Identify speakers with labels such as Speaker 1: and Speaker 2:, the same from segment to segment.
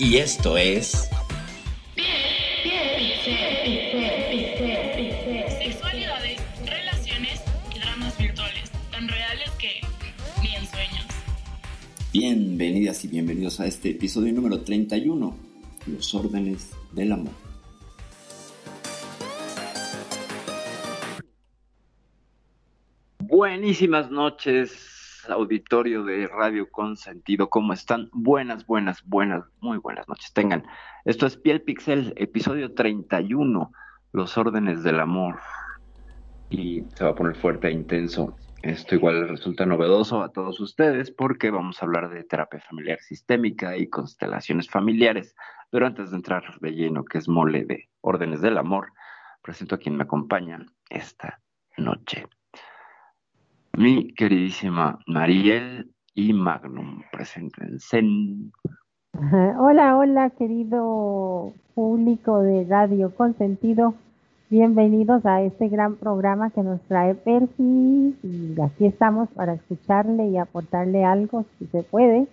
Speaker 1: Y esto es...
Speaker 2: Sexualidades, relaciones y dramas virtuales, tan reales que ni en sueños.
Speaker 1: Bienvenidas y bienvenidos a este episodio número 31, Los órdenes del amor. Buenísimas noches, auditorio de Radio Consentido. ¿Cómo están? Buenas, buenas, buenas, muy buenas noches. Tengan. Esto es Piel Pixel, episodio 31, Los órdenes del amor. Y se va a poner fuerte e intenso. Esto igual resulta novedoso a todos ustedes porque vamos a hablar de terapia familiar sistémica y constelaciones familiares. Pero antes de entrar de lleno, que es mole de órdenes del amor, presento a quien me acompaña esta noche. Mi queridísima Mariel y Magnum, preséntense.
Speaker 3: Hola, hola, querido público de Radio Consentido. Bienvenidos a este gran programa que nos trae Perfi y aquí estamos para escucharle y aportarle algo si se puede.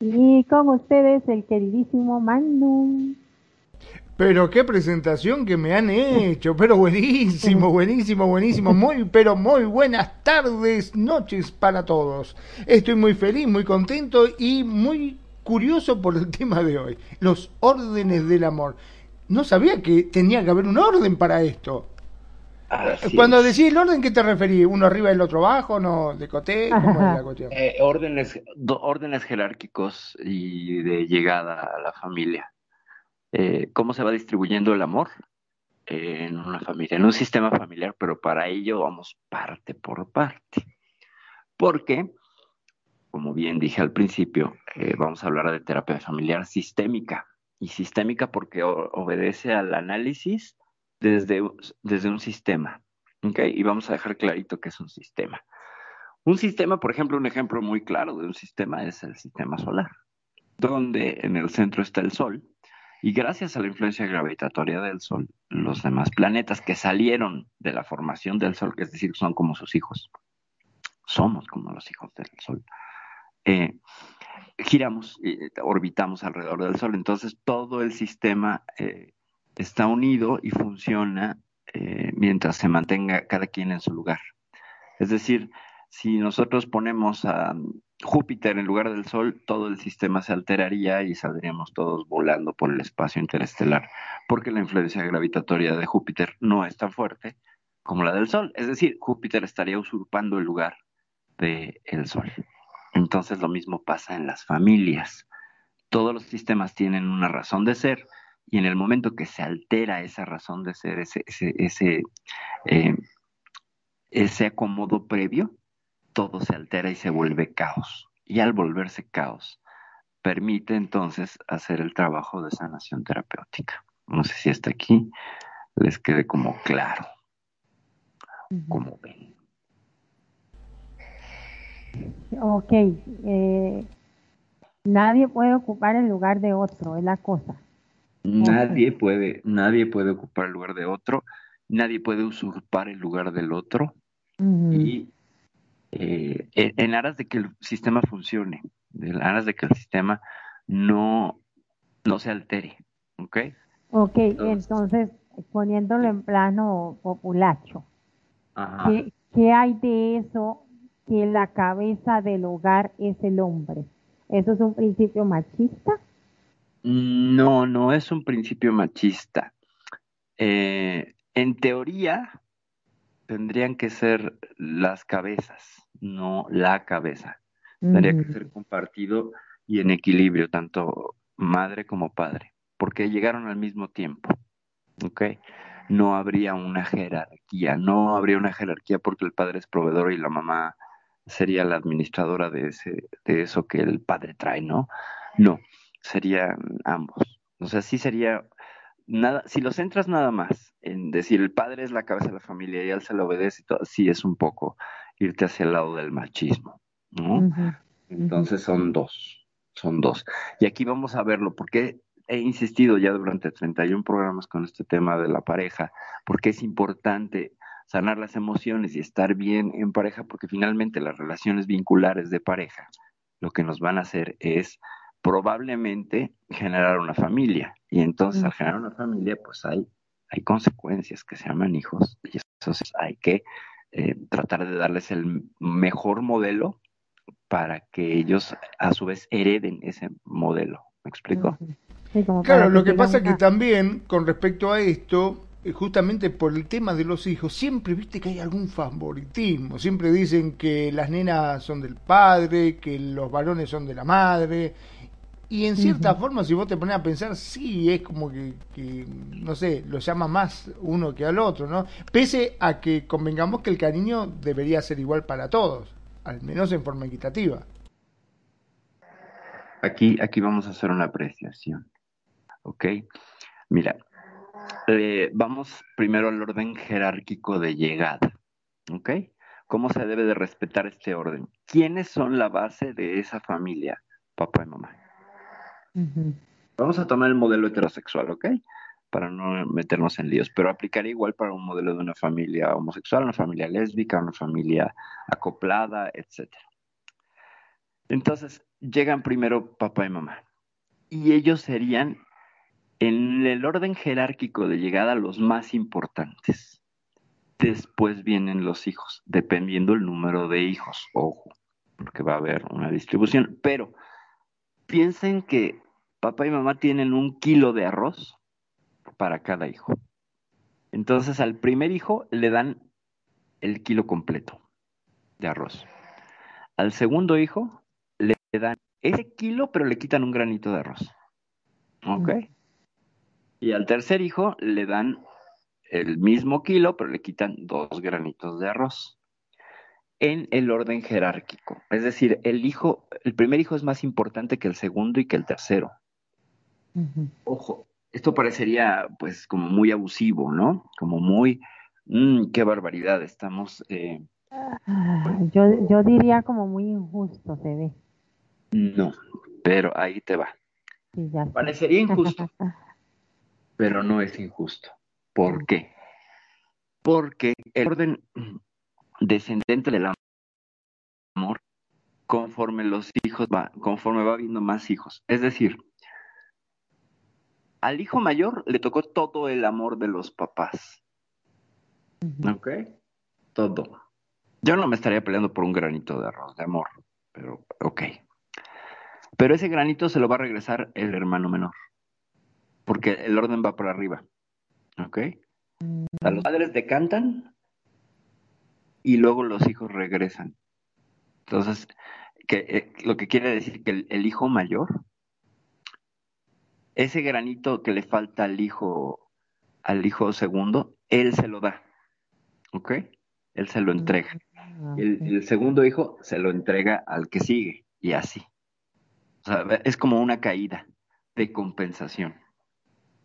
Speaker 3: Y con ustedes el queridísimo Magnum.
Speaker 4: Pero qué presentación que me han hecho, pero buenísimo, buenísimo, buenísimo, muy, pero muy buenas tardes, noches para todos. Estoy muy feliz, muy contento y muy curioso por el tema de hoy, los órdenes del amor. No sabía que tenía que haber un orden para esto.
Speaker 1: Así
Speaker 4: Cuando
Speaker 1: es.
Speaker 4: decís el orden, ¿qué te referís? ¿Uno arriba y el otro abajo? ¿No? ¿Decoté? ¿Cómo es la cuestión?
Speaker 1: Eh, órdenes, órdenes jerárquicos y de llegada a la familia. Eh, ¿Cómo se va distribuyendo el amor en una familia, en un sistema familiar? Pero para ello vamos parte por parte. Porque, como bien dije al principio, eh, vamos a hablar de terapia familiar sistémica. Y sistémica porque obedece al análisis desde, desde un sistema. ¿ok? Y vamos a dejar clarito que es un sistema. Un sistema, por ejemplo, un ejemplo muy claro de un sistema es el sistema solar, donde en el centro está el Sol, y gracias a la influencia gravitatoria del Sol, los demás planetas que salieron de la formación del Sol, es decir, son como sus hijos, somos como los hijos del Sol, eh, giramos, eh, orbitamos alrededor del Sol, entonces todo el sistema eh, está unido y funciona eh, mientras se mantenga cada quien en su lugar. Es decir, si nosotros ponemos a Júpiter en lugar del Sol, todo el sistema se alteraría y saldríamos todos volando por el espacio interestelar, porque la influencia gravitatoria de Júpiter no es tan fuerte como la del Sol. Es decir, Júpiter estaría usurpando el lugar del Sol. Entonces lo mismo pasa en las familias. Todos los sistemas tienen una razón de ser y en el momento que se altera esa razón de ser, ese, ese, ese, eh, ese acomodo previo, todo se altera y se vuelve caos. Y al volverse caos, permite entonces hacer el trabajo de sanación terapéutica. No sé si hasta aquí les quede como claro, como ven.
Speaker 3: Ok, eh, nadie puede ocupar el lugar de otro, es la cosa.
Speaker 1: Nadie puede, nadie puede ocupar el lugar de otro, nadie puede usurpar el lugar del otro y eh, en aras de que el sistema funcione, en aras de que el sistema no, no se altere, ¿ok?
Speaker 3: Ok,
Speaker 1: Entonces-
Speaker 3: entonces, poniéndolo en plano populacho,
Speaker 1: Ajá.
Speaker 3: ¿qué, qué hay de eso que la cabeza del hogar es el hombre? ¿Eso es un principio machista?
Speaker 1: No, no es un principio machista. Eh, en teoría, tendrían que ser las cabezas, no la cabeza. Tendría que
Speaker 3: Ujú.
Speaker 1: ser compartido y en equilibrio, tanto madre como padre, porque llegaron al mismo tiempo. ¿Ok? No habría una jerarquía, no habría una jerarquía porque el padre es proveedor y la mamá sería la administradora de ese, de eso que el padre trae, ¿no? No, serían ambos, O sea, sí sería nada, si lo centras nada más en decir el padre es la cabeza de la familia y él se lo obedece y todo, sí es un poco irte hacia el lado del machismo, ¿no? Entonces son dos, son dos. Y aquí vamos a verlo, porque he insistido ya durante 31 programas con este tema de la pareja, porque es importante sanar las emociones y estar bien en pareja, porque finalmente las relaciones vinculares de pareja lo que nos van a hacer es probablemente generar una familia. Y entonces al generar una familia, pues hay, hay consecuencias que se llaman hijos. Y entonces hay que eh, tratar de darles el mejor modelo para que ellos a su vez hereden ese modelo. ¿Me explico?
Speaker 4: claro, lo que pasa es que también con respecto a esto, eh, justamente por el tema de los hijos, siempre viste que hay algún favoritismo, siempre dicen que las nenas son del padre, que los varones son de la madre, y en cierta forma, si vos te pones a pensar, sí, es como que, no sé, lo llama más uno que al otro, ¿no? Pese a que convengamos que el cariño debería ser igual para todos, al menos en forma equitativa.
Speaker 1: Aquí, aquí vamos a hacer una apreciación, ¿ok? Mira, eh, vamos primero al orden jerárquico de llegada, ¿ok? ¿Cómo se debe de respetar este orden? ¿Quiénes son la base de esa familia? Papá y mamá. Vamos a tomar el modelo heterosexual, ¿ok? Para no meternos en líos, pero aplicaría igual para un modelo de una familia homosexual, una familia lésbica, una familia acoplada, etc. Entonces, llegan primero papá y mamá. Y ellos serían, en el orden jerárquico de llegada, los más importantes. Después vienen los hijos, dependiendo el número de hijos, ojo, porque va a haber una distribución. Pero piensen que papá y mamá tienen un kilo de arroz para cada hijo. Entonces al primer hijo le dan el kilo completo de arroz. Al segundo hijo le dan ese kilo, pero le quitan un granito de arroz. ¿Ok? Y al tercer hijo le dan el mismo kilo, pero le quitan dos granitos de arroz. En el orden jerárquico. Es decir, el hijo, el primer hijo es más importante que el segundo y que el tercero. Ojo, esto parecería pues como muy abusivo, ¿no? Como muy, mmm, qué barbaridad, estamos... Eh,
Speaker 3: ah, yo, yo diría como muy injusto, se ve.
Speaker 1: No, pero ahí te va. Parecería injusto, pero no es injusto. ¿Por qué? Porque el orden descendente del amor, conforme los hijos va, conforme va habiendo más hijos, es decir, al hijo mayor le tocó todo el amor de los papás. ¿Ok? Todo. Yo no me estaría peleando por un granito de arroz, de amor, pero ok. Pero ese granito se lo va a regresar el hermano menor, porque el orden va por arriba. ¿Ok? A los padres decantan y luego los hijos regresan. Entonces, que, eh, lo que quiere decir que el hijo mayor ese granito que le falta al hijo, al hijo segundo, él se lo da. ¿Ok? Él se lo entrega. Ah, el, segundo hijo se lo entrega al que sigue y así. O sea, es como una caída de compensación.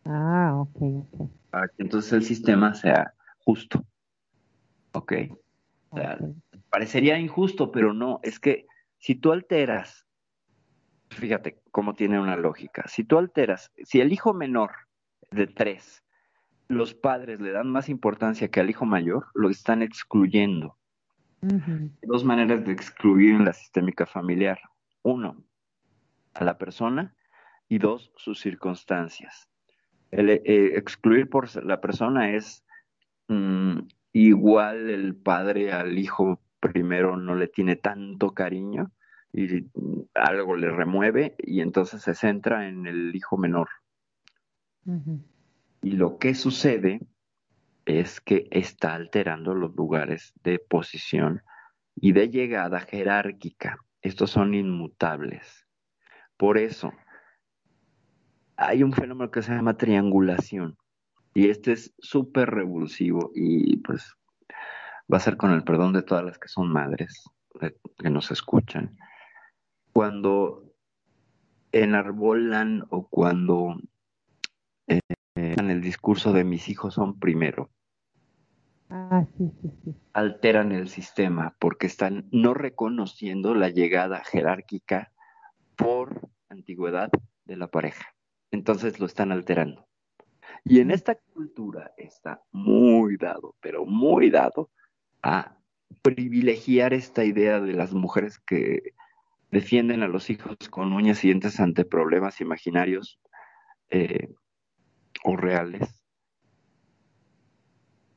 Speaker 3: Ah, ok, ok.
Speaker 1: Para que entonces el sistema sea justo. ¿Ok? O sea, parecería injusto, pero no, es que si tú alteras fíjate cómo tiene una lógica. Si tú alteras, si el hijo menor de tres, los padres le dan más importancia que al hijo mayor, lo están excluyendo. Dos maneras de excluir en la sistémica familiar. Uno, a la persona y dos, sus circunstancias. El, eh, excluir por la persona es mm, igual el padre al hijo primero no le tiene tanto cariño y algo le remueve y entonces se centra en el hijo menor. Y lo que sucede es que está alterando los lugares de posición y de llegada jerárquica. Estos son inmutables. Por eso, hay un fenómeno que se llama triangulación. Y este es súper revulsivo y pues va a ser con el perdón de todas las que son madres que nos escuchan cuando enarbolan o cuando eh, en el discurso de mis hijos son primero.
Speaker 3: Ah, sí, sí, sí.
Speaker 1: Alteran el sistema porque están no reconociendo la llegada jerárquica por antigüedad de la pareja. Entonces lo están alterando. Y en esta cultura está muy dado, pero muy dado a privilegiar esta idea de las mujeres que defienden a los hijos con uñas y dientes ante problemas imaginarios eh, o reales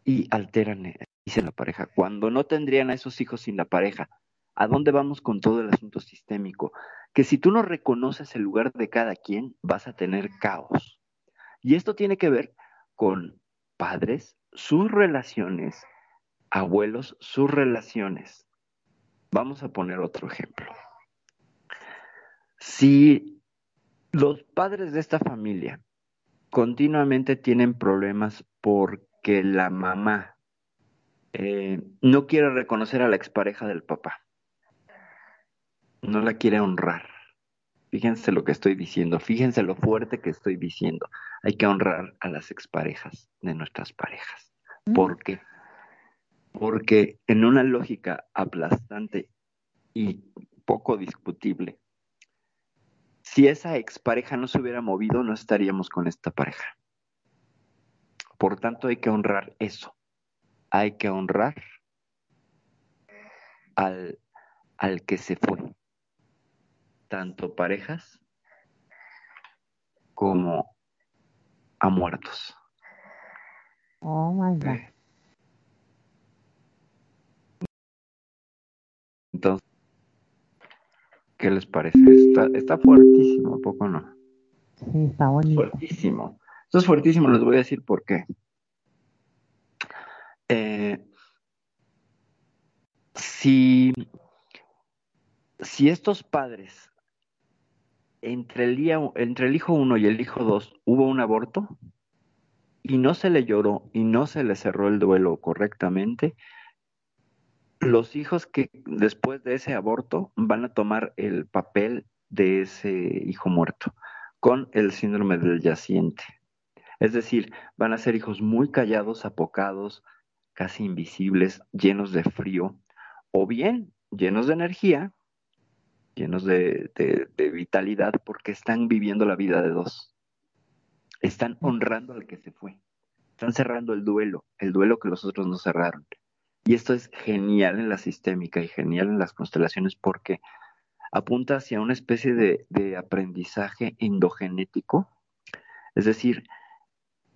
Speaker 1: y alteran eh, dice la pareja. Cuando no tendrían a esos hijos sin la pareja, ¿a dónde vamos con todo el asunto sistémico? Que si tú no reconoces el lugar de cada quien, vas a tener caos. Y esto tiene que ver con padres, sus relaciones, abuelos, sus relaciones. Vamos a poner otro ejemplo. Si los padres de esta familia continuamente tienen problemas porque la mamá eh, no quiere reconocer a la expareja del papá, no la quiere honrar. Fíjense lo que estoy diciendo, fíjense lo fuerte que estoy diciendo. Hay que honrar a las exparejas de nuestras parejas. ¿Por qué? Porque en una lógica aplastante y poco discutible, si esa expareja no se hubiera movido, no estaríamos con esta pareja. Por tanto, hay que honrar eso. Hay que honrar al, al que se fue. Tanto parejas como a muertos.
Speaker 3: Oh my God.
Speaker 1: Entonces, ¿qué les parece? Está, está fuertísimo, ¿a poco no?
Speaker 3: Sí, está bonito.
Speaker 1: Fuertísimo. Esto es fuertísimo, les voy a decir por qué. Eh, si, si estos padres, entre el, hijo 1 y el hijo 2, hubo un aborto y no se le lloró y no se le cerró el duelo correctamente, los hijos que después de ese aborto van a tomar el papel de ese hijo muerto con el síndrome del yaciente. Es decir, van a ser hijos muy callados, apocados, casi invisibles, llenos de frío, o bien llenos de energía, llenos de, de, de vitalidad, porque están viviendo la vida de dos. Están honrando al que se fue. Están cerrando el duelo, el duelo que los otros no cerraron. Y esto es genial en la sistémica y genial en las constelaciones porque apunta hacia una especie de, de aprendizaje endogenético. Es decir,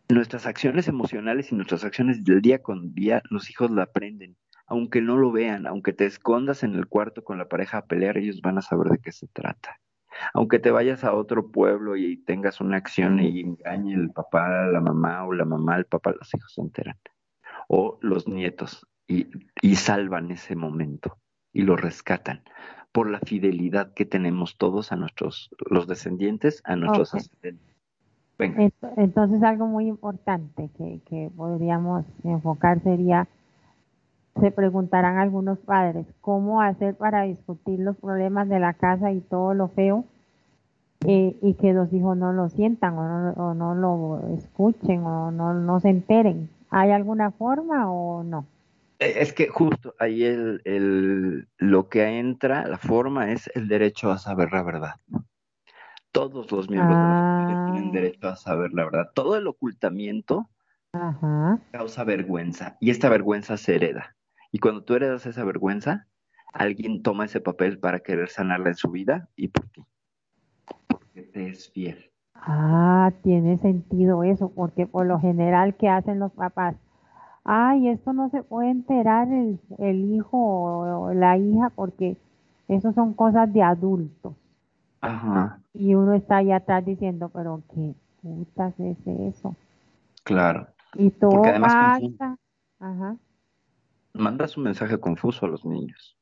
Speaker 1: nuestras acciones emocionales y nuestras acciones del día con día, los hijos la aprenden. Aunque no lo vean, aunque te escondas en el cuarto con la pareja a pelear, ellos van a saber de qué se trata. Aunque te vayas a otro pueblo y tengas una acción y engañe el papá a la mamá o la mamá al papá, los hijos se enteran. O los nietos y, y salvan ese momento y lo rescatan por la fidelidad que tenemos todos a nuestros, los descendientes, a nuestros ascendentes. Venga.
Speaker 3: Ent- Entonces algo muy importante que, que podríamos enfocar sería, se preguntarán algunos padres, ¿cómo hacer para discutir los problemas de la casa y todo lo feo eh, y que los hijos no lo sientan o no, o no lo escuchen o no, no se enteren? ¿Hay alguna forma o no?
Speaker 1: Eh, Es que justo ahí el, el- lo que entra, la forma es el derecho a saber la verdad. Todos los miembros de la familia
Speaker 3: Ah.
Speaker 1: tienen derecho a saber la verdad. Todo el ocultamiento
Speaker 3: Ajá.
Speaker 1: causa vergüenza y esta vergüenza se hereda. Y cuando tú heredas esa vergüenza, alguien toma ese papel para querer sanarla en su vida y por ti. Porque te es fiel.
Speaker 3: Ah, tiene sentido eso, porque por lo general, ¿qué hacen los papás? Ay, esto no se puede enterar el, el hijo o la hija porque eso son cosas de adultos.
Speaker 1: Ajá,
Speaker 3: Y uno está ahí atrás diciendo, pero qué putas es eso.
Speaker 1: claro.
Speaker 3: Y todo
Speaker 1: Porque además confunde.
Speaker 3: pasa. Ajá,
Speaker 1: Mandas un mensaje confuso a los niños.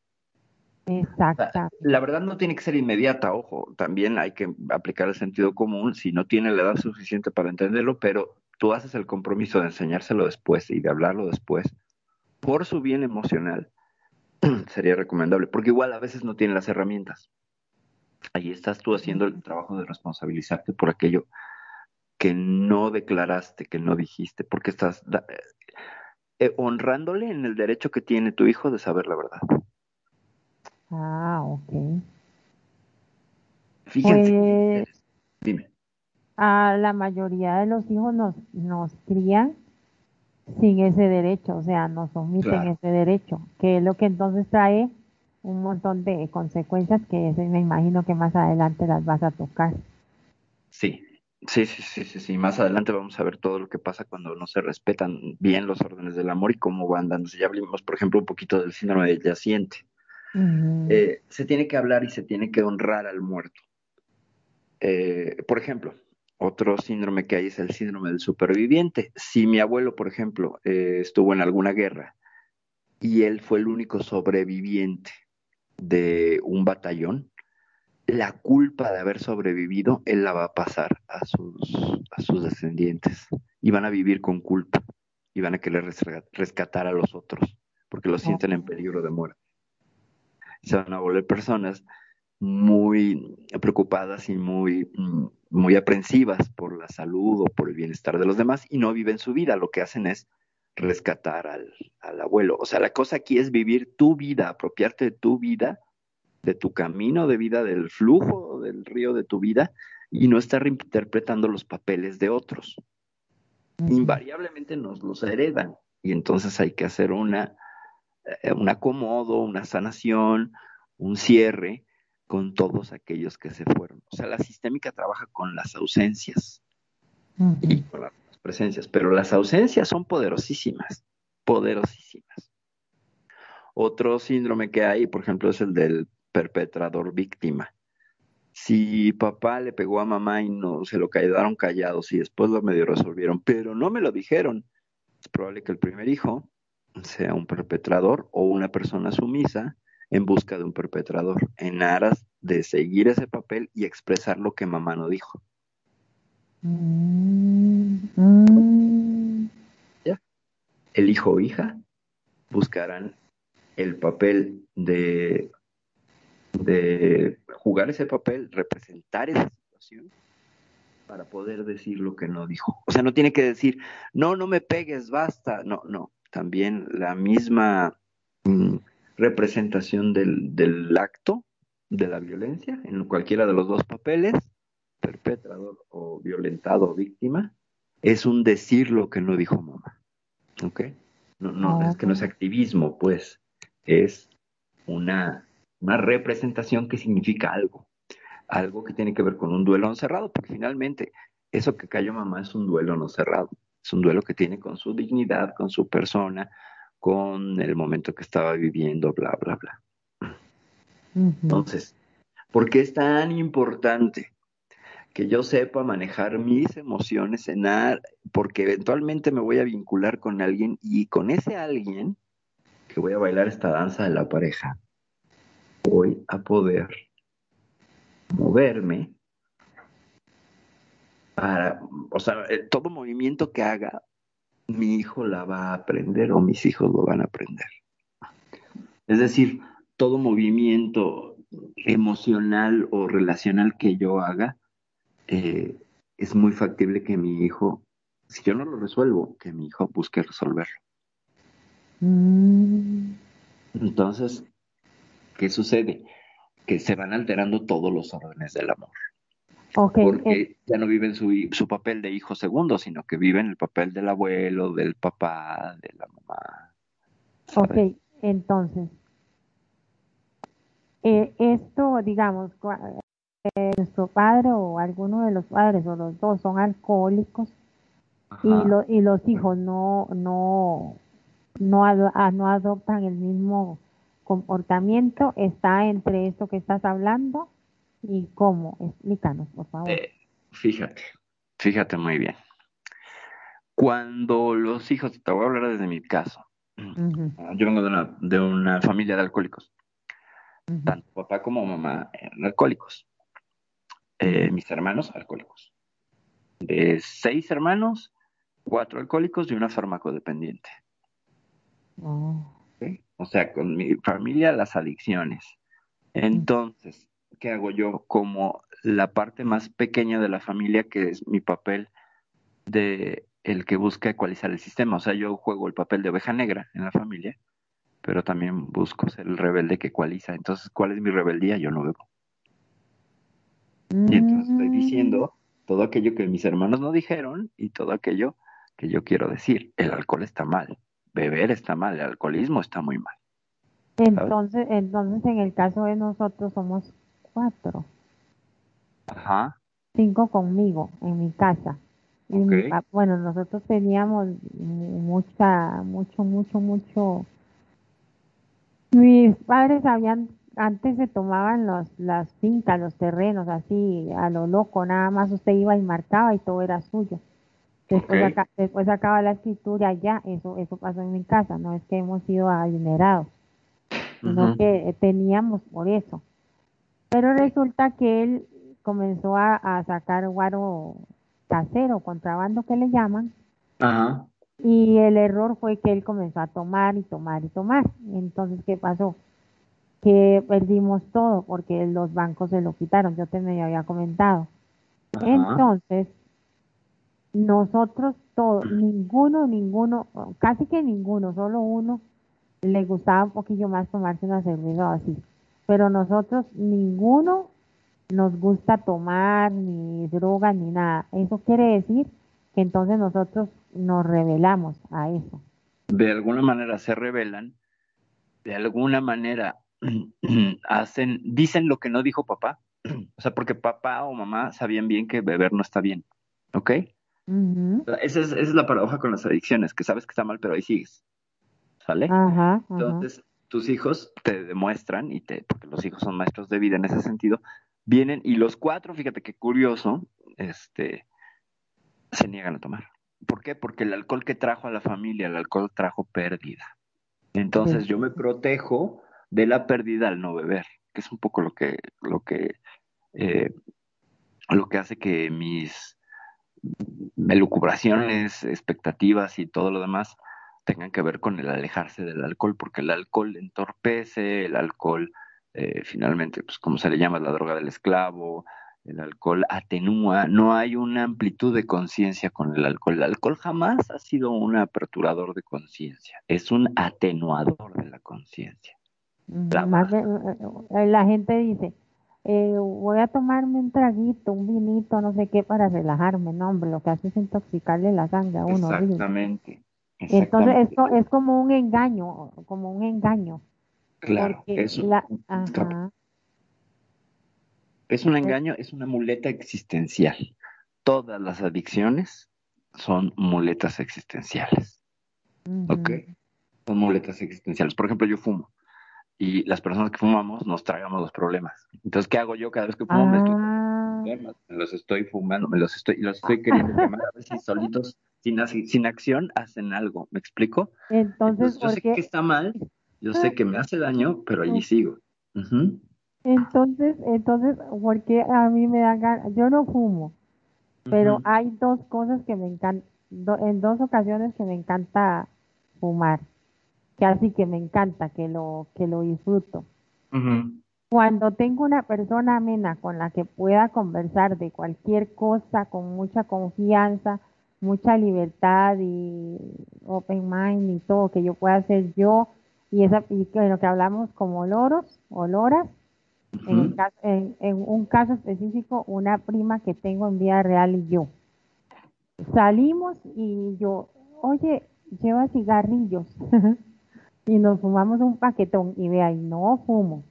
Speaker 3: exacta.
Speaker 1: La verdad no tiene que ser inmediata, ojo, también hay que aplicar el sentido común si no tiene la edad suficiente para entenderlo, pero tú haces el compromiso de enseñárselo después y de hablarlo después, por su bien emocional, sería recomendable, porque igual a veces no tiene las herramientas. Ahí estás tú haciendo el trabajo de responsabilizarte por aquello que no declaraste, que no dijiste, porque estás eh, honrándole en el derecho que tiene tu hijo de saber la verdad.
Speaker 3: Ah, ok.
Speaker 1: Fíjense. Pues, dime.
Speaker 3: A la mayoría de los hijos nos, nos crían sin ese derecho, o sea, nos omiten ese derecho, que es lo que entonces trae un montón de consecuencias que me imagino que más adelante las vas a tocar.
Speaker 1: Sí, sí, sí, sí, sí, sí. Más adelante vamos a ver todo lo que pasa cuando no se respetan bien los órdenes del amor y cómo van dándose. Ya hablamos, por ejemplo, un poquito del síndrome del yaciente. Eh, se tiene que hablar y se tiene que honrar al muerto. Eh, por ejemplo, otro síndrome que hay es el síndrome del superviviente. Si mi abuelo, por ejemplo, eh, estuvo en alguna guerra y él fue el único sobreviviente de un batallón, la culpa de haber sobrevivido, él la va a pasar a sus, a sus descendientes y van a vivir con culpa y van a querer rescatar a los otros porque los sienten en peligro de muerte. Se van a volver personas muy preocupadas y muy, muy aprensivas por la salud o por el bienestar de los demás y no viven su vida. Lo que hacen es rescatar al, al abuelo. O sea, la cosa aquí es vivir tu vida, apropiarte de tu vida de tu camino de vida, del flujo del río de tu vida y no estar reinterpretando los papeles de otros. Invariablemente nos los heredan y entonces hay que hacer una, eh, un acomodo, una sanación, un cierre con todos aquellos que se fueron. O sea, la sistémica trabaja con las ausencias y con las presencias, pero las ausencias son poderosísimas, poderosísimas. Otro síndrome que hay, por ejemplo, es el del perpetrador víctima. Si papá le pegó a mamá y no se lo quedaron callados y después lo medio resolvieron, pero no me lo dijeron, es probable que el primer hijo sea un perpetrador o una persona sumisa en busca de un perpetrador, en aras de seguir ese papel y expresar lo que mamá no dijo. El hijo o hija buscarán el papel de de jugar ese papel, representar esa situación para poder decir lo que no dijo. O sea, no tiene que decir, no, no me pegues, basta. No, no. También la misma mm, representación del, del acto de la violencia en cualquiera de los dos papeles, perpetrador o violentado o víctima, es un decir lo que no dijo mamá. ¿Ok? No, no, es que no es activismo, pues, es una una representación que significa algo, algo que tiene que ver con un duelo no cerrado, porque finalmente eso que cayó mamá es un duelo no cerrado, es un duelo que tiene con su dignidad, con su persona, con el momento que estaba viviendo, bla, bla, bla. Entonces, ¿por qué es tan importante que yo sepa manejar mis emociones, cenar, porque eventualmente me voy a vincular con alguien y con ese alguien que voy a bailar esta danza de la pareja, voy a poder moverme para, o sea, eh, todo movimiento que haga, mi hijo la va a aprender o mis hijos lo van a aprender. Es decir, todo movimiento emocional o relacional que yo haga, eh, es muy factible que mi hijo, si yo no lo resuelvo, que mi hijo busque resolverlo. Mm. Entonces, ¿qué sucede? Que se van alterando todos los órdenes del amor. porque eh, ya no viven su, su papel de hijo segundo, sino que viven el papel del abuelo, del papá, de la mamá.
Speaker 3: Ok, entonces, eh, esto, digamos, eh, nuestro padre o alguno de los padres o los dos son alcohólicos y, lo, y los hijos no, no, no, no adoptan el mismo comportamiento está entre esto que estás hablando y cómo. Explícanos, por favor.
Speaker 1: Eh, fíjate, fíjate muy bien. Cuando los hijos, te voy a hablar desde mi caso. Yo vengo de una, de una familia de alcohólicos. Tanto papá como mamá eran alcohólicos. Eh, mis hermanos, alcohólicos. De seis hermanos, cuatro alcohólicos y una farmacodependiente. Oh. O sea, con mi familia las adicciones. Entonces, ¿qué hago yo como la parte más pequeña de la familia, que es mi papel de el que busca ecualizar el sistema. O sea, yo juego el papel de oveja negra en la familia, pero también busco ser el rebelde que ecualiza. Entonces, ¿cuál es mi rebeldía? Yo no bebo. Y entonces estoy
Speaker 3: Mm,
Speaker 1: diciendo todo aquello que mis hermanos no dijeron y todo aquello que yo quiero decir. El alcohol está mal, beber está mal, el alcoholismo está muy mal.
Speaker 3: Entonces, entonces en el caso de nosotros somos cuatro,
Speaker 1: Ajá,
Speaker 3: cinco conmigo en mi casa. Y mi bueno, nosotros teníamos mu- mucha, mucho, mucho, mucho. Mis padres habían, antes se tomaban los, las fincas, los terrenos, así a lo loco, nada más usted iba y marcaba y todo era suyo. Después, acá, después acaba la escritura ya, eso, eso pasó en mi casa, no es que hemos sido adinerados, sino que eh, teníamos por eso. Pero resulta que él comenzó a, a sacar guaro casero, contrabando que le llaman, y el error fue que él comenzó a tomar y tomar y tomar. Entonces, ¿qué pasó? Que perdimos todo porque los bancos se lo quitaron, yo te me había comentado. Entonces, nosotros todos, ninguno, ninguno, casi que ninguno, solo uno, le gustaba un poquillo más tomarse una cerveza o así. Pero nosotros, ninguno nos gusta tomar, ni droga, ni nada. Eso quiere decir que entonces nosotros nos rebelamos a eso.
Speaker 1: De alguna manera se rebelan, de alguna manera hacen, dicen lo que no dijo papá. O sea, porque papá o mamá sabían bien que beber no está bien. ¿Ok? Esa es, esa es la paradoja con las adicciones, que sabes que está mal, pero ahí sigues. ¿Sale? Entonces, tus hijos te demuestran, y te, porque los hijos son maestros de vida en ese sentido, vienen y los cuatro, fíjate qué curioso, este, se niegan a tomar. ¿Por qué? Porque el alcohol que trajo a la familia, el alcohol trajo pérdida. Entonces yo me protejo de la pérdida al no beber, que es un poco lo que, lo que, eh, lo que hace que mis elucubraciones, expectativas y todo lo demás tengan que ver con el alejarse del alcohol, porque el alcohol entorpece, el alcohol eh, finalmente, pues como se le llama, la droga del esclavo, el alcohol atenúa, no hay una amplitud de conciencia con el alcohol. El alcohol jamás ha sido un aperturador de conciencia, es un atenuador de la conciencia. La
Speaker 3: más
Speaker 1: baja.
Speaker 3: de- eh, la gente dice, eh, voy a tomarme un traguito, un vinito, no sé qué, para relajarme. No, hombre, lo que hace es intoxicarle la sangre a uno, horrible.
Speaker 1: Exactamente.
Speaker 3: Entonces,
Speaker 1: Exactamente.
Speaker 3: esto es como un engaño, como un engaño,
Speaker 1: Claro,
Speaker 3: porque
Speaker 1: es un,
Speaker 3: la, ajá,
Speaker 1: es un engaño, es una muleta existencial. Todas las adicciones son muletas existenciales. ¿Ok?
Speaker 3: ujú,
Speaker 1: Son muletas existenciales. Por ejemplo, yo fumo y las personas que fumamos nos tragamos los problemas. Entonces, ¿qué hago yo cada vez que fumo? Me estoy
Speaker 3: Ah,
Speaker 1: me los estoy fumando, me los estoy, los estoy queriendo quemar a si solitos, sin, sin acción, hacen algo. ¿Me explico?
Speaker 3: entonces,
Speaker 1: Entonces, yo sé
Speaker 3: ¿por
Speaker 1: que está mal, yo sé que me hace daño, pero allí sigo.
Speaker 3: Entonces, entonces, ¿por qué a mí me da ganas? Yo no fumo, pero hay dos cosas que me encantan, en dos ocasiones que me encanta fumar, que así que me encanta, que lo, que lo disfruto. Cuando tengo una persona amena con la que pueda conversar de cualquier cosa con mucha confianza, mucha libertad y open mind y todo que yo pueda hacer yo y esa y que lo que hablamos como loros o loras, en, el
Speaker 1: Ujú.
Speaker 3: caso- en, en un caso específico, una prima que tengo en vida real y yo. Salimos y yo, oye, lleva cigarrillos. y nos fumamos un paquetón y vea, y no fumo.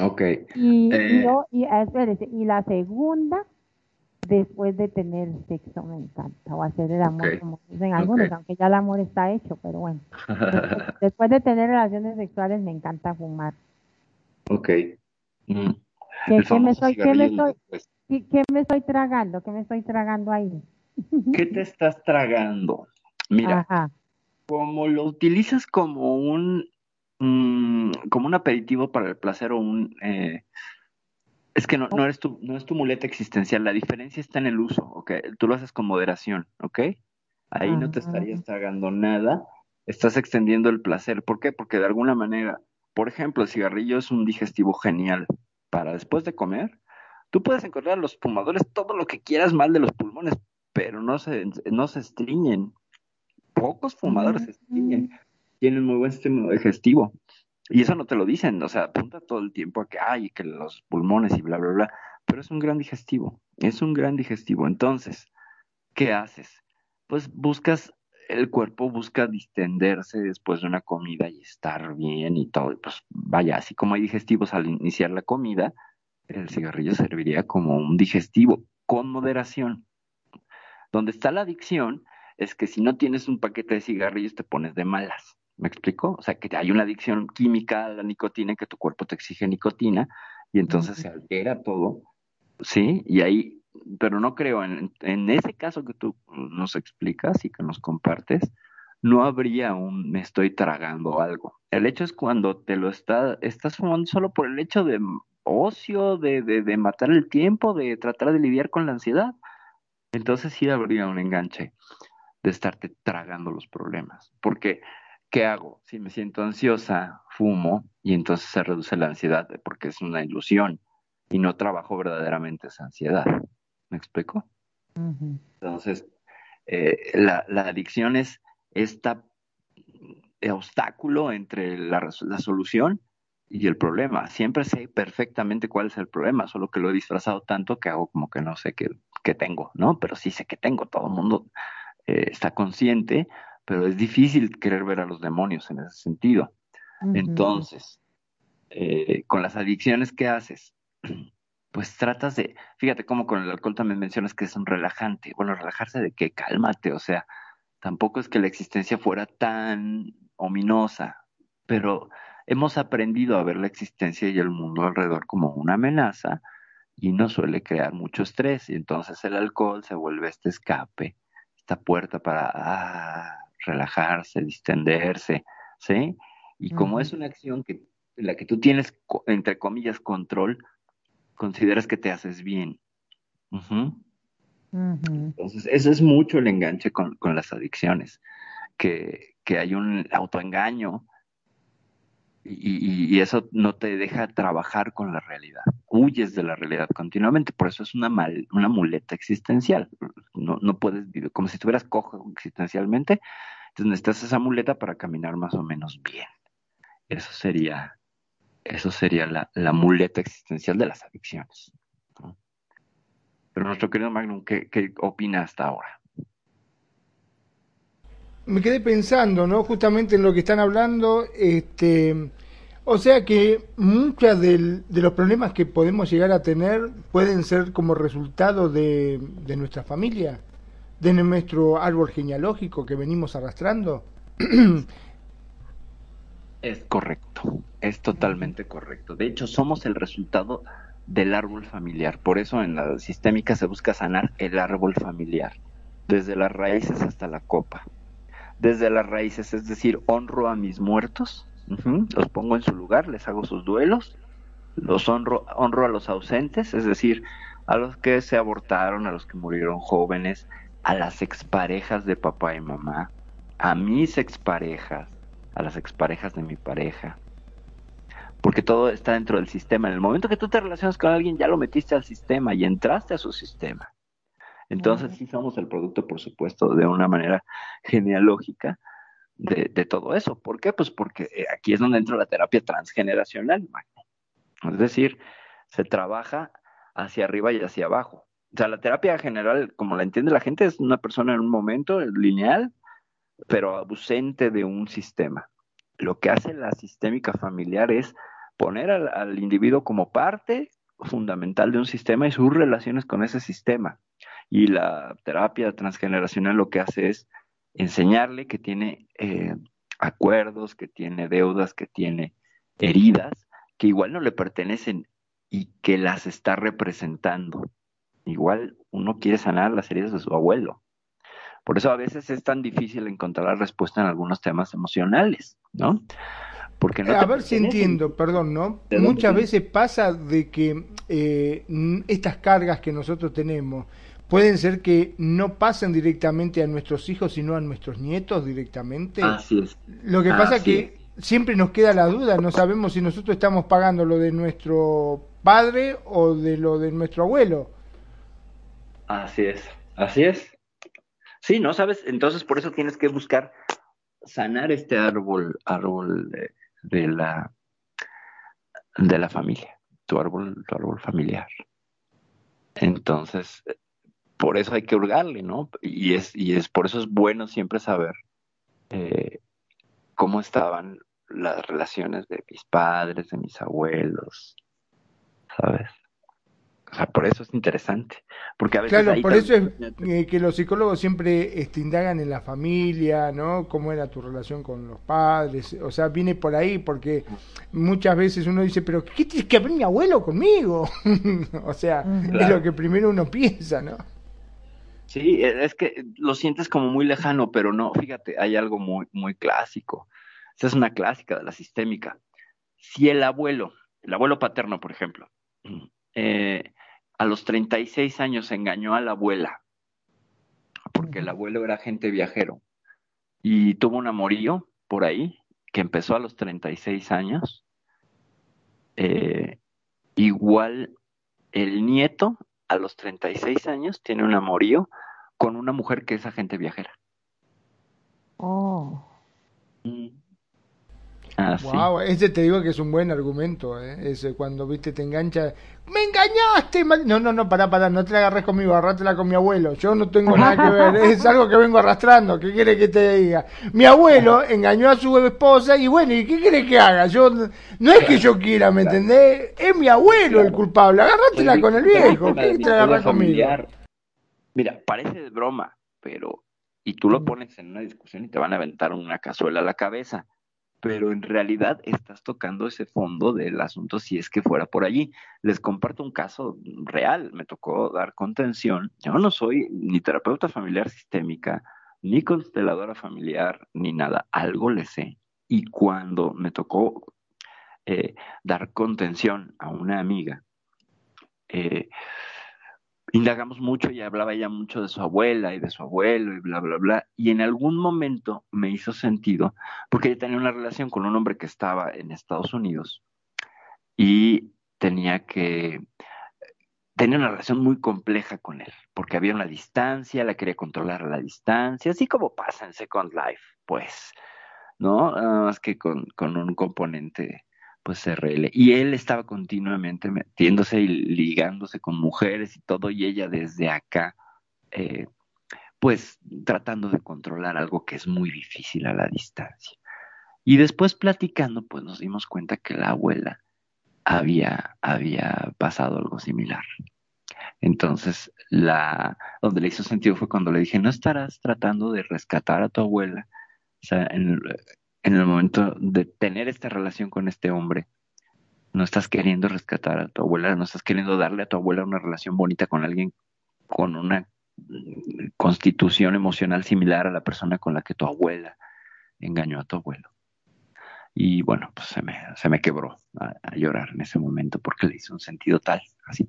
Speaker 1: Ok.
Speaker 3: Y,
Speaker 1: Eh.
Speaker 3: yo, y, ah, espérese, y la segunda, después de tener sexo, me encanta, o hacer el amor, como dicen algunos, aunque ya el amor está hecho, pero bueno. Después, después de tener relaciones sexuales, me encanta fumar.
Speaker 1: ok. Mm.
Speaker 3: ¿Qué, me estoy, qué me estoy, qué, qué me estoy tragando? ¿Qué me estoy tragando ahí?
Speaker 1: ¿Qué te estás tragando? Mira,
Speaker 3: Ajá.
Speaker 1: Como lo utilizas como un mm, como un aperitivo para el placer o un eh, es que no, no eres tu, no es tu muleta existencial, la diferencia está en el uso, ¿ok? Tú lo haces con moderación, ¿ok? Ahí no te estarías tragando nada, estás extendiendo el placer. ¿Por qué? Porque de alguna manera, por ejemplo, el cigarrillo es un digestivo genial para después de comer. Tú puedes encontrar a los fumadores todo lo que quieras mal de los pulmones, pero no se, no se estriñen. Pocos fumadores. Tienen muy buen sistema digestivo. Y eso no te lo dicen, o sea, apunta todo el tiempo a que hay, que los pulmones y bla, bla, bla, pero es un gran digestivo, es un gran digestivo. Entonces, ¿qué haces? Pues buscas, el cuerpo busca distenderse después de una comida y estar bien y todo. Pues vaya, así como hay digestivos al iniciar la comida, el cigarrillo serviría como un digestivo con moderación. Donde está la adicción es que si no tienes un paquete de cigarrillos te pones de malas. ¿Me explico? O sea, que hay una adicción química a la nicotina, que tu cuerpo te exige nicotina y entonces se altera todo, ¿sí? Y ahí, pero no creo, en, en ese caso que tú nos explicas y que nos compartes, no habría un me estoy tragando algo. El hecho es cuando te lo está, estás fumando solo por el hecho de ocio, de, de, de matar el tiempo, de tratar de lidiar con la ansiedad. Entonces sí habría un enganche de estarte tragando los problemas. Porque ¿qué hago? Si me siento ansiosa, fumo y entonces se reduce la ansiedad porque es una ilusión y no trabajo verdaderamente esa ansiedad. ¿Me explico? Entonces, eh, la, la, adicción es este obstáculo entre la, la, solución y el problema. Siempre sé perfectamente cuál es el problema, solo que lo he disfrazado tanto que hago como que no sé qué, qué tengo, ¿no? Pero sí sé que tengo, todo el mundo eh, está consciente, pero es difícil querer ver a los demonios en ese sentido. Uh -huh. Entonces, eh, con las adicciones que haces, pues tratas de, fíjate cómo con el alcohol también mencionas que es un relajante. Bueno, relajarse de que cálmate, o sea, tampoco es que la existencia fuera tan ominosa, pero hemos aprendido a ver la existencia y el mundo alrededor como una amenaza y nos suele crear mucho estrés y entonces el alcohol se vuelve este escape, esta puerta para ah, relajarse, distenderse, ¿sí? Y como uh -huh. es una acción que en la que tú tienes, entre comillas, control, consideras que te haces bien. Uh -huh. Uh -huh. Entonces, eso es mucho el enganche con, con las adicciones, que, que, hay un autoengaño y, y, eso no te deja trabajar con la realidad. Huyes de la realidad continuamente, por eso es una, mal, una muleta existencial. No, no puedes vivir como si estuvieras cojo existencialmente, entonces necesitas esa muleta para caminar más o menos bien. Eso sería eso sería la, la, muleta existencial de las adicciones. Pero nuestro querido Magnum, ¿qué, ¿qué, opina hasta ahora?
Speaker 4: Me quedé pensando, ¿no? Justamente en lo que están hablando, este, o sea que muchos de los problemas que podemos llegar a tener pueden ser como resultado de, de nuestra familia, de nuestro árbol genealógico que venimos arrastrando.
Speaker 1: Es correcto, es totalmente correcto. De hecho, somos el resultado del árbol familiar. Por eso en la sistémica se busca sanar el árbol familiar, desde las raíces hasta la copa. Desde las raíces, es decir, honro a mis muertos, los pongo en su lugar, les hago sus duelos, los honro, honro a los ausentes, es decir, a los que se abortaron, a los que murieron jóvenes, a las exparejas de papá y mamá, a mis exparejas, a las exparejas de mi pareja. Porque todo está dentro del sistema. En el momento que tú te relacionas con alguien, ya lo metiste al sistema y entraste a su sistema. Entonces, sí somos el producto, por supuesto, de una manera genealógica de, de todo eso. ¿Por qué? Pues porque eh, aquí es donde entra la terapia transgeneracional, Es decir, se trabaja hacia arriba y hacia abajo. O sea, la terapia general, como la entiende la gente, es una persona en un momento lineal, pero ausente de un sistema. Lo que hace la sistémica familiar es poner al, al, individuo como parte fundamental de un sistema y sus relaciones con ese sistema. Y la terapia transgeneracional lo que hace es enseñarle que tiene eh, acuerdos, que tiene deudas, que tiene heridas, que igual no le pertenecen y que las está representando. Igual uno quiere sanar las heridas de su abuelo, por eso a veces es tan difícil encontrar la respuesta en algunos temas emocionales, ¿no?
Speaker 4: Porque no a ver si entiendo, perdón, ¿no? Muchas veces pasa de que eh, estas cargas que nosotros tenemos pueden ser que no pasen directamente a nuestros hijos, sino a nuestros nietos directamente.
Speaker 1: Así es.
Speaker 4: Lo que pasa es que siempre nos queda la duda, no sabemos si nosotros estamos pagando lo de nuestro padre o de lo de nuestro abuelo.
Speaker 1: Así es, así es. Sí, ¿no? ¿Sabes? Entonces por eso tienes que buscar sanar este árbol, árbol de, de la, de la familia, tu árbol, tu árbol familiar. Entonces, por eso hay que hurgarle, ¿no? Y es, y es por eso es bueno siempre saber eh, cómo estaban las relaciones de mis padres, de mis abuelos, ¿sabes? O sea, por eso es interesante. Porque a veces
Speaker 4: claro, por eso es eh, que los psicólogos siempre este, indagan en la familia, ¿no? Cómo era tu relación con los padres. O sea, viene por ahí porque muchas veces uno dice, pero ¿qué tiene que ver mi abuelo conmigo? o sea, es lo que primero uno piensa, ¿no?
Speaker 1: Sí, e, es que lo sientes como muy lejano, pero no, fíjate, hay algo muy, muy clásico. Esa es una clásica de la sistémica. Si el abuelo, el abuelo paterno, por ejemplo, eh, a los 36 años engañó a la abuela, porque el abuelo era agente viajero, y tuvo un amorío por ahí, que empezó a los 36 años, eh, igual el nieto a los 36 años tiene un amorío con una mujer que es agente viajera.
Speaker 3: Oh.
Speaker 1: Mm.
Speaker 4: Wow, ese te digo que es un buen argumento, ¿eh? ese cuando viste te engancha, me engañaste, no, no, no, pará, pará, no te la agarres conmigo, arrátela con mi abuelo, yo no tengo nada que ver, es algo que vengo arrastrando, ¿qué quiere que te diga? Mi abuelo engañó a su esposa y bueno, ¿y qué quiere que haga? Yo no es que yo quiera, ¿me entendés? Es mi abuelo el culpable, agárratela con el viejo, ¿qué te agarras conmigo?
Speaker 1: Mira, parece de broma, pero y tú lo pones en una discusión y te van a aventar una cazuela a la cabeza pero en realidad estás tocando ese fondo del asunto si es que fuera por allí. Les comparto un caso real, me tocó dar contención. Yo no soy ni terapeuta familiar sistémica, ni consteladora familiar, ni nada, algo le sé. Y cuando me tocó eh, dar contención a una amiga, eh, indagamos mucho y hablaba ella mucho de su abuela y de su abuelo y bla, bla, bla. Y en algún momento me hizo sentido, porque ella tenía una relación con un hombre que estaba en Estados Unidos y tenía que, tenía una relación muy compleja con él, porque había una distancia, la quería controlar a la distancia, así como pasa en Second Life, pues, ¿no? Nada más que con, con un componente pues RL. Y él estaba continuamente metiéndose y ligándose con mujeres y todo, y ella desde acá, eh, pues tratando de controlar algo que es muy difícil a la distancia. Y después platicando, pues nos dimos cuenta que la abuela había, había pasado algo similar. Entonces, la, donde le hizo sentido fue cuando le dije, no estarás tratando de rescatar a tu abuela. O sea, en, en el momento de tener esta relación con este hombre, no estás queriendo rescatar a tu abuela, no estás queriendo darle a tu abuela una relación bonita con alguien con una constitución emocional similar a la persona con la que tu abuela engañó a tu abuelo. Y bueno, pues se me, se me quebró a, llorar en ese momento porque le hizo un sentido tal, así,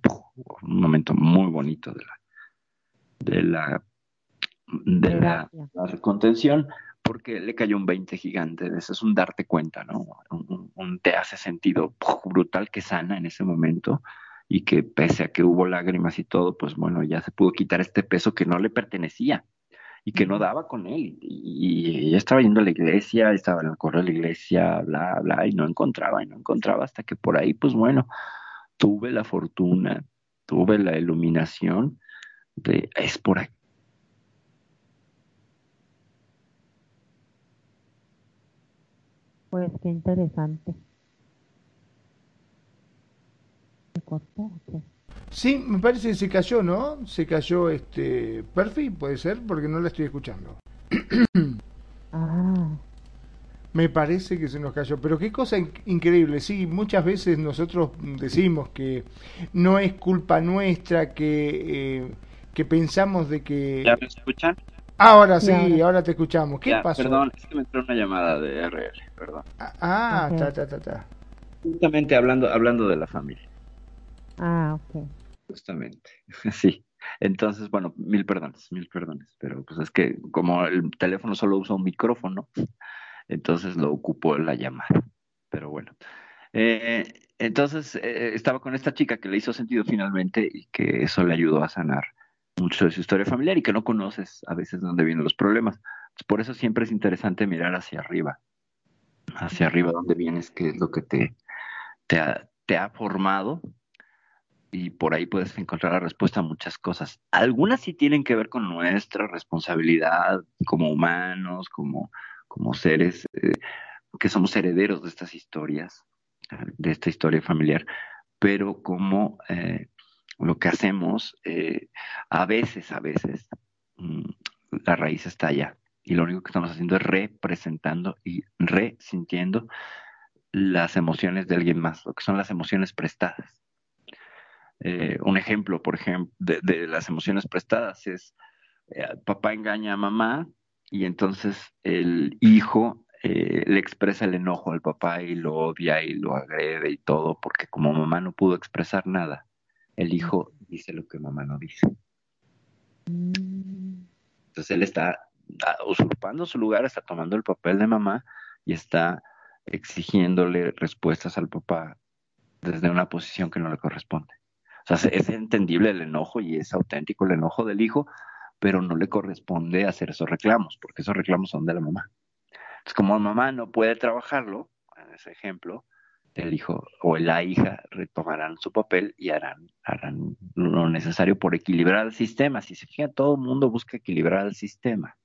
Speaker 1: un momento muy bonito de la, de la, de la, la contención porque le cayó un 20 gigante. Eso es un darte cuenta, ¿no? Un, te hace sentido brutal que sana en ese momento y que pese a que hubo lágrimas y todo, pues bueno, ya se pudo quitar este peso que no le pertenecía y que no daba con él. Y, ella estaba yendo a la iglesia, estaba en el correo de la iglesia, bla, bla, y no encontraba, y no encontraba hasta que por ahí, pues bueno, tuve la fortuna, tuve la iluminación de, es por aquí
Speaker 3: Pues qué interesante. ¿Se cortó?
Speaker 4: Sí, me parece que se cayó, ¿no? Se cayó este Perfil, puede ser, porque no la estoy escuchando.
Speaker 3: ah.
Speaker 4: Me parece que se nos cayó, pero qué cosa increíble. Sí, muchas veces nosotros decimos que no es culpa nuestra, que, eh, que pensamos de que...
Speaker 1: ¿Ya me escuchan?
Speaker 4: Ahora sí, ahora. te escuchamos. ¿Qué pasó?
Speaker 1: Perdón, es que me entró una llamada de RL, perdón.
Speaker 4: Ah, ta, ta, ta, ta.
Speaker 1: Justamente hablando, hablando de la familia.
Speaker 3: Ah, ok.
Speaker 1: Justamente, sí. Entonces, bueno, mil perdones, mil perdones, pero pues es que como el teléfono solo usa un micrófono, entonces lo ocupó la llamada. Pero bueno. Eh, entonces, eh, estaba con esta chica que le hizo sentido finalmente y que eso le ayudó a sanar mucho de su historia familiar y que no conoces a veces dónde vienen los problemas. por eso siempre es interesante mirar hacia arriba, hacia arriba dónde vienes, qué es lo que te, te, ha, formado y por ahí puedes encontrar la respuesta a muchas cosas. Algunas sí tienen que ver con nuestra responsabilidad como humanos, como, como seres eh, que somos herederos de estas historias, de esta historia familiar, pero como eh, lo que hacemos, eh, a veces, a veces, mm, la raíz está allá. Y lo único que estamos haciendo es representando y resintiendo las emociones de alguien más, lo que son las emociones prestadas. Eh, un ejemplo, por ejemplo, de, las emociones prestadas es, eh, papá engaña a mamá y entonces el hijo le expresa el enojo al papá y lo odia y lo agrede y todo, porque como mamá no pudo expresar nada, el hijo dice lo que mamá no dice. Entonces él está ah, usurpando su lugar, está tomando el papel de mamá y está exigiéndole respuestas al papá desde una posición que no le corresponde. O sea, es entendible el enojo y es auténtico el enojo del hijo, pero no le corresponde hacer esos reclamos, porque esos reclamos son de la mamá. Entonces, como mamá no puede trabajarlo, en ese ejemplo, el hijo o la hija retomarán su papel y harán, harán lo necesario por equilibrar el sistema. Si se fija, todo el mundo busca equilibrar el sistema.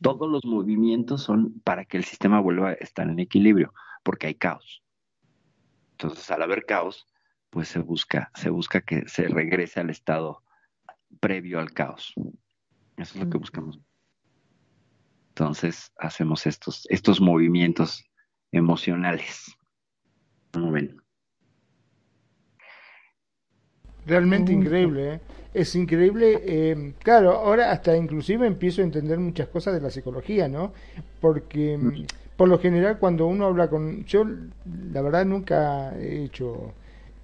Speaker 1: Todos los movimientos son para que el sistema vuelva a estar en equilibrio, porque hay caos. Entonces, al haber caos, pues se busca, se busca que se regrese al estado previo al caos. Eso es lo que buscamos. Entonces, hacemos estos, estos movimientos emocionales.
Speaker 4: Realmente increíble, ¿eh? Es increíble, eh, claro, ahora hasta inclusive empiezo a entender muchas cosas de la psicología, ¿no? Porque mm, por lo general cuando uno habla con... Yo la verdad nunca he hecho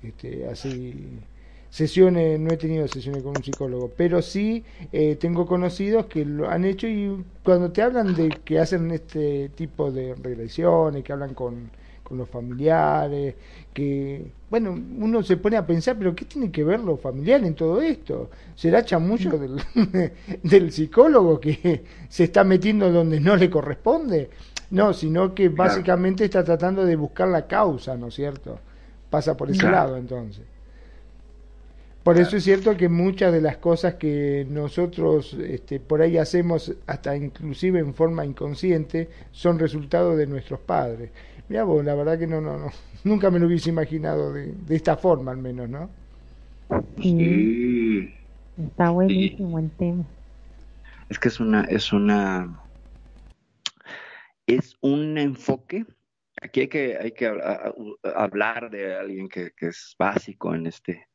Speaker 4: este, así sesiones, no he tenido sesiones con un psicólogo, pero sí eh, tengo conocidos que lo han hecho y cuando te hablan de que hacen este tipo de regresiones, que hablan con con los familiares, que, bueno, uno se pone a pensar, pero ¿qué tiene que ver lo familiar en todo esto? ¿Será chamuyo del, del psicólogo que se está metiendo donde no le corresponde? No, sino que básicamente está tratando de buscar la causa, ¿no es cierto? Pasa por ese lado entonces. Por eso es cierto que muchas de las cosas que nosotros este, por ahí hacemos, hasta inclusive en forma inconsciente, son resultado de nuestros padres. Mira vos, la verdad que no, no, no, nunca me lo hubiese imaginado de, de esta forma al menos, ¿no?
Speaker 3: Sí. Está buenísimo el tema.
Speaker 1: Es que es una, es una, es un enfoque. Aquí hay que, hay que hablar de alguien que, que es básico en este,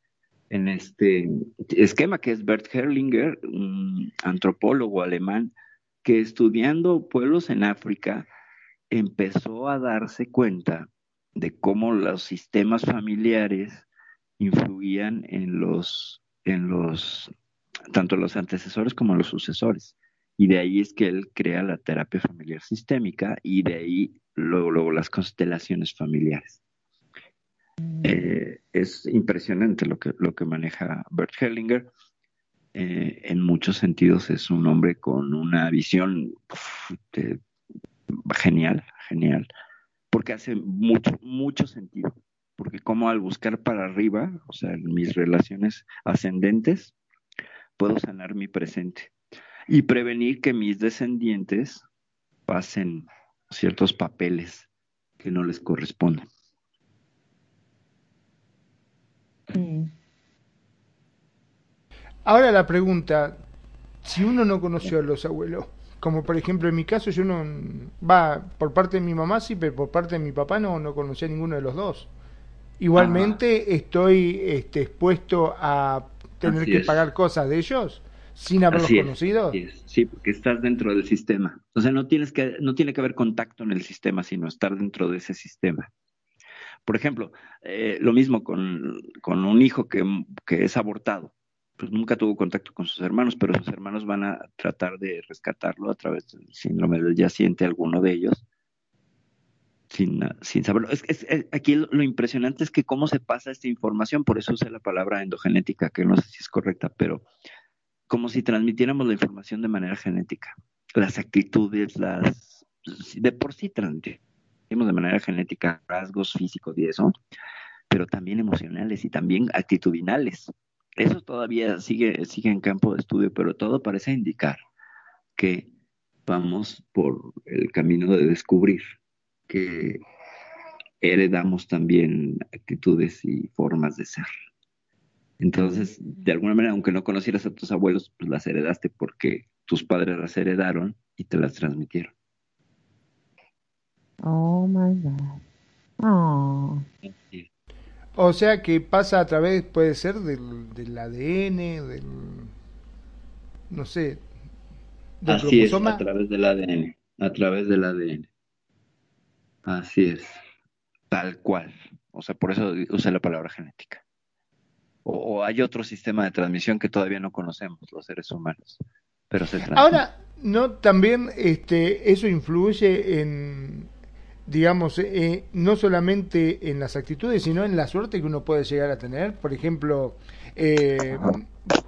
Speaker 1: en este esquema, que es Bert Herrlinger, un antropólogo alemán, que estudiando pueblos en África, empezó a darse cuenta de cómo los sistemas familiares influían en los, en los, tanto los antecesores como los sucesores. Y de ahí es que él crea la terapia familiar sistémica y de ahí luego, luego las constelaciones familiares. Mm. Eh, es impresionante lo que, lo que maneja Bert Hellinger. Eh, en muchos sentidos es un hombre con una visión de, genial, genial, porque hace mucho, mucho sentido, porque como al buscar para arriba, o sea, en mis relaciones ascendentes, puedo sanar mi presente. Y prevenir que mis descendientes pasen ciertos papeles que no les corresponden.
Speaker 4: Ahora la pregunta, si uno no conoció a los abuelos, como por ejemplo en mi caso yo no va por parte de mi mamá sí pero por parte de mi papá no no conocía a ninguno de los dos. Igualmente estoy este, expuesto a tener que pagar cosas de ellos sin haberlos conocido.
Speaker 1: sí porque estás dentro del sistema. O sea no tienes que no tiene que haber contacto en el sistema sino estar dentro de ese sistema. Por ejemplo eh, lo mismo con, con un hijo que, que es abortado pues nunca tuvo contacto con sus hermanos, pero sus hermanos van a tratar de rescatarlo a través del síndrome del yaciente, alguno de ellos, sin, saberlo. Es, aquí lo, impresionante es que cómo se pasa esta información, por eso usé la palabra endogenética, que no sé si es correcta, pero como si transmitiéramos la información de manera genética. Las actitudes, las de por sí transmitimos de manera genética rasgos físicos y eso, pero también emocionales y también actitudinales. Eso todavía sigue, sigue en campo de estudio, pero todo parece indicar que vamos por el camino de descubrir que heredamos también actitudes y formas de ser. Entonces, de alguna manera, aunque no conocieras a tus abuelos, pues las heredaste porque tus padres las heredaron y te las transmitieron.
Speaker 3: Oh my God. Oh.
Speaker 4: O sea que pasa a través, puede ser del, del ADN, del. No sé.
Speaker 1: Del Así es, a través del ADN. A través del ADN. Así es. Tal cual. O sea, por eso usé la palabra genética. O, hay otro sistema de transmisión que todavía no conocemos los seres humanos. Pero se
Speaker 4: Ahora, no, también este, eso influye en, digamos, eh, no solamente en las actitudes, sino en la suerte que uno puede llegar a tener. Por ejemplo, eh,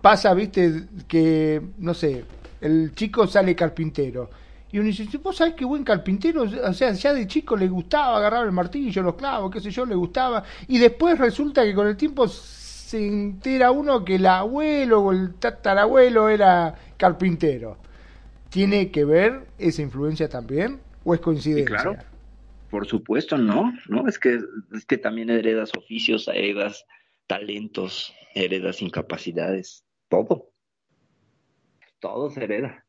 Speaker 4: pasa, viste, que, no sé, el chico sale carpintero. Y uno dice, vos sabés qué buen carpintero, o sea, ya de chico le gustaba agarrar el martillo, los clavos, qué sé yo, le gustaba. Y después resulta que con el tiempo se entera uno que el abuelo o el tatarabuelo era carpintero. ¿Tiene que ver esa influencia también? ¿O es coincidencia?
Speaker 1: claro. Por supuesto, no, no, es que, es que también heredas oficios, heredas talentos, heredas incapacidades, todo. Todo se hereda.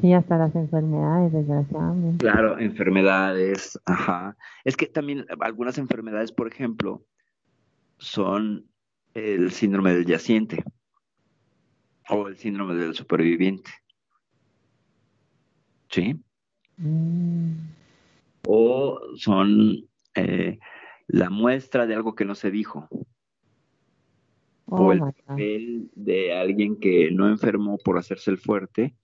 Speaker 3: Sí, hasta las enfermedades, desgraciadamente.
Speaker 1: Claro, enfermedades, ajá. Es que también algunas enfermedades, por ejemplo, son el síndrome del yaciente o el síndrome del superviviente. ¿Sí? Mm o son eh, la muestra de algo que no se dijo. o oh el papel de alguien que no enfermó por hacerse el fuerte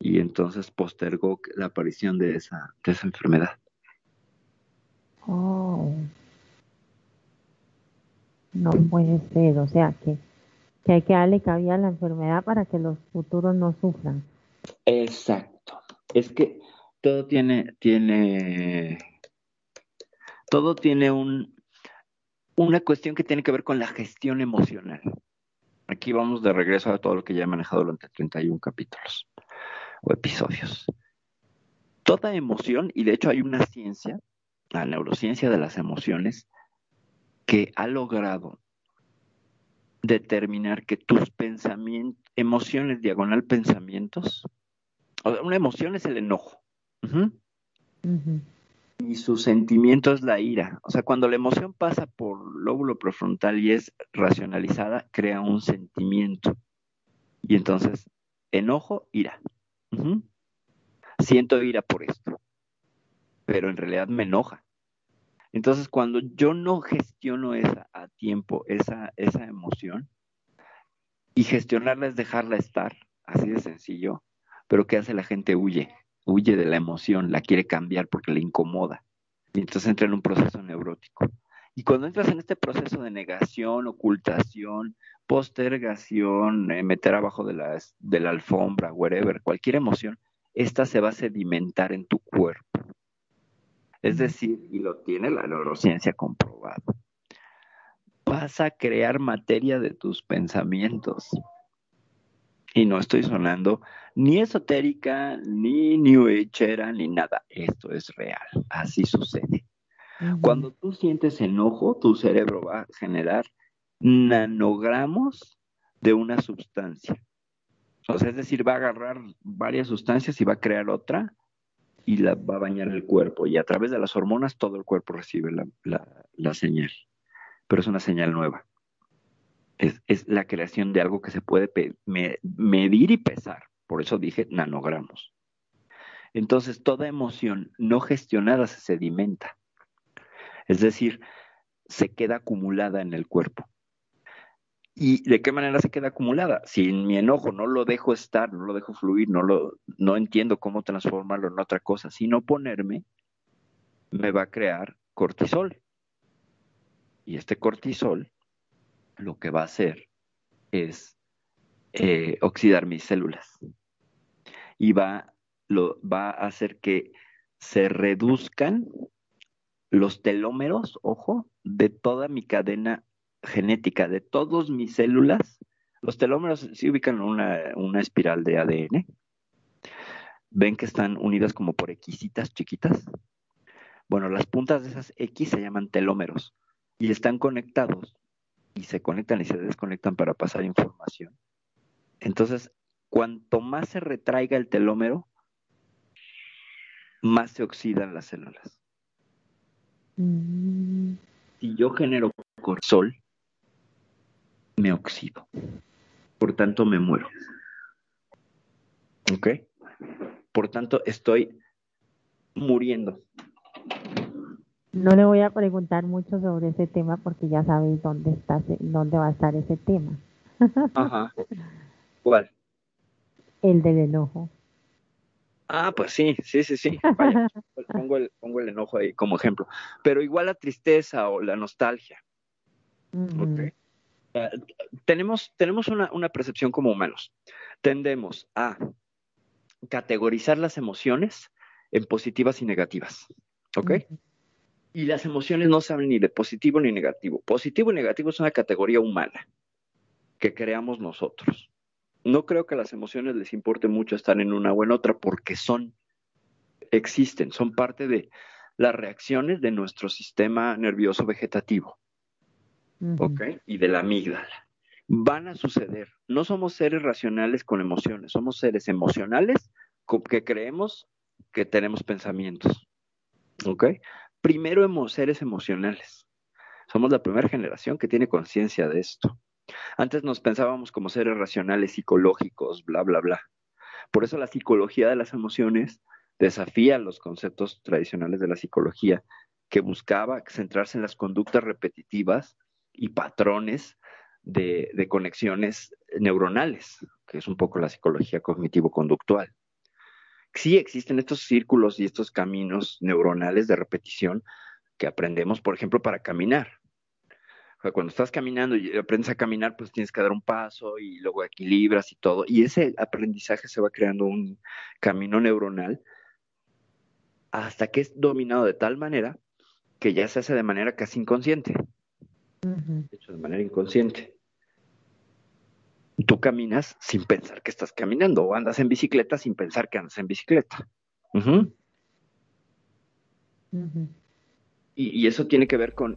Speaker 1: y entonces postergó la aparición de esa, de esa enfermedad.
Speaker 3: Oh. No puede ser, o sea que, que hay que darle cabida a la enfermedad para que los futuros no sufran.
Speaker 1: Exacto. Es que todo tiene, tiene, todo tiene un, una cuestión que tiene que ver con la gestión emocional. Aquí vamos de regreso a todo lo que ya he manejado durante 31 capítulos o episodios. Toda emoción, y de hecho hay una ciencia, la neurociencia de las emociones, que ha logrado determinar que tus pensamientos, emociones diagonal pensamientos, una emoción es el enojo, y su sentimiento es la ira. O sea, cuando la emoción pasa por lóbulo prefrontal y es racionalizada, crea un sentimiento. Y entonces, enojo, ira. Siento ira por esto, pero en realidad me enoja. Entonces, cuando yo no gestiono esa a tiempo, esa, esa emoción, y gestionarla es dejarla estar, así de sencillo, pero ¿qué hace la gente? Huye huye de la emoción, la quiere cambiar porque le incomoda. Y entonces entra en un proceso neurótico. Y cuando entras en este proceso de negación, ocultación, postergación, eh, meter abajo de la, de la alfombra, whatever, cualquier emoción, esta se va a sedimentar en tu cuerpo. Es decir, y lo tiene la neurociencia comprobado, vas a crear materia de tus pensamientos. Y no estoy sonando ni esotérica, ni new agera, ni nada. Esto es real. Así sucede. Cuando tú sientes enojo, tu cerebro va a generar nanogramos de una sustancia. O sea, es decir, va a agarrar varias sustancias y va a crear otra y la va a bañar el cuerpo. Y a través de las hormonas todo el cuerpo recibe la señal. Pero es una señal nueva es, la creación de algo que se puede medir y pesar. Por eso dije nanogramos. Entonces, toda emoción no gestionada se sedimenta. Es decir, se queda acumulada en el cuerpo. ¿Y de qué manera se queda acumulada? Si en mi enojo no lo dejo estar, no lo dejo fluir, no, lo, no entiendo cómo transformarlo en otra cosa, sino ponerme, me va a crear cortisol. Y este cortisol lo que va a hacer es eh, oxidar mis células y va, lo, va a hacer que se reduzcan los telómeros, ojo, de toda mi cadena genética, de todas mis células. Los telómeros se ubican en una, una espiral de ADN. Ven que están unidas como por Xitas chiquitas. Bueno, las puntas de esas X se llaman telómeros y están conectados y se conectan y se desconectan para pasar información. Entonces, cuanto más se retraiga el telómero, más se oxidan las células.
Speaker 3: Mm,
Speaker 1: Si yo genero cortisol, me oxido. Por tanto, me muero. ¿Ok? Por tanto, estoy muriendo.
Speaker 3: No le voy a preguntar mucho sobre ese tema porque ya sabéis dónde está, dónde va a estar ese tema,
Speaker 1: Ajá. ¿Cuál?
Speaker 3: el del enojo.
Speaker 1: Ah, pues sí, sí, sí, sí. Vaya, pongo el, pongo el enojo ahí como ejemplo. Pero igual la tristeza o la nostalgia.
Speaker 3: Ujú,
Speaker 1: Ok. Ah, tenemos, tenemos una, una percepción como humanos. Tendemos a categorizar las emociones en positivas y negativas. ¿Ok? Y las emociones no saben ni de positivo ni negativo. Positivo y negativo es una categoría humana que creamos nosotros. No creo que a las emociones les importe mucho estar en una o en otra porque son, existen, son parte de las reacciones de nuestro sistema nervioso vegetativo. ¿ok? Y de la amígdala. Van a suceder. No somos seres racionales con emociones, somos seres emocionales que creemos que tenemos pensamientos, ¿ok? Primero hemos seres emocionales. Somos la primera generación que tiene conciencia de esto. Antes nos pensábamos como seres racionales, psicológicos, bla, bla, bla. Por eso la psicología de las emociones desafía los conceptos tradicionales de la psicología, que buscaba centrarse en las conductas repetitivas y patrones de, de conexiones neuronales, que es un poco la psicología cognitivo-conductual. Sí existen estos círculos y estos caminos neuronales de repetición que aprendemos, por ejemplo, para caminar. O sea, cuando estás caminando y aprendes a caminar, pues tienes que dar un paso y luego equilibras y todo. Y ese aprendizaje se va creando un camino neuronal hasta que es dominado de tal manera que ya se hace de manera casi inconsciente
Speaker 3: Ujú,
Speaker 1: hecho de manera inconsciente. Tú caminas sin pensar que estás caminando o andas en bicicleta sin pensar que andas en bicicleta. Y, y eso tiene que ver con,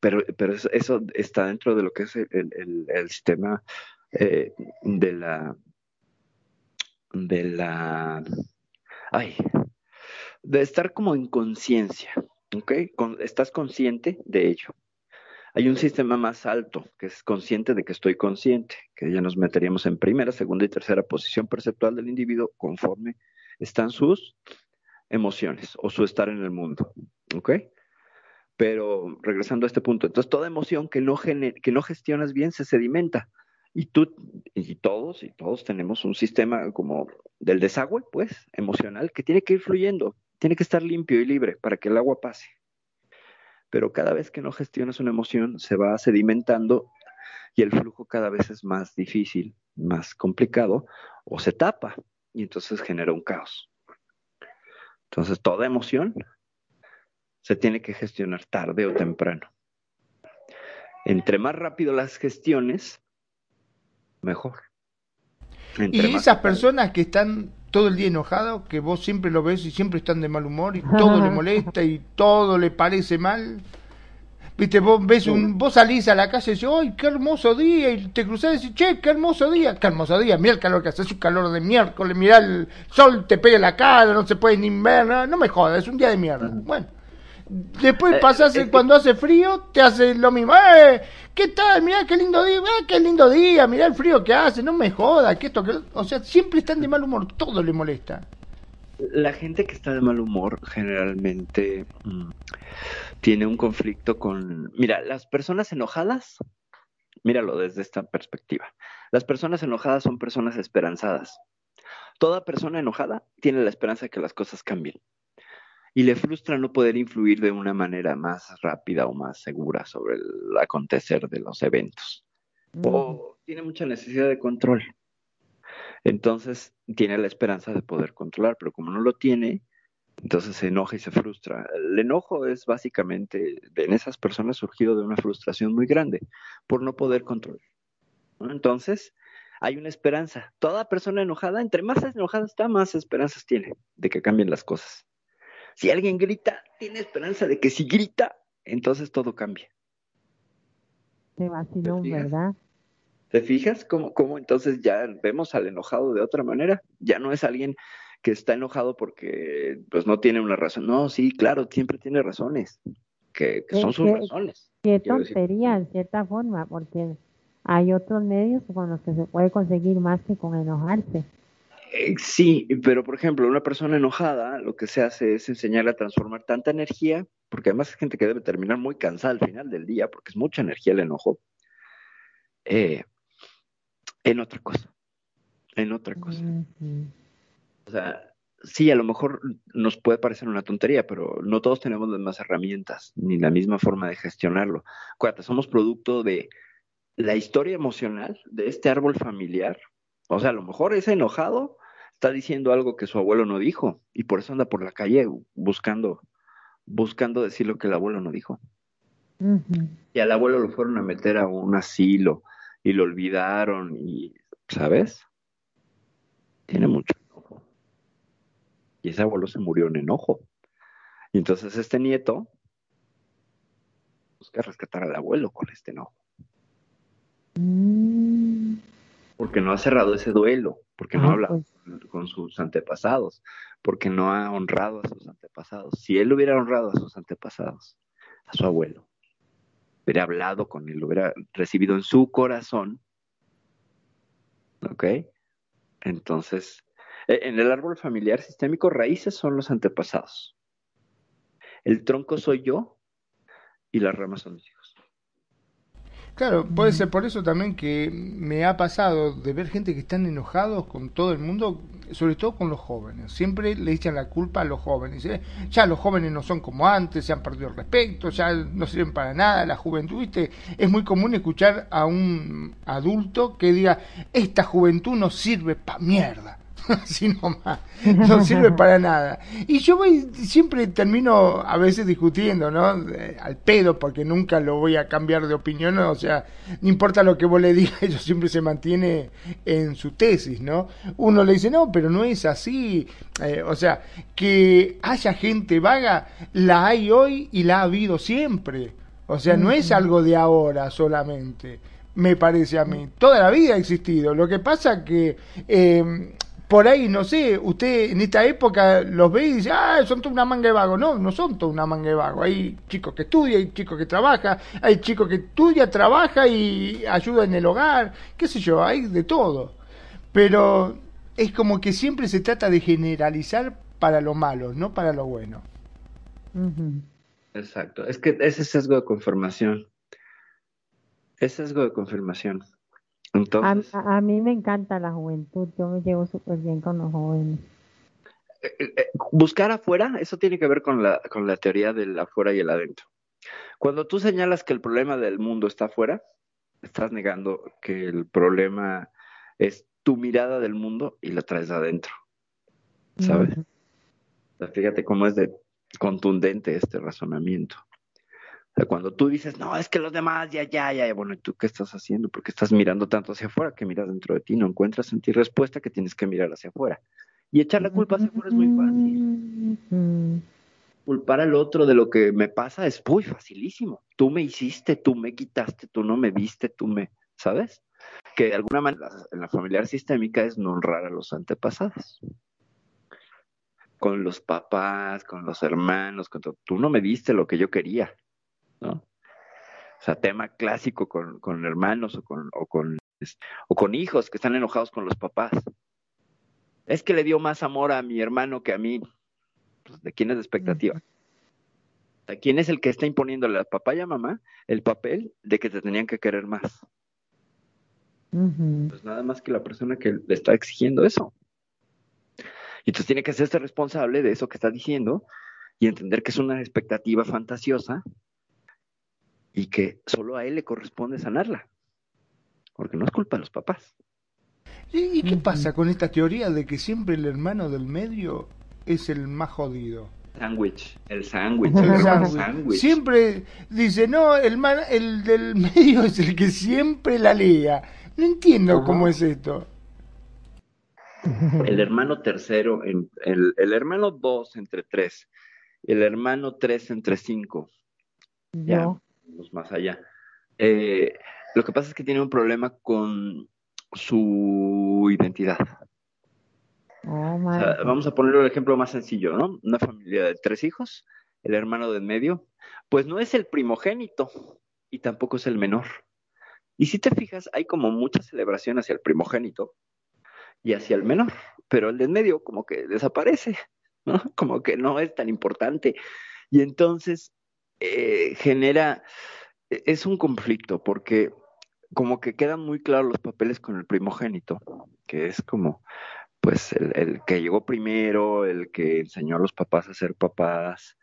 Speaker 1: pero, pero eso, eso está dentro de lo que es el, el- el- el sistema eh, de la, de la, ay, de estar como en conciencia, ¿ok? Con- estás consciente de ello. Hay un sistema más alto que es consciente de que estoy consciente, que ya nos meteríamos en primera, segunda y tercera posición perceptual del individuo conforme están sus emociones o su estar en el mundo, ¿ok? Pero regresando a este punto, entonces toda emoción que no, que no gestionas bien se sedimenta. Y tú, y todos, y todos tenemos un sistema como del desagüe, pues, emocional, que tiene que ir fluyendo, tiene que estar limpio y libre para que el agua pase. Pero cada vez que no gestionas una emoción, se va sedimentando y el flujo cada vez es más difícil, más complicado, o se tapa, y entonces genera un caos. Entonces, toda emoción se tiene que gestionar tarde o temprano. Entre más rápido las gestiones, mejor. Entre
Speaker 4: Y esas personas que están todo el día enojados, que vos siempre lo ves y siempre están de mal humor y todo le molesta y todo le parece mal. Viste, vos ves un, vos salís a la calle y decís, ¡ay, qué hermoso día! Y te cruzás y decís, che, qué hermoso día, qué hermoso día, mira el calor que hace, es un calor de miércoles, mira el sol te pega la cara, no se puede ni ver, no, no me jodas, es un día de mierda. Bueno, después
Speaker 1: Eh,
Speaker 4: pasás
Speaker 1: es que-
Speaker 4: cuando hace frío, te hace lo mismo, ¡eh! ¿Qué tal? Mirá qué lindo día, ¡eh, qué lindo día! Mirá el frío que hace, no me joda, que esto, que... O sea, siempre están de mal humor, todo le molesta.
Speaker 1: La gente que está de mal humor generalmente mm, tiene un conflicto con... Mira, las personas enojadas, míralo desde esta perspectiva. Las personas enojadas son personas esperanzadas. Toda persona enojada tiene la esperanza de que las cosas cambien. Y le frustra no poder influir de una manera más rápida o más segura sobre el acontecer de los eventos.
Speaker 3: Ujú,
Speaker 1: O tiene mucha necesidad de control. Entonces tiene la esperanza de poder controlar, pero como no lo tiene, entonces se enoja y se frustra. El enojo es básicamente en esas personas surgido de una frustración muy grande por no poder controlar. Entonces, hay una esperanza. Toda persona enojada, entre más enojada está, más esperanzas tiene de que cambien las cosas. Si alguien grita, tiene esperanza de que si grita, entonces todo cambia.
Speaker 3: Qué vacilón, ¿verdad?
Speaker 1: ¿Te fijas cómo, cómo entonces ya vemos al enojado de otra manera? Ya no es alguien que está enojado porque pues no tiene una razón. No, sí, claro, siempre tiene razones, que, son sus razones.
Speaker 3: Qué tontería, en cierta forma, porque hay otros medios con los que se puede conseguir más que con enojarse.
Speaker 1: Eh, sí, pero por ejemplo, una persona enojada lo que se hace es enseñarle a transformar tanta energía, porque además es gente que debe terminar muy cansada al final del día, porque es mucha energía el enojo, eh, en otra cosa, en otra cosa. O sea, sí, a lo mejor nos puede parecer una tontería, pero no todos tenemos las mismas herramientas, ni la misma forma de gestionarlo. Acuérdate, somos producto de la historia emocional de este árbol familiar. O sea, a lo mejor ese enojado está diciendo algo que su abuelo no dijo y por eso anda por la calle buscando, buscando decir lo que el abuelo no dijo. Y al abuelo lo fueron a meter a un asilo y lo olvidaron y, ¿sabes? Tiene mucho enojo. Y ese abuelo se murió en enojo. Y entonces este nieto busca rescatar al abuelo con este enojo. Mm. Porque no ha cerrado ese duelo, porque no ha hablado pues. con, sus antepasados, porque no ha honrado a sus antepasados. Si él hubiera honrado a sus antepasados, a su abuelo, hubiera hablado con él, lo hubiera recibido en su corazón, ¿ok? Entonces, e, en el árbol familiar sistémico, raíces son los antepasados. El tronco soy yo y las ramas son mis hijos.
Speaker 4: Claro, puede ser por eso también que me ha pasado de ver gente que están enojados con todo el mundo, sobre todo con los jóvenes. Siempre le echan la culpa a los jóvenes. ¿eh? Ya los jóvenes no son como antes, se han perdido el respeto, ya no sirven para nada. La juventud, ¿viste? Es muy común escuchar a un adulto que diga, esta juventud no sirve para mierda. así nomás, no sirve para nada. Y yo voy, siempre termino a veces discutiendo, ¿no? Al pedo, porque nunca lo voy a cambiar de opinión, o sea, no importa lo que vos le digas, ellos siempre se mantiene en su tesis, ¿no? Uno le dice, no, pero no es así, eh, o sea, que haya gente vaga, la hay hoy y la ha habido siempre. O sea, no es algo de ahora solamente me parece a mí. Toda la vida ha existido. Lo que pasa que eh, por ahí, no sé, usted en esta época los ve y dice, ah, son toda una manga de vago. No, no son toda una manga de vago. Hay chicos que estudian, hay chicos que trabajan, hay chicos que estudia, trabaja y ayuda en el hogar, qué sé yo, hay de todo. Pero es como que siempre se trata de generalizar para lo malo, no para lo bueno.
Speaker 1: Exacto, es que ese sesgo de confirmación. Ese sesgo de confirmación.
Speaker 3: A, mí me encanta la juventud, yo me llevo súper bien con los jóvenes.
Speaker 1: Eh, eh, eh, buscar afuera, eso tiene que ver con la, con la teoría del afuera y el adentro. Cuando tú señalas que el problema del mundo está afuera, estás negando que el problema es tu mirada del mundo y la traes adentro. ¿Sabes? Fíjate cómo es de contundente este razonamiento cuando tú dices, no, es que los demás, ya, ya, ya, bueno, ¿y tú qué estás haciendo? Porque estás mirando tanto hacia afuera que miras dentro de ti, no encuentras en ti respuesta que tienes que mirar hacia afuera. Y echar la culpa hacia afuera es muy fácil. Culpar al otro de lo que me pasa es muy facilísimo. Tú me hiciste, tú me quitaste, tú no me viste, tú me, ¿sabes? Que de alguna manera en la familiar sistémica es no honrar a los antepasados con los papás, con los hermanos, con tú no me diste lo que yo quería, ¿no? O sea, tema clásico con, con hermanos o con, o, con, o con hijos que están enojados con los papás. Es que le dio más amor a mi hermano que a mí. Pues, ¿De quién es la expectativa? ¿De quién es el que está imponiéndole a papá y a mamá el papel de que te tenían que querer más? Pues nada más que la persona que le está exigiendo eso. Y entonces tiene que hacerse responsable de eso que está diciendo y entender que es una expectativa fantasiosa y que solo a él le corresponde sanarla, porque no es culpa de los papás.
Speaker 4: ¿Y, y qué pasa con esta teoría de que siempre el hermano del medio es el más jodido?
Speaker 1: Sándwich, el sándwich,
Speaker 4: El sándwich.
Speaker 1: sándwich.
Speaker 4: Siempre dice, no, el, man- el del medio es el que siempre la lea. No entiendo
Speaker 1: Ajá.
Speaker 4: cómo es esto.
Speaker 1: El hermano tercero, en- el, el hermano dos entre tres, el hermano tres entre cinco, ya. Más allá. Eh, lo que pasa es que tiene un problema con su identidad.
Speaker 3: Oh,
Speaker 1: O sea, vamos a ponerlo el ejemplo más sencillo, ¿no? Una familia de tres hijos, el hermano del medio, pues no es el primogénito y tampoco es el menor. Y si te fijas, hay como mucha celebración hacia el primogénito y hacia el menor, pero el del medio como que desaparece, ¿no? Como que no es tan importante. Y entonces eh, genera, es un conflicto porque como que quedan muy claros los papeles con el primogénito, que es como pues el, el que llegó primero, el que enseñó a los papás a ser papás,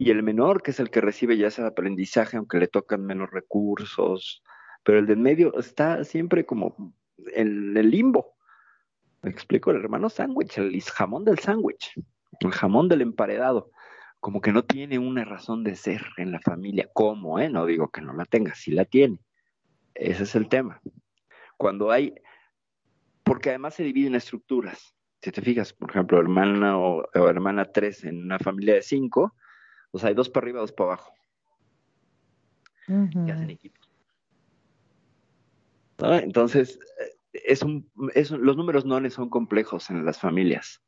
Speaker 1: y el menor, que es el que recibe ya ese aprendizaje, aunque le tocan menos recursos, pero el del medio está siempre como en el limbo. Me explico, el hermano sándwich, el jamón del sándwich, el jamón del emparedado, como que no tiene una razón de ser en la familia. ¿Cómo? Eh? No digo que no la tenga, sí la tiene. Ese es el tema. Cuando hay porque además se divide en estructuras. Si te fijas, por ejemplo, hermana o, o hermana 3 en una familia de 5, o sea, hay dos para arriba, dos para abajo, que hacen equipo. ¿No? Entonces, eh, es un, es un- los números nones son complejos en las familias,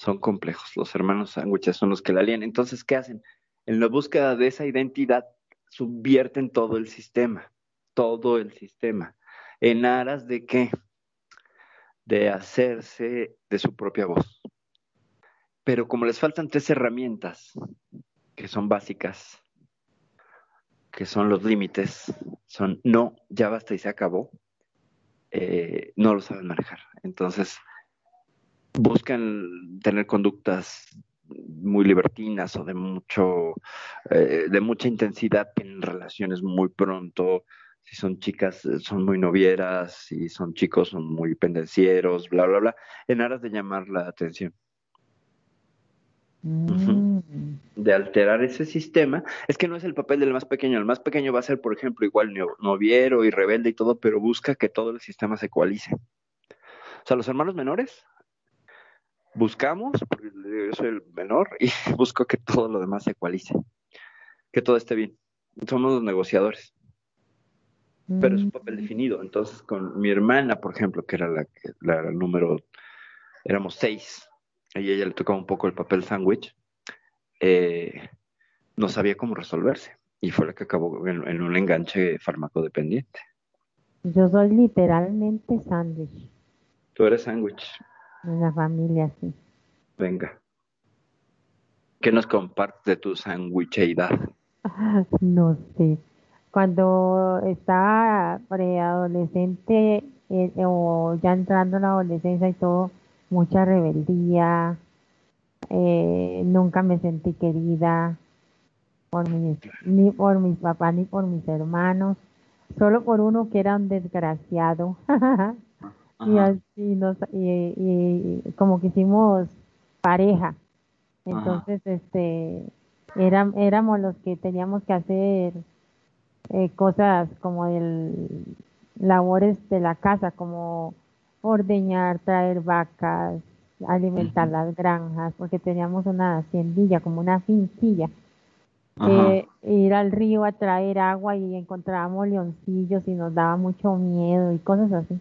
Speaker 1: son complejos. Los hermanos sándwiches son los que la lían. Entonces, ¿qué hacen? En la búsqueda de esa identidad, subvierten todo el sistema, todo el sistema. ¿En aras de qué? de hacerse de su propia voz. Pero como les faltan tres herramientas que son básicas, que son los límites, son no, ya basta y se acabó, eh, no lo saben manejar. Entonces, buscan tener conductas muy libertinas o de mucho, eh, de mucha intensidad en relaciones muy pronto, si son chicas eh, son muy novieras, si son chicos son muy pendencieros, bla, bla, bla, en aras de llamar la atención,
Speaker 3: Mm.
Speaker 1: de alterar ese sistema. Es que no es el papel del más pequeño, el más pequeño va a ser, por ejemplo, igual no- noviero y rebelde y todo, pero busca que todo el sistema se ecualice. O sea, los hermanos menores buscamos, porque yo soy el menor, y busco que todo lo demás se ecualice, que todo esté bien. Somos los negociadores. pero es un papel definido. Entonces, con mi hermana, por ejemplo, que era la, que- la número, éramos seis, y a ella le tocaba un poco el papel sándwich, eh, no sabía cómo resolverse. Y fue la que acabó en, en un enganche farmacodependiente.
Speaker 3: Yo soy literalmente sándwich
Speaker 1: Tú eres sándwich.
Speaker 3: En la familia, sí.
Speaker 1: Venga. ¿Qué nos compartes de tu sándwicheidad?
Speaker 3: No sé. Cuando estaba preadolescente eh, o ya entrando en la adolescencia y todo, mucha rebeldía, eh, nunca me sentí querida por mis, ni por mis papás ni por mis hermanos, solo por uno que era un desgraciado. y así nos, y, y- y como que hicimos pareja. Entonces, este, eran, éramos los que teníamos que hacer eh, cosas como el, labores de la casa, como ordeñar, traer vacas, alimentar las granjas, porque teníamos una haciendilla, como una finquilla. Eh, ir al río a traer agua y encontrábamos leoncillos y nos daba mucho miedo y cosas así.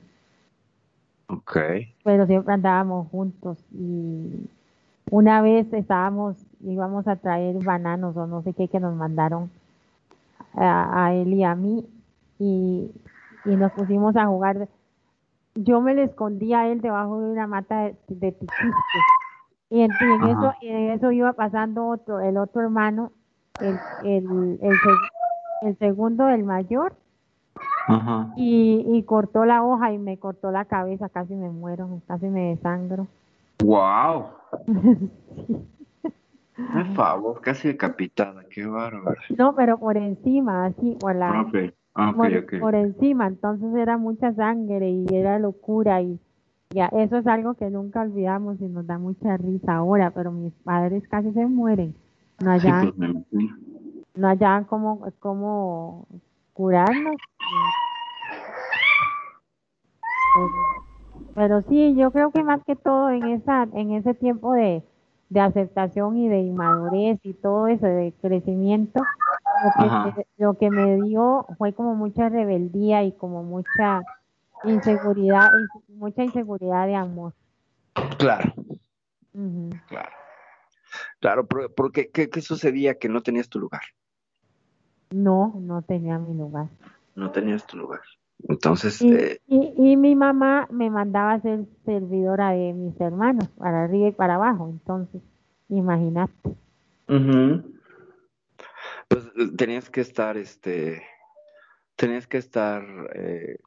Speaker 1: Ok.
Speaker 3: pero siempre andábamos juntos y una vez estábamos, íbamos a traer bananos o no sé qué que nos mandaron a, a él y a mí y, y nos pusimos a jugar. Yo me le escondí a él debajo de una mata de, de y en, y en eso, y en eso iba pasando otro, el otro hermano, el, el, el segundo, el mayor,
Speaker 1: Ajá.
Speaker 3: y, y cortó la hoja y me cortó la cabeza, casi me muero, casi me desangro.
Speaker 1: Wow. Por favor, casi decapitada, qué bárbaro.
Speaker 3: No, pero por encima, así, por la,
Speaker 1: ok,
Speaker 3: por, encima, entonces era mucha sangre y era locura y, Ya, eso es algo que nunca olvidamos y nos da mucha risa ahora, pero mis padres casi se mueren. No
Speaker 1: Sí,
Speaker 3: hallaban,
Speaker 1: pues me imagino.
Speaker 3: no hallaban cómo, cómo curarnos. Pero, pero sí, yo creo que más que todo en esa, en ese tiempo de, de aceptación y de inmadurez y todo eso de crecimiento, lo que, lo que me dio fue como mucha rebeldía y como mucha inseguridad, inse- mucha inseguridad de amor.
Speaker 1: Claro, claro. Claro, porque ¿qué, qué sucedía? Que no tenías tu lugar.
Speaker 3: No, no tenía mi lugar.
Speaker 1: No tenías tu lugar. Entonces,
Speaker 3: Y,
Speaker 1: eh,
Speaker 3: y, y mi mamá me mandaba a ser servidora de mis hermanos, para arriba y para abajo. Entonces, imagínate.
Speaker 1: ujú. pues eh, tenías que estar, este, tenías que estar eh,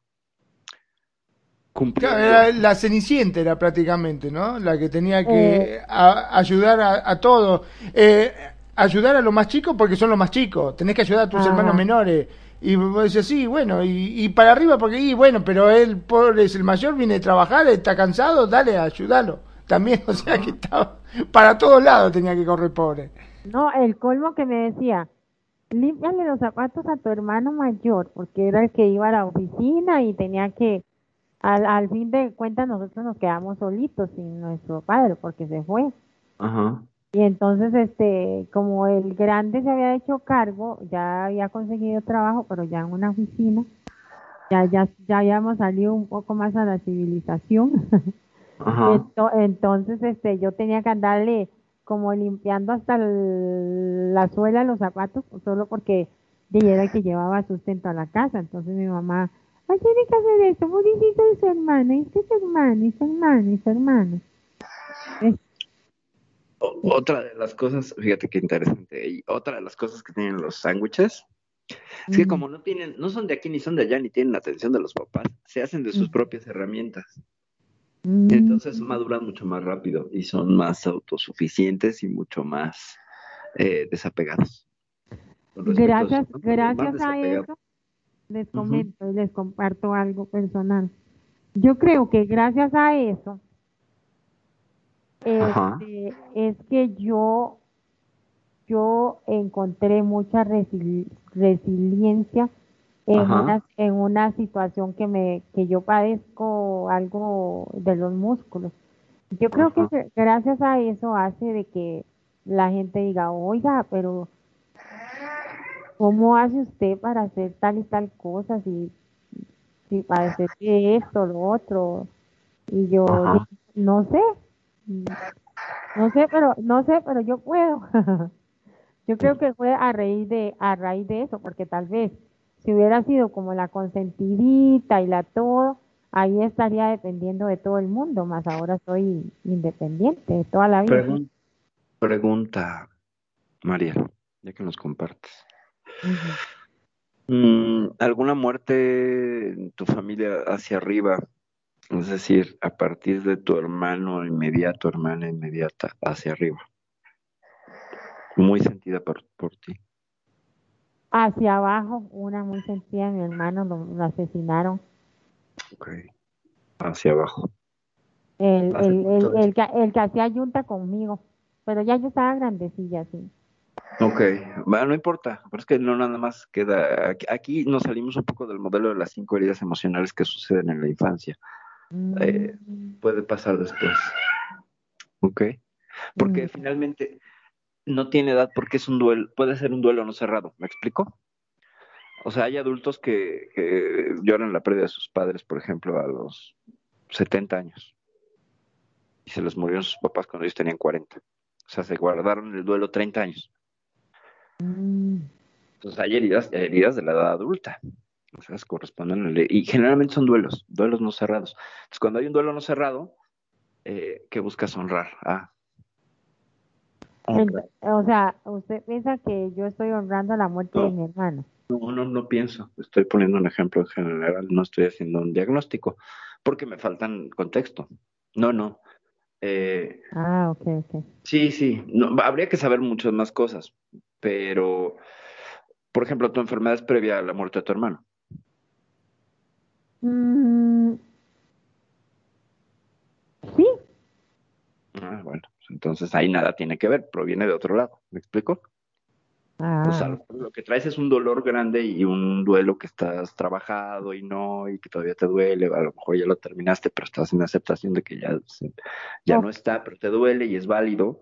Speaker 1: cumpliendo.
Speaker 4: Claro, era la Cenicienta era prácticamente, ¿no? La que tenía que
Speaker 3: Eh.
Speaker 4: a- ayudar a, a todos. Eh, ayudar a los más chicos porque son los más chicos. Tenés que ayudar a tus
Speaker 3: Ajá.
Speaker 4: hermanos menores. Y vos decís, sí, bueno, y, y para arriba porque, y bueno, pero él, pobre, es el mayor, viene a trabajar, está cansado, dale, ayúdalo. También, o sea que estaba, para todos lados tenía que correr pobre.
Speaker 3: No, el colmo que me decía, límpiale los zapatos a tu hermano mayor, porque era el que iba a la oficina y tenía que, al, al fin de cuentas nosotros nos quedamos solitos sin nuestro padre, porque se fue.
Speaker 1: Ajá.
Speaker 3: Y entonces, este, como el grande se había hecho cargo, ya había conseguido trabajo, pero ya en una oficina, ya, ya, ya habíamos salido un poco más a la civilización.
Speaker 1: Ajá.
Speaker 3: Entonces, este, yo tenía que andarle como limpiando hasta el- la suela de los zapatos, solo porque ella era el que llevaba sustento a la casa. Entonces mi mamá, ay, tiene que hacer esto, pobrecito de su hermana, es que su hermana, y su hermana, y su hermana.
Speaker 1: Otra de las cosas, fíjate qué interesante, y otra de las cosas que tienen los sándwiches es que
Speaker 3: Ujú.
Speaker 1: como no tienen, no son de aquí ni son de allá, ni tienen la atención de los papás, se hacen de sus
Speaker 3: Mm.
Speaker 1: propias herramientas.
Speaker 3: Mm,
Speaker 1: Entonces maduran mucho más rápido y son más autosuficientes y mucho más eh, desapegados. Respecto a
Speaker 3: Gracias, gracias a eso, les comento y les comparto algo personal. Yo creo que gracias a eso. Este, es que yo, yo encontré mucha resili- resiliencia en una, en una situación que me, que yo padezco algo de los músculos. Yo creo
Speaker 1: Ajá.
Speaker 3: que gracias a eso hace de que la gente diga, oiga, pero ¿cómo hace usted para hacer tal y tal cosa? Si, si parece que esto, lo otro. Y yo
Speaker 1: Ajá.
Speaker 3: no sé, no sé, pero no sé, pero yo puedo. Yo creo que fue a raíz de a raíz de eso, porque tal vez si hubiera sido como la consentidita y la todo, ahí estaría dependiendo de todo el mundo, más ahora soy independiente de toda la vida.
Speaker 1: Pregun- pregunta, María, ya que nos compartes. Mm, ¿Alguna muerte en tu familia hacia arriba? Es decir, a partir de tu hermano inmediato, hermana inmediata, hacia arriba. Muy sentida por, por ti.
Speaker 3: Hacia abajo, una muy sentida, mi hermano lo, lo asesinaron.
Speaker 1: Ok. Hacia abajo.
Speaker 3: El,
Speaker 1: ¿Hace
Speaker 3: el, el, el, que, el que hacía yunta conmigo, pero ya yo estaba grandecilla, sí.
Speaker 1: Ok, bueno, no importa, pero es que no nada más queda. Aquí, aquí nos salimos un poco del modelo de las cinco heridas emocionales que suceden en la infancia. Eh, Puede pasar después. Ok. Porque
Speaker 3: mm,
Speaker 1: finalmente no tiene edad porque es un duelo, puede ser un duelo no cerrado, ¿me explico? O sea, hay adultos que, que lloran la pérdida de sus padres, por ejemplo, a los 70 años. Y se les murieron sus papás cuando ellos tenían 40. O sea, se guardaron el duelo 30 años.
Speaker 3: mm.
Speaker 1: Entonces hay heridas, heridas de la edad adulta. O sea, se corresponden a la- y generalmente son duelos, duelos no cerrados. Entonces, cuando hay un duelo no cerrado, eh, ¿qué buscas honrar? Ah,
Speaker 3: O sea, usted piensa que yo estoy honrando la muerte de mi hermano.
Speaker 1: No, no, no pienso. Estoy poniendo un ejemplo en general, no estoy haciendo un diagnóstico, porque me faltan contexto. No, no. Eh,
Speaker 3: Ah, ok, ok.
Speaker 1: sí, sí, no, habría que saber muchas más cosas, pero, por ejemplo, tu enfermedad es previa a la muerte de tu hermano.
Speaker 3: Mm,
Speaker 1: Ah, bueno, pues entonces ahí nada tiene que ver, proviene de otro lado. ¿Me explico?
Speaker 3: Ah,
Speaker 1: O sea, lo, que traes es un dolor grande y un duelo que estás trabajado y no, y que todavía te duele. A lo mejor ya lo terminaste, pero estás en aceptación de que ya, ya no está, pero te duele y es válido.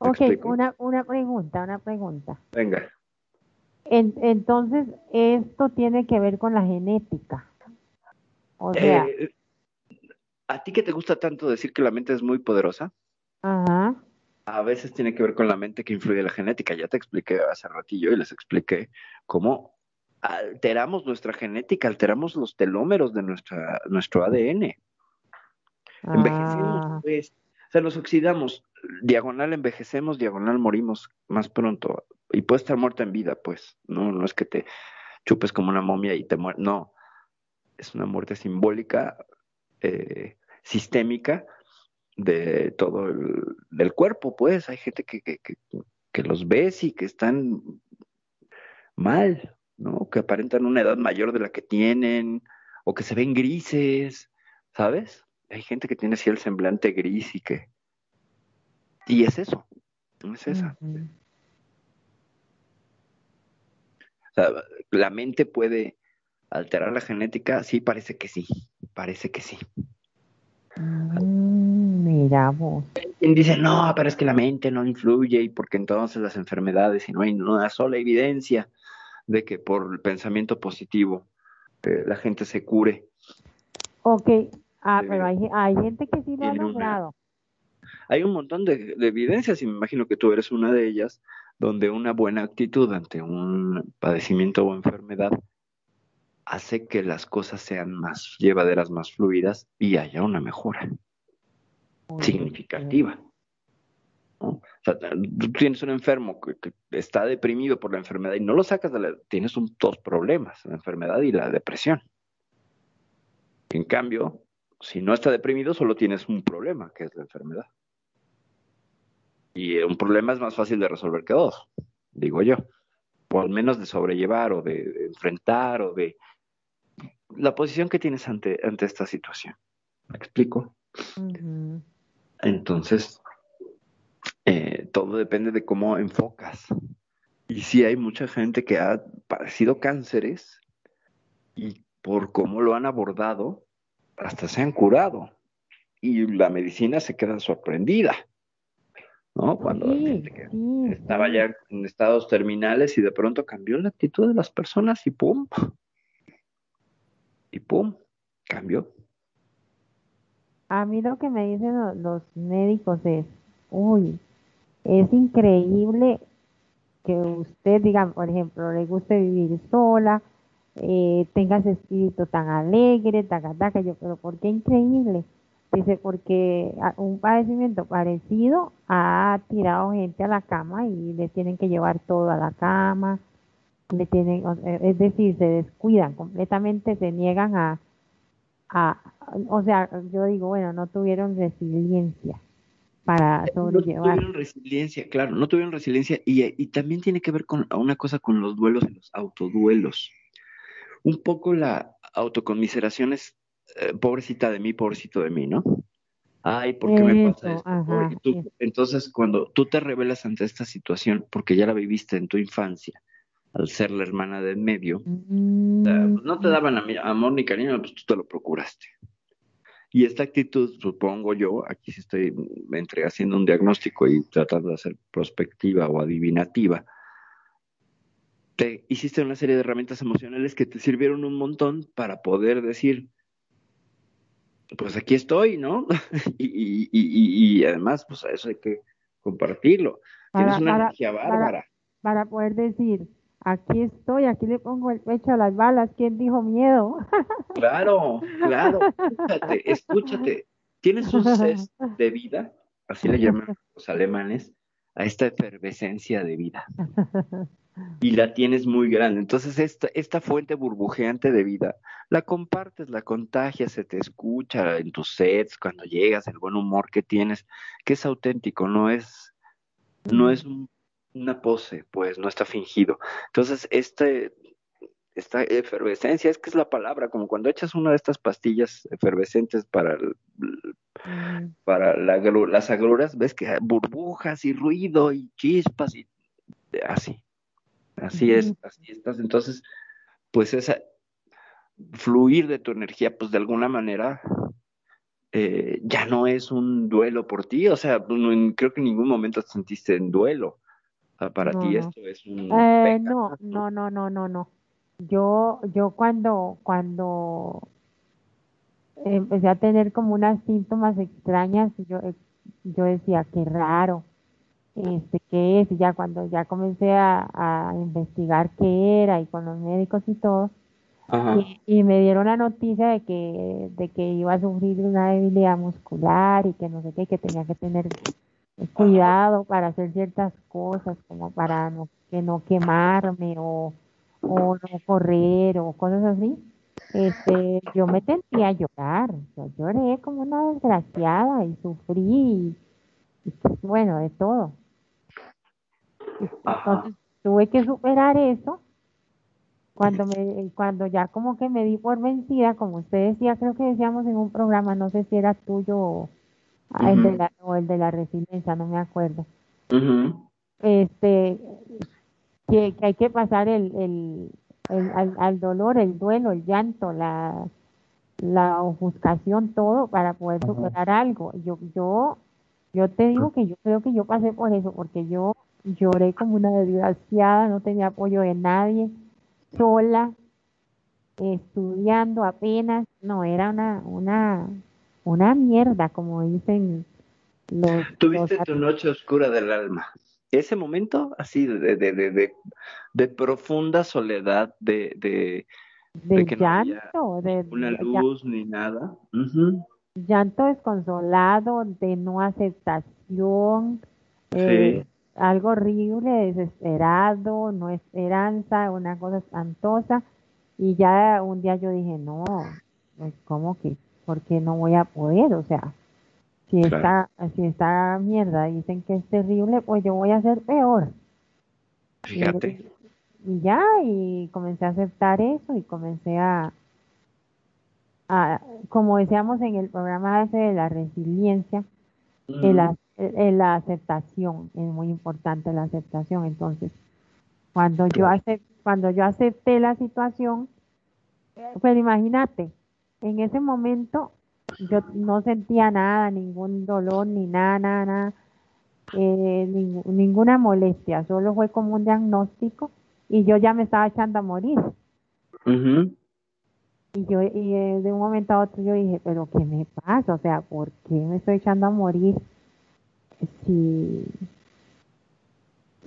Speaker 1: ¿Me
Speaker 3: ok, una, una pregunta, una pregunta.
Speaker 1: Venga.
Speaker 3: En- entonces, esto tiene que ver con la genética. O sea,
Speaker 1: Eh, ¿a ti que te gusta tanto decir que la mente es muy poderosa?
Speaker 3: ajá,
Speaker 1: A veces tiene que ver con la mente que influye la genética. Ya te expliqué hace ratillo y les expliqué cómo alteramos nuestra genética, alteramos los telómeros de nuestra, nuestro ADN. Envejecemos,
Speaker 3: ah,
Speaker 1: pues. O sea, nos oxidamos. Diagonal envejecemos, diagonal morimos más pronto. Y puede estar muerta en vida, pues. No, no es que te chupes como una momia y te mueres. No. Es una muerte simbólica, eh, sistémica de todo el del cuerpo, pues. Hay gente que, que, que, que los ves y que están mal, ¿no? Que aparentan una edad mayor de la que tienen, o que se ven grises, ¿sabes? Hay gente que tiene así el semblante gris y que... Y es eso, no es esa.
Speaker 3: ujú.
Speaker 1: O sea, la mente puede alterar la genética, sí, parece que sí, parece que sí.
Speaker 3: Mm, mira vos.
Speaker 1: Quien dice, no, pero es que la mente no influye y porque entonces las enfermedades y no hay una sola evidencia de que por el pensamiento positivo eh, la gente se cure.
Speaker 3: Ok, ah, pero hay, hay gente que sí lo ha
Speaker 1: una-
Speaker 3: logrado.
Speaker 1: Hay un montón de, de evidencias y me imagino que tú eres una de ellas, donde una buena actitud ante un padecimiento o enfermedad hace que las cosas sean más llevaderas, más fluidas y haya una mejora significativa. ¿no? O sea, tú tienes un enfermo que, que está deprimido por la enfermedad y no lo sacas de la... Tienes un, dos problemas, la enfermedad y la depresión. En cambio, si no está deprimido, solo tienes un problema, que es la enfermedad. Y un problema es más fácil de resolver que dos, digo yo. O al menos de sobrellevar o de, de enfrentar o de... La posición que tienes ante, ante esta situación. ¿Me explico? Entonces, eh, todo depende de cómo enfocas. Y sí hay mucha gente que ha padecido cánceres y por cómo lo han abordado, hasta se han curado. Y la medicina se queda sorprendida, ¿no? Cuando
Speaker 3: Sí,
Speaker 1: gente que
Speaker 3: sí,
Speaker 1: estaba ya en estados terminales y de pronto cambió la actitud de las personas y ¡pum! Y ¡pum! Cambió.
Speaker 3: A mí lo que me dicen lo- los médicos es, uy, es increíble que usted, diga, por ejemplo, le guste vivir sola, eh, tenga ese espíritu tan alegre, taca, taca, yo, pero ¿por qué increíble? Dice, porque un padecimiento parecido ha tirado gente a la cama y le tienen que llevar todo a la cama, le tienen, o- es decir, se descuidan completamente, se niegan a, a, o sea, yo digo, bueno, no tuvieron resiliencia para
Speaker 1: No
Speaker 3: sobrellevar.
Speaker 1: tuvieron resiliencia, claro, no tuvieron resiliencia y, y también tiene que ver con una cosa con los duelos y los autoduelos. Un poco la autoconmiseración es eh, pobrecita de mí, pobrecito de mí, ¿no? Ay, ¿por qué me pasa esto?
Speaker 3: ajá,
Speaker 1: tú- entonces, cuando tú te revelas ante esta situación, porque ya la viviste en tu infancia, al ser la hermana de en medio, o sea,
Speaker 3: Mm,
Speaker 1: pues no te daban amor ni cariño, pues tú te lo procuraste. Y esta actitud, supongo yo, aquí sí estoy entre haciendo un diagnóstico y tratando de hacer prospectiva o adivinativa, te hiciste una serie de herramientas emocionales que te sirvieron un montón para poder decir, pues aquí estoy, ¿no? y, y- y- y además, pues a eso hay que compartirlo.
Speaker 3: Para,
Speaker 1: Tienes una
Speaker 3: para,
Speaker 1: energía
Speaker 3: para,
Speaker 1: bárbara.
Speaker 3: para poder decir, aquí estoy, aquí le pongo el pecho a las balas, ¿quién dijo miedo?
Speaker 1: Claro, claro, escúchate, escúchate. Tienes un ses de vida, así le llaman los alemanes, a esta efervescencia de vida. Y la tienes muy grande. Entonces, esta, esta fuente burbujeante de vida, la compartes, la contagias, se te escucha en tus sets, cuando llegas, el buen humor que tienes, que es auténtico, no es, no es un- una pose, pues, no está fingido. Entonces, este, esta efervescencia, es que es la palabra, como cuando echas una de estas pastillas efervescentes para, para las agruras, ves que hay burbujas y ruido y chispas y así, así es, así estás. Entonces, pues esa fluir de tu energía, pues de alguna manera eh, ya no es un duelo por ti, o sea, creo que en ningún momento te sentiste en duelo. Para ti esto es un...
Speaker 3: Eh, no, no, no, no, no, no. Yo, yo cuando, cuando empecé a tener como unas síntomas extrañas, yo, eh, yo decía, qué raro, este, qué es, y ya cuando ya comencé a, a investigar qué era y con los médicos y todo, y, me dieron la noticia de que, de que iba a sufrir una debilidad muscular y que no sé qué, que tenía que tener cuidado para hacer ciertas cosas, como para no, que no quemarme o, o no correr o cosas así. Este, yo me tendía a llorar, yo lloré como una desgraciada y sufrí y, pues, bueno, de todo. Entonces tuve que superar eso cuando me cuando ya como que me di por vencida, como usted decía, creo que decíamos en un programa, no sé si era tuyo o, el, de la, o el de la resiliencia, no me acuerdo. Este que, hay que pasar el, el, al, al, dolor, el duelo, el llanto, la, la ofuscación, todo para poder superar algo. Yo, yo, yo te digo que yo creo que yo pasé por eso, porque yo lloré como una desgraciada, no tenía apoyo de nadie sola, estudiando apenas, no, era una, una, una mierda, como dicen los...
Speaker 1: Tuviste tu noche oscura del alma. Ese momento así de, de, de, de, profunda soledad, de, de,
Speaker 3: de, que llanto, de
Speaker 1: una luz ni nada.
Speaker 3: Llanto desconsolado, de no aceptación, eh, algo horrible, desesperado, no esperanza, una cosa espantosa. Y ya un día yo dije, no, pues ¿cómo que? Porque no voy a poder? O sea, si esta, si esta mierda dicen que es terrible, pues yo voy a ser peor.
Speaker 1: Fíjate.
Speaker 3: Y, ya, y comencé a aceptar eso y comencé a, a como decíamos en el programa ese de la resiliencia, el, eh, la aceptación, es muy importante la aceptación. Entonces, cuando yo, cuando yo acepté la situación, pues imagínate, en ese momento yo no sentía nada, ningún dolor, ni nada, nada, eh, ninguna molestia, solo fue como un diagnóstico y yo ya me estaba echando a morir. Y yo y eh, de un momento a otro yo dije, pero ¿qué me pasa? O sea, ¿por qué me estoy echando a morir? si,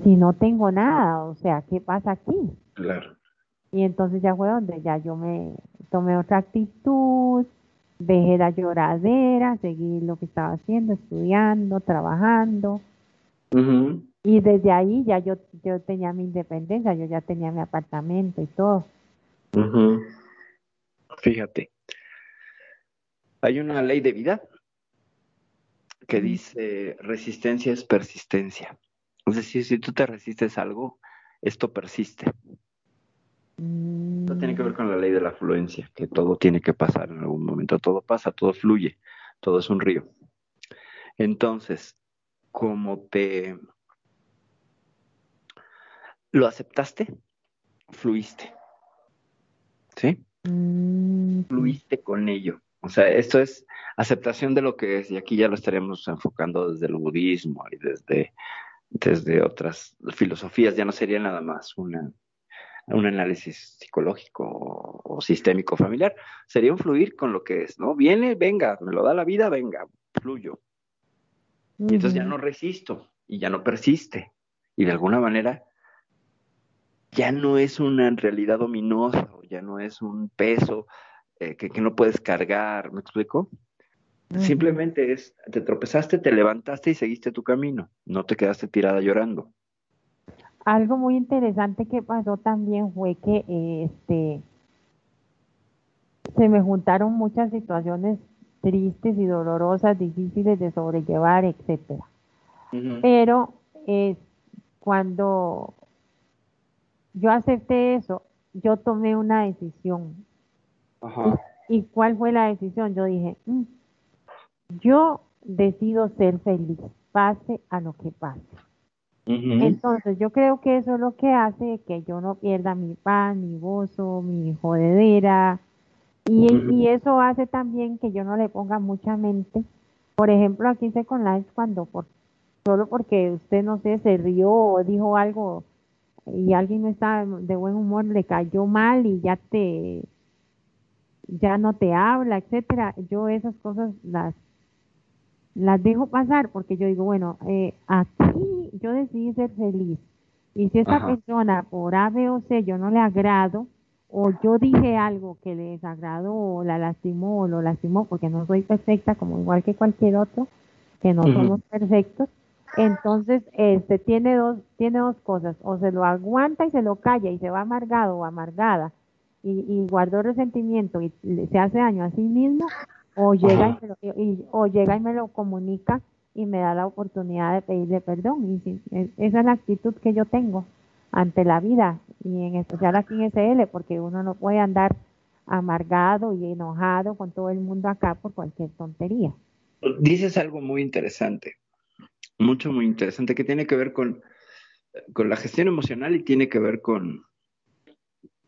Speaker 3: si no tengo nada? O sea, ¿qué pasa aquí?
Speaker 1: Claro.
Speaker 3: Y entonces ya fue donde ya yo me tomé otra actitud, dejé la lloradera, seguí lo que estaba haciendo, estudiando, trabajando. Y desde ahí ya yo, yo tenía mi independencia, yo ya tenía mi apartamento y todo.
Speaker 1: Fíjate, hay una ley de vida que dice resistencia es persistencia. Es decir, si tú te resistes a algo, esto persiste. Esto tiene que ver con la ley de la fluencia, que todo tiene que pasar en algún momento, todo pasa, todo fluye, todo es un río. Entonces, como te lo aceptaste, fluiste. ¿Sí?
Speaker 3: Mm.
Speaker 1: Fluiste con ello. O sea, esto es aceptación de lo que es, y aquí ya lo estaremos enfocando desde el budismo y desde, desde otras filosofías, ya no sería nada más una, un análisis psicológico o, sistémico familiar, sería un fluir con lo que es, ¿no? Viene, venga, me lo da la vida, venga, fluyo. Y entonces ya no resisto y ya no persiste. Y de alguna manera ya no es una realidad ominosa ya no es un peso eh, que, no puedes cargar, ¿me explico? Simplemente es, te tropezaste, te levantaste y seguiste tu camino, no te quedaste tirada llorando.
Speaker 3: Algo muy interesante que pasó también fue que este se me juntaron muchas situaciones tristes y dolorosas, difíciles de sobrellevar, etcétera. Pero es cuando yo acepté eso yo tomé una decisión.
Speaker 1: Ajá.
Speaker 3: ¿Y cuál fue la decisión? Yo dije, "Mm, yo decido ser feliz, pase a lo que pase. Entonces, yo creo que eso es lo que hace que yo no pierda mi pan, mi gozo, mi jodedera. Y, eso hace también que yo no le ponga mucha mente. Por ejemplo, aquí se con la cuando por, solo porque usted, no sé, se rió o dijo algo y alguien no está de buen humor, le cayó mal y ya te, ya no te habla, etcétera. Yo esas cosas las las dejo pasar porque yo digo, bueno, eh, aquí yo decidí ser feliz. Y si esta
Speaker 1: Ajá.
Speaker 3: persona por A, B o C yo no le agrado, o yo dije algo que le desagradó, o la lastimó, o lo lastimó, porque no soy perfecta, como igual que cualquier otro, que no somos perfectos, entonces este tiene dos, tiene dos cosas, o se lo aguanta y se lo calla y se va amargado o amargada, y, y guardó resentimiento y se hace daño a sí mismo, o llega, y me lo, y- o llega y me lo comunica y me da la oportunidad de pedirle perdón. Y sí, es- esa es la actitud que yo tengo ante la vida y en especial aquí en SL, porque uno no puede andar amargado y enojado con todo el mundo acá por cualquier tontería.
Speaker 1: Dices algo muy interesante, mucho, muy interesante, que tiene que ver con, con la gestión emocional y tiene que ver con,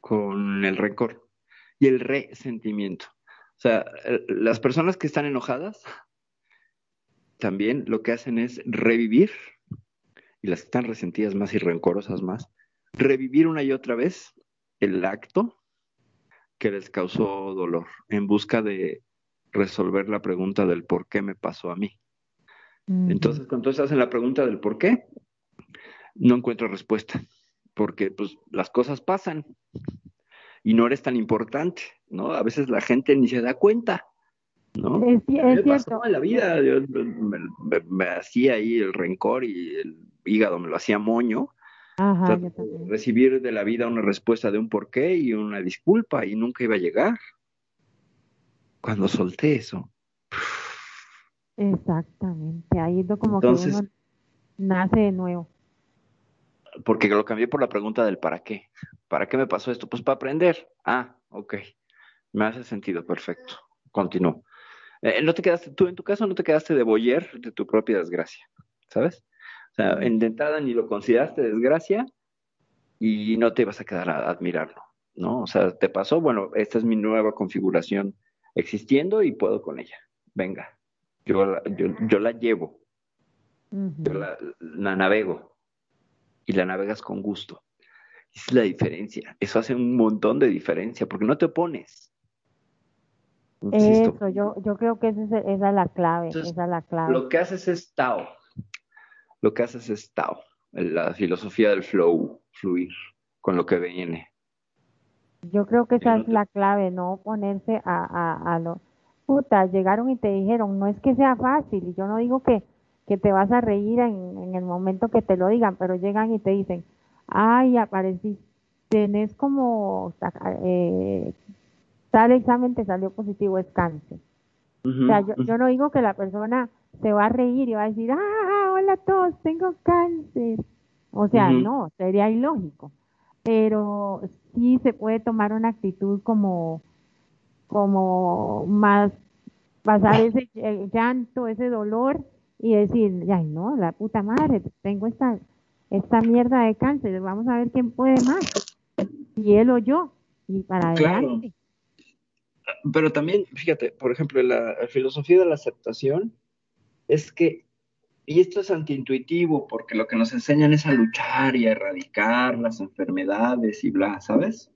Speaker 1: con el rencor y el resentimiento. O sea, las personas que están enojadas también lo que hacen es revivir, y las que están resentidas más y rencorosas más, revivir una y otra vez el acto que les causó dolor en busca de resolver la pregunta del por qué me pasó a mí.
Speaker 3: Ujú.
Speaker 1: Entonces, cuando se hacen la pregunta del por qué, no encuentro respuesta, porque pues las cosas pasan y no eres tan importante, ¿no? A veces la gente ni se da cuenta, ¿no?
Speaker 3: Es, es
Speaker 1: me pasó
Speaker 3: cierto.
Speaker 1: en la vida, yo me, me- me hacía ahí el rencor y el hígado me lo hacía moño,
Speaker 3: Ajá,
Speaker 1: recibir de la vida una respuesta de un porqué y una disculpa y nunca iba a llegar. Cuando solté eso,
Speaker 3: Exactamente. Ahí es como
Speaker 1: Entonces-
Speaker 3: que uno nace de nuevo.
Speaker 1: Porque lo cambié por la pregunta del para qué. ¿Para qué me pasó esto? Pues para aprender. Ah, ok. Me hace sentido, perfecto. Continúo. Eh, no te quedaste, tú en tu caso no te quedaste de boyer de tu propia desgracia, ¿sabes? O sea, en de entrada ni lo consideraste desgracia y no te ibas a quedar a admirarlo, ¿no? O sea, te pasó, bueno, esta es mi nueva configuración existiendo y puedo con ella. Venga, yo la, yo, yo la llevo, yo la, la navego y la navegas con gusto. Esa es la diferencia. Eso hace un montón de diferencia porque no te opones. Insisto,
Speaker 3: Eso, yo, yo creo que esa es, esa es la clave,
Speaker 1: Entonces,
Speaker 3: esa es la clave.
Speaker 1: Lo que haces es Tao. Lo que haces es Tao. La filosofía del flow, fluir con lo que viene.
Speaker 3: Yo creo que esa
Speaker 1: no
Speaker 3: es
Speaker 1: te-
Speaker 3: la clave, no ponerse a, a, a lo... Puta, llegaron y te dijeron, no es que sea fácil, y yo no digo que, que te vas a reír en, en el momento que te lo digan, pero llegan y te dicen, ay, apareciste, tenés como, eh, tal examen te salió positivo, es cáncer. O sea, yo, no digo que la persona se va a reír y va a decir, ah, hola a todos, tengo cáncer. O sea, no, sería ilógico. Pero sí se puede tomar una actitud como, como más, pasar ese ll- llanto, ese dolor y decir, ay no, la puta madre, tengo esta, esta mierda de cáncer, vamos a ver quién puede más. Si él o yo, y para
Speaker 1: Claro.
Speaker 3: adelante.
Speaker 1: Pero también, fíjate, por ejemplo, la, filosofía de la aceptación es que, y esto es antiintuitivo, porque lo que nos enseñan es a luchar y a erradicar las enfermedades y bla, ¿sabes?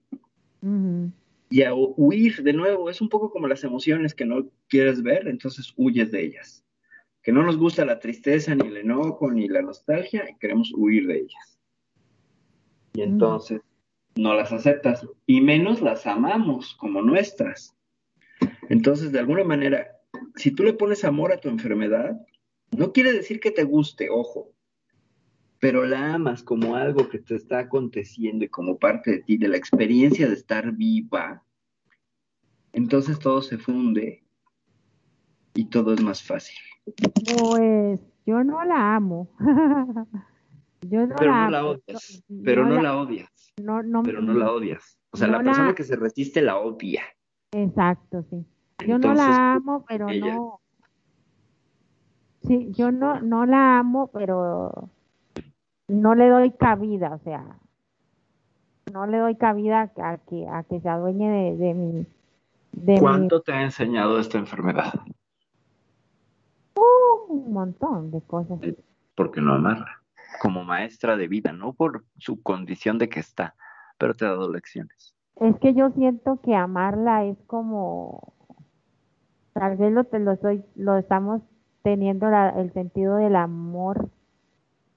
Speaker 1: Y a hu- huir de nuevo, es un poco como las emociones que no quieres ver, entonces huyes de ellas. Que no nos gusta la tristeza, ni el enojo, ni la nostalgia, y queremos huir de ellas. Y
Speaker 3: Ujú.
Speaker 1: entonces no las aceptas, y menos las amamos como nuestras. Entonces, de alguna manera, si tú le pones amor a tu enfermedad, no quiere decir que te guste, ojo, pero la amas como algo que te está aconteciendo y como parte de ti, de la experiencia de estar viva, entonces todo se funde y todo es más fácil.
Speaker 3: Pues yo no la amo. yo no
Speaker 1: Pero
Speaker 3: la
Speaker 1: no la odias, pero no la odias,
Speaker 3: no, no,
Speaker 1: pero no la odias. O sea, la persona
Speaker 3: la-
Speaker 1: que se resiste la odia.
Speaker 3: Exacto, sí. Yo no la amo, pero
Speaker 1: ella-
Speaker 3: no. Sí, yo no, no la amo, pero no le doy cabida, o sea, no le doy cabida a que, a que se adueñe de, de mi, de mi,
Speaker 1: ¿Cuánto te ha enseñado esta enfermedad?
Speaker 3: Un montón de cosas.
Speaker 1: Porque no amarra. Como maestra de vida, no por su condición de que está, pero te ha dado lecciones.
Speaker 3: Es que yo siento que amarla es como, tal vez lo, te lo estoy, lo estamos teniendo la- el sentido del amor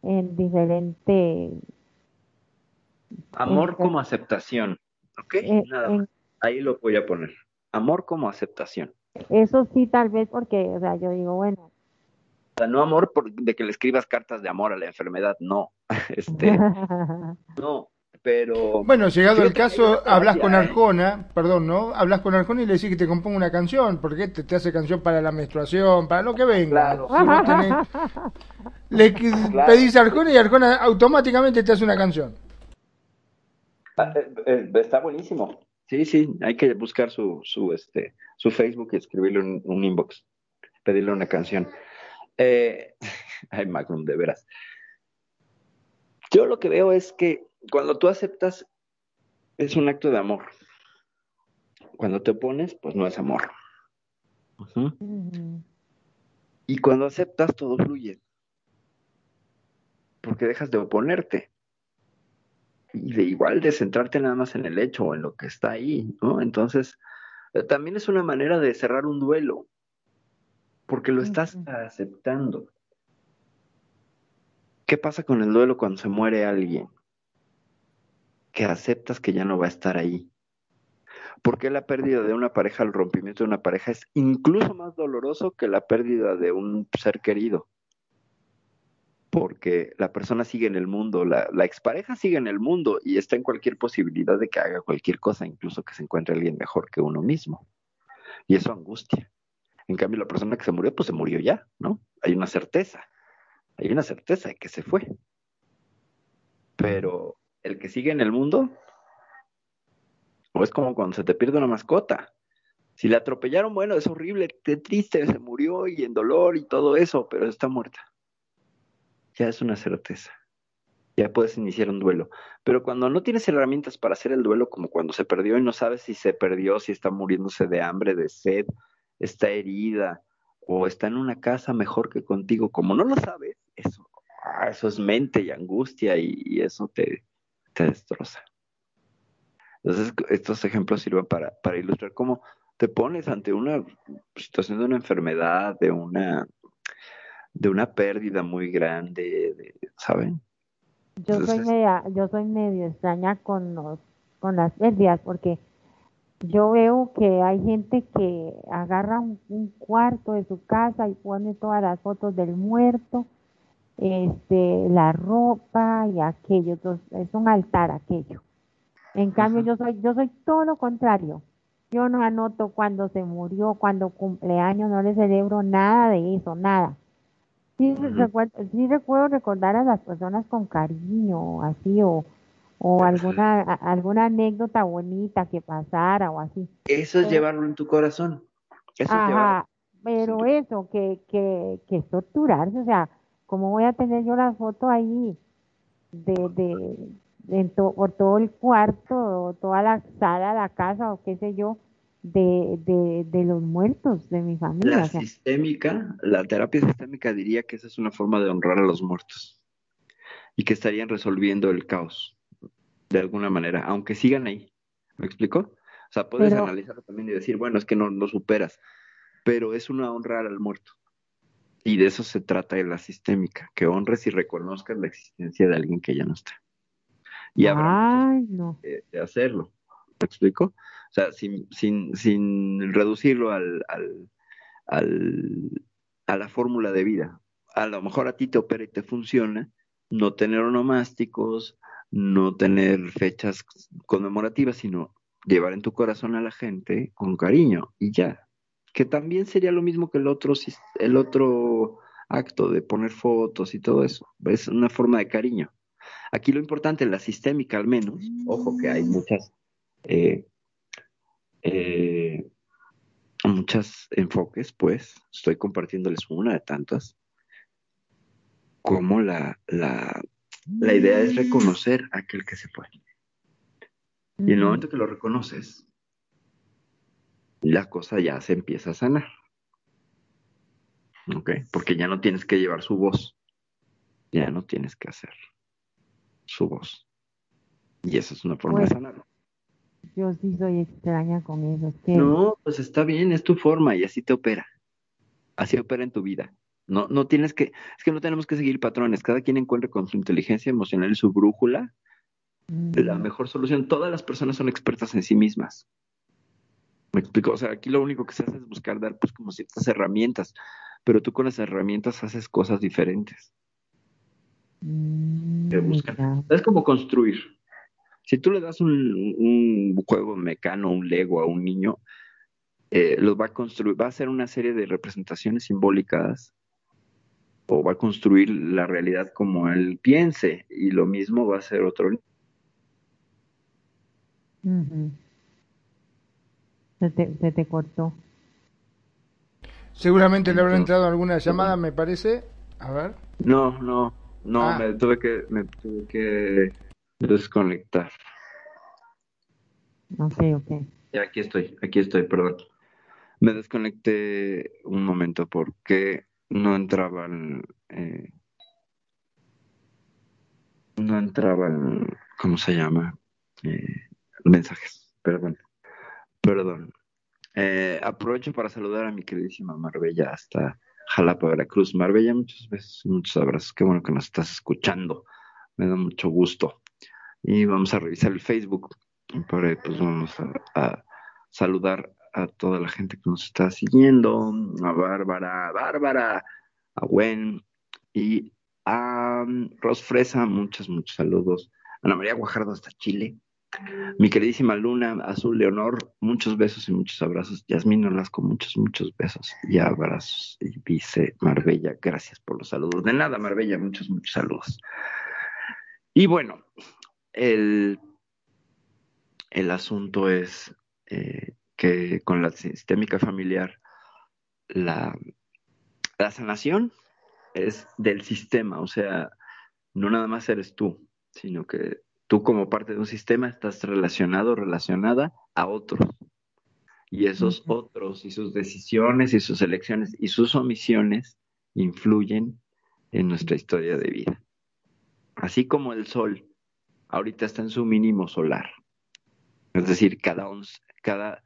Speaker 3: en diferente,
Speaker 1: Amor
Speaker 3: En-
Speaker 1: como aceptación, ¿ok?
Speaker 3: eh,
Speaker 1: Nada más. Ahí lo voy a poner. Amor como aceptación.
Speaker 3: Eso sí tal vez porque, o sea, yo digo, bueno,
Speaker 1: O sea, no amor por, de que le escribas cartas de amor a la enfermedad, no. Este, no, pero
Speaker 4: Bueno, llegado el caso, hablas con
Speaker 1: ¿eh?
Speaker 4: Arjona, perdón, ¿no? Hablas con Arjona y le decís que te componga una canción, porque te, te hace canción para la menstruación, para lo que venga.
Speaker 1: Claro.
Speaker 4: Si tenés- le
Speaker 1: Claro.
Speaker 4: pedís a Arjona y Arjona automáticamente te hace una canción.
Speaker 1: Ah, eh, eh, está buenísimo. Sí, sí, hay que buscar su, su, este, su Facebook y escribirle un, un inbox, pedirle una canción. Eh, ay, Magnum, de veras. Yo lo que veo es que cuando tú aceptas, es un acto de amor. Cuando te opones, pues no es amor. Y cuando aceptas, todo fluye. Porque dejas de oponerte. Y de igual de centrarte nada más en el hecho o en lo que está ahí, ¿no? Entonces, eh, también es una manera de cerrar un duelo. Porque lo estás aceptando. ¿Qué pasa con el duelo cuando se muere alguien? Que aceptas que ya no va a estar ahí. Porque la pérdida de una pareja, el rompimiento de una pareja es incluso más doloroso que la pérdida de un ser querido. Porque la persona sigue en el mundo, la, la expareja sigue en el mundo y está en cualquier posibilidad de que haga cualquier cosa, incluso que se encuentre alguien mejor que uno mismo. Y eso angustia. En cambio, la persona que se murió, pues se murió ya, ¿no? Hay una certeza. Hay una certeza de que se fue. Pero el que sigue en el mundo, o es como cuando se te pierde una mascota. Si la atropellaron, bueno, es horrible, qué triste, se murió y en dolor y todo eso, pero está muerta. Ya es una certeza. Ya puedes iniciar un duelo. Pero cuando no tienes herramientas para hacer el duelo, como cuando se perdió y no sabes si se perdió, si está muriéndose de hambre, de sed, está herida o está en una casa mejor que contigo, como no lo sabes, eso, ah, eso es mente y angustia y, eso te, te destroza. Entonces, estos ejemplos sirven para, para ilustrar cómo te pones ante una situación de una enfermedad, de una, de una pérdida muy grande, de, ¿saben?
Speaker 3: Yo soy media, yo soy medio extraña con los, con las pérdidas porque yo veo que hay gente que agarra un, un cuarto de su casa y pone todas las fotos del muerto, este, la ropa y aquello, entonces, es un altar aquello. En cambio,
Speaker 1: Ajá.
Speaker 3: yo soy, yo soy todo lo contrario. Yo no anoto cuando se murió, cuando cumpleaños, no le celebro nada de eso, nada. Sí,
Speaker 1: Ujú.
Speaker 3: recuerdo, sí recuerdo recordar a las personas con cariño, así, o, o alguna, a- alguna anécdota bonita que pasara o así.
Speaker 1: Eso es
Speaker 3: Pero-
Speaker 1: llevarlo en tu corazón. Eso es llevarlo.
Speaker 3: Ajá, pero eso, que, que, que es torturarse, o sea, ¿cómo voy a tener yo la foto ahí de, de, en to- por todo el cuarto, o toda la sala, la casa, o qué sé yo, de, de, de los muertos de mi familia?
Speaker 1: La
Speaker 3: o sea,
Speaker 1: sistémica, la terapia sistémica diría que esa es una forma de honrar a los muertos y que estarían resolviendo el caos de alguna manera, aunque sigan ahí. ¿Me explico? O sea, puedes
Speaker 3: Pero-
Speaker 1: analizarlo también y decir, bueno, es que no lo superas, pero es una honrar al muerto. Y de eso se trata de la sistémica, que honres y reconozcas la existencia de alguien que ya no está. Y habrá
Speaker 3: ay, no.
Speaker 1: de, de hacerlo. ¿Me explico? O sea, sin, sin, sin reducirlo al, al, al- a la fórmula de vida. A lo mejor a ti te opera y te funciona no tener onomásticos, no tener fechas conmemorativas, sino llevar en tu corazón a la gente con cariño y ya. Que también sería lo mismo que el otro, el otro acto de poner fotos y todo eso. Es una forma de cariño. Aquí lo importante, la sistémica al menos, ojo que hay muchas eh, eh, muchos enfoques, pues estoy compartiéndoles una de tantas, como la, la, la idea es reconocer aquel que se fue. Y en el momento que lo reconoces, la cosa ya se empieza a sanar. ¿Ok? Porque ya no tienes que llevar su voz. Ya no tienes que hacer su voz. Y esa es una forma de sanarlo.
Speaker 3: Yo sí soy extraña con eso.
Speaker 1: No, pues está bien, es tu forma y así te opera. Así opera en tu vida. No, no tienes que, es que no tenemos que seguir patrones. Cada quien encuentra con su inteligencia emocional y su brújula la mm. mejor solución. Todas las personas son expertas en sí mismas. Me explico, o sea, aquí lo único que se hace es buscar dar pues como ciertas herramientas, pero tú con las herramientas haces cosas diferentes.
Speaker 3: Mm,
Speaker 1: es como construir. Si tú le das un, juego mecano, un Lego a un niño, eh, los va a construir, va a hacer una serie de representaciones simbólicas o va a construir la realidad como él piense y lo mismo va a hacer otro niño.
Speaker 3: se, te, cortó.
Speaker 4: Seguramente le habrá entrado alguna llamada, me parece. A ver.
Speaker 1: No, no, no, ah. me tuve que, me tuve que desconectar.
Speaker 3: Ok, ok.
Speaker 1: Ya, aquí estoy, aquí estoy, perdón. Me desconecté un momento porque no entraban, eh, no entraban, ¿cómo se llama? Eh, mensajes, perdón, perdón. Eh, aprovecho para saludar a mi queridísima Marbella hasta Jalapa, Veracruz. Marbella, muchos besos, muchos abrazos. Qué bueno que nos estás escuchando. Me da mucho gusto. Y vamos a revisar el Facebook. Para, pues vamos a, saludar a toda la gente que nos está siguiendo, a Bárbara, Bárbara, a Gwen y a um, Ros Fresa, muchos, muchos saludos. Ana María Guajardo hasta Chile. Mi queridísima Luna, Azul Leonor, muchos besos y muchos abrazos. Yasmín Nolasco, muchos, muchos besos y abrazos. Y dice Marbella, gracias por los saludos. De nada, Marbella, muchos, muchos saludos. Y bueno, el, el asunto es eh, que con la sistémica familiar, la, la sanación es del sistema, o sea, no nada más eres tú, sino que tú como parte de un sistema estás relacionado, relacionada a otros. Y esos otros y sus decisiones y sus elecciones y sus omisiones influyen en nuestra historia de vida. Así como el sol ahorita está en su mínimo solar. Es decir, cada, cada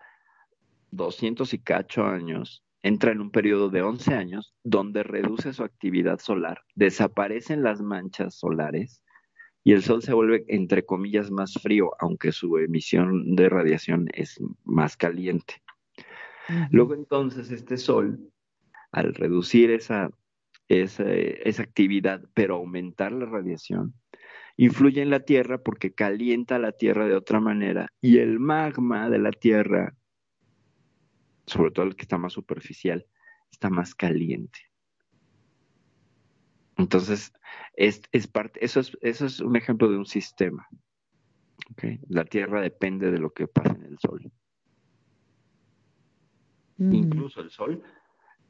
Speaker 1: 200 y cacho años entra en un periodo de 11 años donde reduce su actividad solar, desaparecen las manchas solares y el Sol se vuelve, entre comillas, más frío, aunque su emisión de radiación es más caliente. Luego entonces este Sol, al reducir esa, esa, esa actividad, pero aumentar la radiación, influye en la Tierra porque calienta la Tierra de otra manera y el magma de la Tierra, sobre todo el que está más superficial, está más caliente. Entonces, es, parte, eso, es, eso es un ejemplo de un sistema. La Tierra depende de lo que pasa en el Sol. Mm. Incluso el Sol,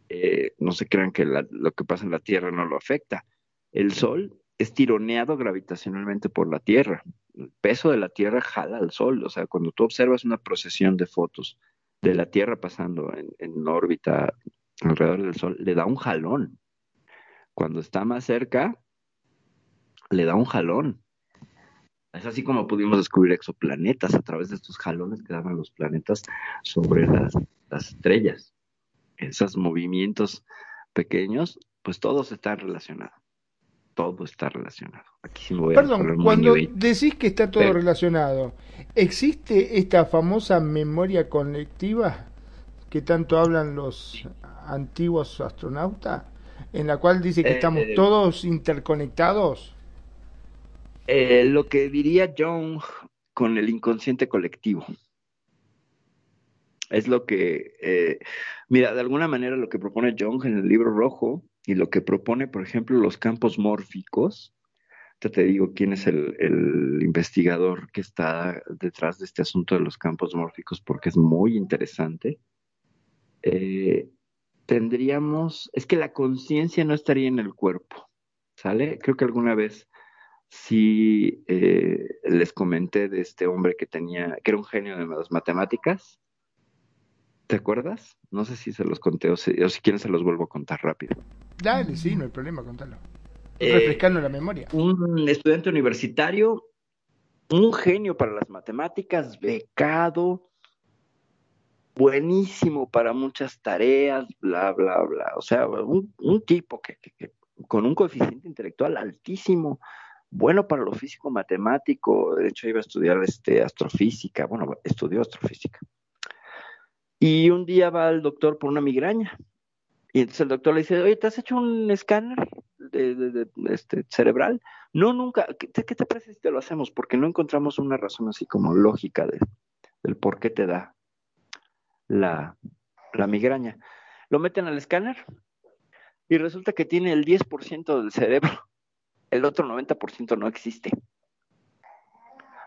Speaker 1: eh, no se crean que lo que pasa en la Tierra no lo afecta. El Sol es tironeado gravitacionalmente por la Tierra. El peso de la Tierra jala al Sol. O sea, cuando tú observas una procesión de fotos de la Tierra pasando en, en órbita alrededor del Sol, le da un jalón cuando está más cerca, le da un jalón. Es así como pudimos descubrir exoplanetas a través de estos jalones que daban los planetas sobre las, estrellas. Esos movimientos pequeños, pues todos están relacionados. Todo está relacionado. Aquí sí me voy
Speaker 4: Perdón, cuando decís que está todo relacionado, ¿existe esta famosa memoria colectiva que tanto hablan los antiguos astronautas? en la cual dice que estamos eh, todos interconectados?
Speaker 1: Eh, lo que diría Jung con el inconsciente colectivo. Es lo que, eh, mira, de alguna manera lo que propone Jung en el libro rojo y lo que propone, por ejemplo, los campos mórficos, te digo quién es el, el, investigador que está detrás de este asunto de los campos mórficos porque es muy interesante. Eh, tendríamos, es que la conciencia no estaría en el cuerpo, ¿sale? Creo que alguna vez sí eh, les comenté de este hombre que tenía, que era un genio de las matemáticas. ¿Te acuerdas? No sé si se los conté o si, o si quieren se los vuelvo a contar rápido.
Speaker 4: Dale, sí, no hay problema, contalo. Eh, refrescando la memoria.
Speaker 1: Un estudiante universitario, un genio para las matemáticas, becado, buenísimo para muchas tareas, bla, bla, bla. O sea, un, tipo que, con un coeficiente intelectual altísimo, bueno para lo físico matemático, de hecho iba a estudiar este, astrofísica, bueno, estudió astrofísica. Y un día va al doctor por una migraña. Y entonces el doctor le dice, oye, ¿te has hecho un escáner? de, este, cerebral. No, nunca. ¿Qué te, parece si te lo hacemos? Porque no encontramos una razón así como lógica de, del por qué te da la, la migraña. Lo meten al escáner y resulta que tiene el 10% del cerebro. El otro 90% no existe.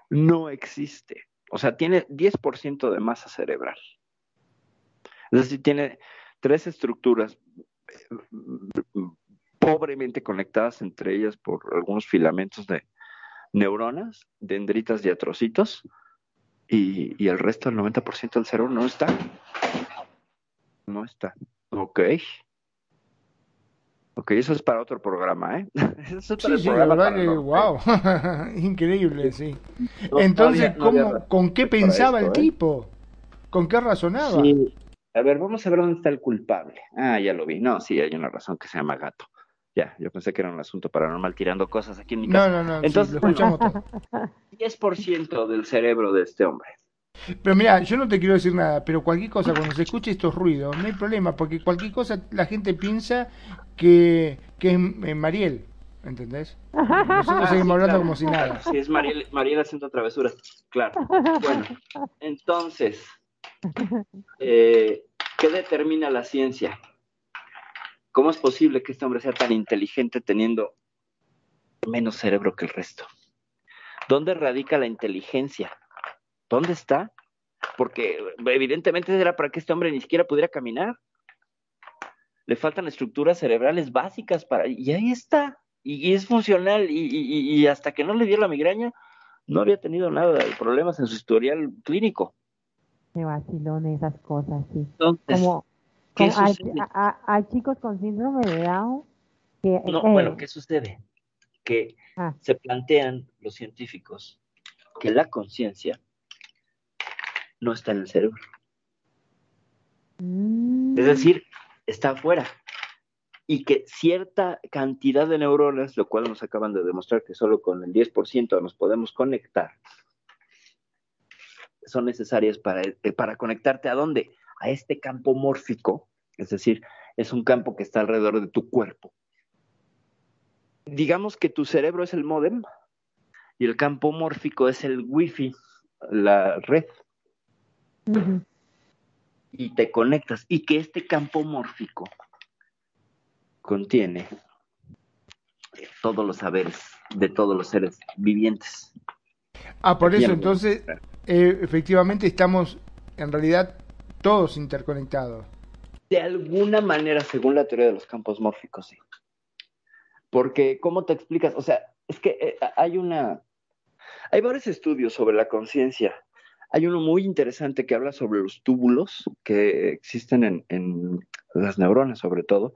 Speaker 1: No existe. O sea, tiene 10% de masa cerebral. Es decir, tiene tres estructuras pobremente conectadas entre ellas por algunos filamentos de neuronas, dendritas y atrocitos, y, el resto, el 90% del cerebro no está. No está. Ok. Ok, eso es para otro programa, ¿eh?
Speaker 4: Eso es para sí, sí, la verdad que, wow, increíble, sí. Entonces, ¿cómo, ¿con qué pensaba el ¿eh? tipo? ¿Con qué razonaba? Sí.
Speaker 1: A ver, vamos a ver dónde está el culpable. Ah, ya lo vi. No, sí, hay una razón que se llama gato. Ya, yo pensé que era un asunto paranormal tirando cosas aquí en mi casa.
Speaker 4: No, no, no. Entonces, sí,
Speaker 1: lo 10% del cerebro de este hombre.
Speaker 4: Pero mira, yo no te quiero decir nada, pero cualquier cosa, cuando se escuche estos ruidos, no hay problema, porque cualquier cosa la gente piensa que, que es Mariel, ¿entendés? Nosotros seguimos hablando como si nada.
Speaker 1: Sí, es Mariel, Mariel haciendo travesuras, claro. Bueno, entonces, eh, ¿qué determina la ciencia? ¿Cómo es posible que este hombre sea tan inteligente teniendo menos cerebro que el resto? ¿Dónde radica la inteligencia? ¿Dónde está? Porque evidentemente era para que este hombre ni siquiera pudiera caminar. Le faltan estructuras cerebrales básicas para... Y ahí está. Y, es funcional. Y, hasta que no le dio la migraña, no había tenido nada de problemas en su historial clínico.
Speaker 3: Qué vacilón esas cosas, sí. Entonces, hay, chicos con síndrome de Down que...
Speaker 1: No, eh, bueno, ¿qué sucede? Que ah. se plantean los científicos que la conciencia no está en el cerebro. Mm. Es decir, está afuera. Y que cierta cantidad de neuronas, lo cual nos acaban de demostrar que solo con el 10% nos podemos conectar, son necesarias para, eh, para conectarte a dónde? a este campo mórfico, es decir, es un campo que está alrededor de tu cuerpo. Digamos que tu cerebro es el modem y el campo mórfico es el wifi, la red. Y te conectas y que este campo mórfico contiene todos los saberes de todos los seres vivientes.
Speaker 4: Ah, por eso entonces, eh, efectivamente estamos en realidad todos interconectados.
Speaker 1: De alguna manera, según la teoría de los campos mórficos, sí. Porque, ¿cómo te explicas? O sea, es que eh, hay una. Hay varios estudios sobre la conciencia. Hay uno muy interesante que habla sobre los túbulos que existen en, en las neuronas, sobre todo,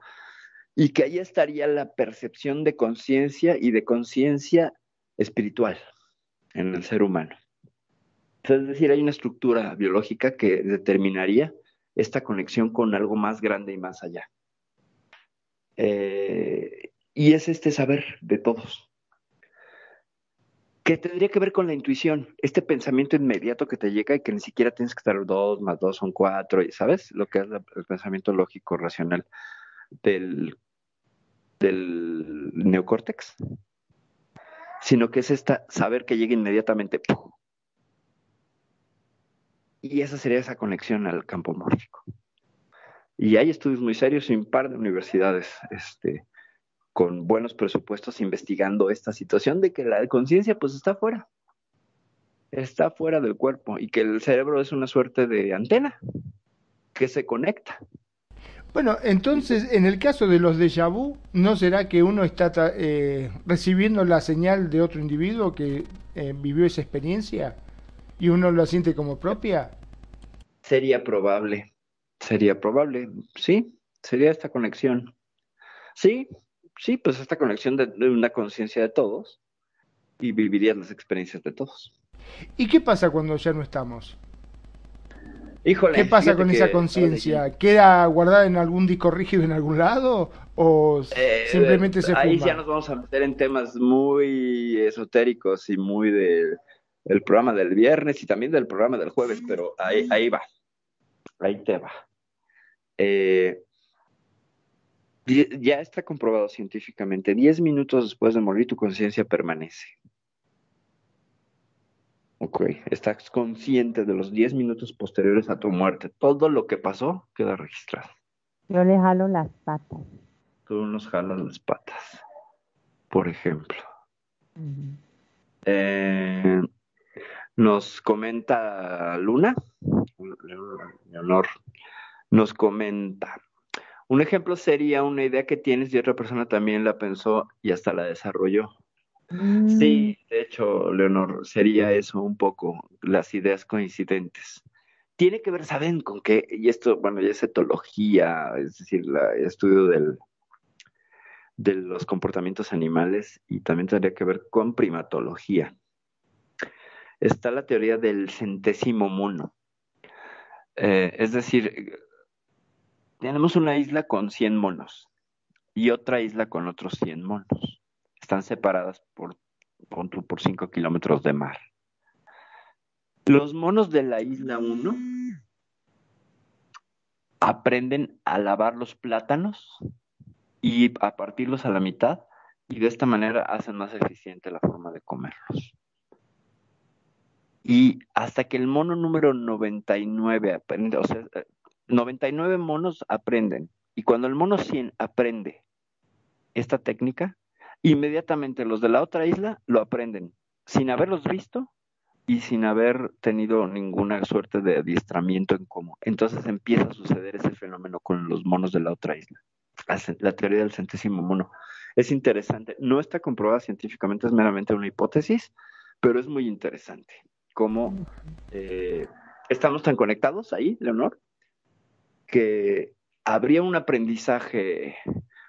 Speaker 1: y que ahí estaría la percepción de conciencia y de conciencia espiritual en el ser humano es decir, hay una estructura biológica que determinaría esta conexión con algo más grande y más allá. Eh, y es este saber de todos, que tendría que ver con la intuición, este pensamiento inmediato que te llega y que ni siquiera tienes que estar dos más dos son cuatro, ¿sabes? Lo que es el pensamiento lógico, racional del, del neocórtex, sino que es esta saber que llega inmediatamente, y esa sería esa conexión al campo mórfico. Y hay estudios muy serios en un par de universidades este, con buenos presupuestos investigando esta situación de que la conciencia pues está fuera, está fuera del cuerpo y que el cerebro es una suerte de antena que se conecta.
Speaker 4: Bueno, entonces, en el caso de los déjà vu, ¿no será que uno está eh, recibiendo la señal de otro individuo que eh, vivió esa experiencia y uno la siente como propia?
Speaker 1: Sería probable, sería probable, sí, sería esta conexión. Sí, sí, pues esta conexión de, de una conciencia de todos y vivirías las experiencias de todos.
Speaker 4: ¿Y qué pasa cuando ya no estamos?
Speaker 1: Híjole,
Speaker 4: ¿Qué pasa con esa conciencia? ¿Queda guardada en algún disco rígido en algún lado? ¿O
Speaker 1: Eh,
Speaker 4: simplemente se
Speaker 1: ahí
Speaker 4: fuma?
Speaker 1: ya nos vamos a meter en temas muy esotéricos y muy del el programa del viernes y también del programa del jueves, pero ahí, ahí va, ahí te va. Eh, ya está comprobado científicamente, 10 minutos después de morir tu conciencia permanece. Ok, estás consciente de los 10 minutos posteriores a tu muerte. Todo lo que pasó queda registrado.
Speaker 3: Yo le jalo las patas.
Speaker 1: Tú nos jalas las patas, por ejemplo. Eh, nos comenta Luna, Leonor, nos comenta. Un ejemplo sería una idea que tienes y otra persona también la pensó y hasta la desarrolló.
Speaker 3: Mm,
Speaker 1: Sí, de hecho, Leonor, sería eso un poco, las ideas coincidentes. Tiene que ver, ¿saben con qué? Y esto, bueno, ya es etología, es decir, la- el estudio del, de los comportamientos animales y también tendría que ver con primatología. Está la teoría del centésimo mono. Eh, es decir, tenemos una isla con 100 monos y otra isla con otros 100 monos. Están separadas por, por 5 kilómetros de mar. Los monos de la isla 1 aprenden a lavar los plátanos y a partirlos a la mitad y de esta manera hacen más eficiente la forma de comerlos. Y hasta que el mono número 99 aprende, o sea, eh, 99 monos aprenden. Y cuando el mono 100 aprende esta técnica, inmediatamente los de la otra isla lo aprenden, sin haberlos visto y sin haber tenido ninguna suerte de adiestramiento en común. Entonces empieza a suceder ese fenómeno con los monos de la otra isla. La, la teoría del centésimo mono. Es interesante. No está comprobada científicamente, es meramente una hipótesis, pero es muy interesante. Cómo eh, estamos tan conectados ahí, Leonor, que habría un aprendizaje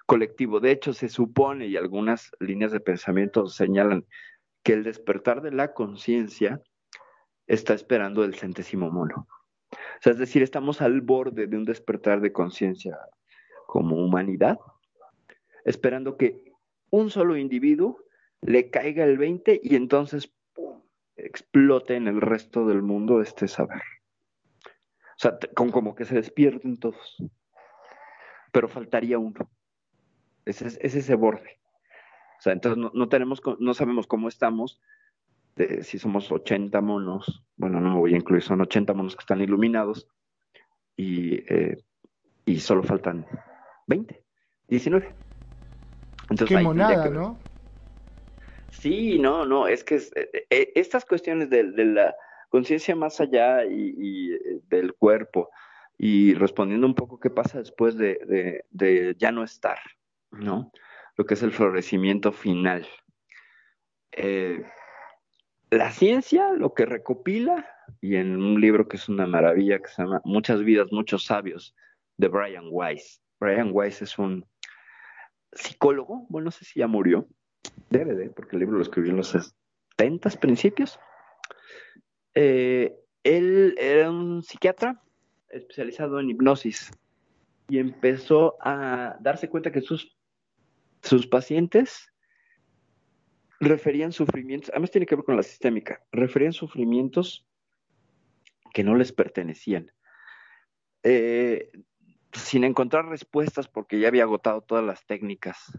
Speaker 1: colectivo. De hecho, se supone, y algunas líneas de pensamiento señalan, que el despertar de la conciencia está esperando el centésimo mono. O sea, es decir, estamos al borde de un despertar de conciencia como humanidad, esperando que un solo individuo le caiga el 20 y entonces. Explote en el resto del mundo este saber. O sea, con, como que se despierten todos. Pero faltaría uno. Es, es, es ese borde. O sea, entonces no, no tenemos, no sabemos cómo estamos, de si somos 80 monos, bueno, no me voy a incluir, son 80 monos que están iluminados y, eh, y solo faltan 20, 19. Entonces,
Speaker 4: Qué monada. ¿no?
Speaker 1: Sí, no, no, es que es- eh, eh, estas cuestiones de, la conciencia más allá y, eh, del cuerpo y respondiendo un poco qué pasa después de, ya no estar, ¿no? Lo que es el florecimiento final. La ciencia lo que recopila, y en un libro que es una maravilla que se llama Muchas vidas, muchos sabios, de Brian Weiss. Brian Weiss es un psicólogo, bueno, no sé si ya murió, debe de, porque el libro lo escribió en los 70 principios. Eh, él era un psiquiatra especializado en hipnosis y empezó a darse cuenta que sus, sus pacientes referían sufrimientos, además tiene que ver con la sistémica, referían sufrimientos que no les pertenecían. Eh, sin encontrar respuestas porque ya había agotado todas las técnicas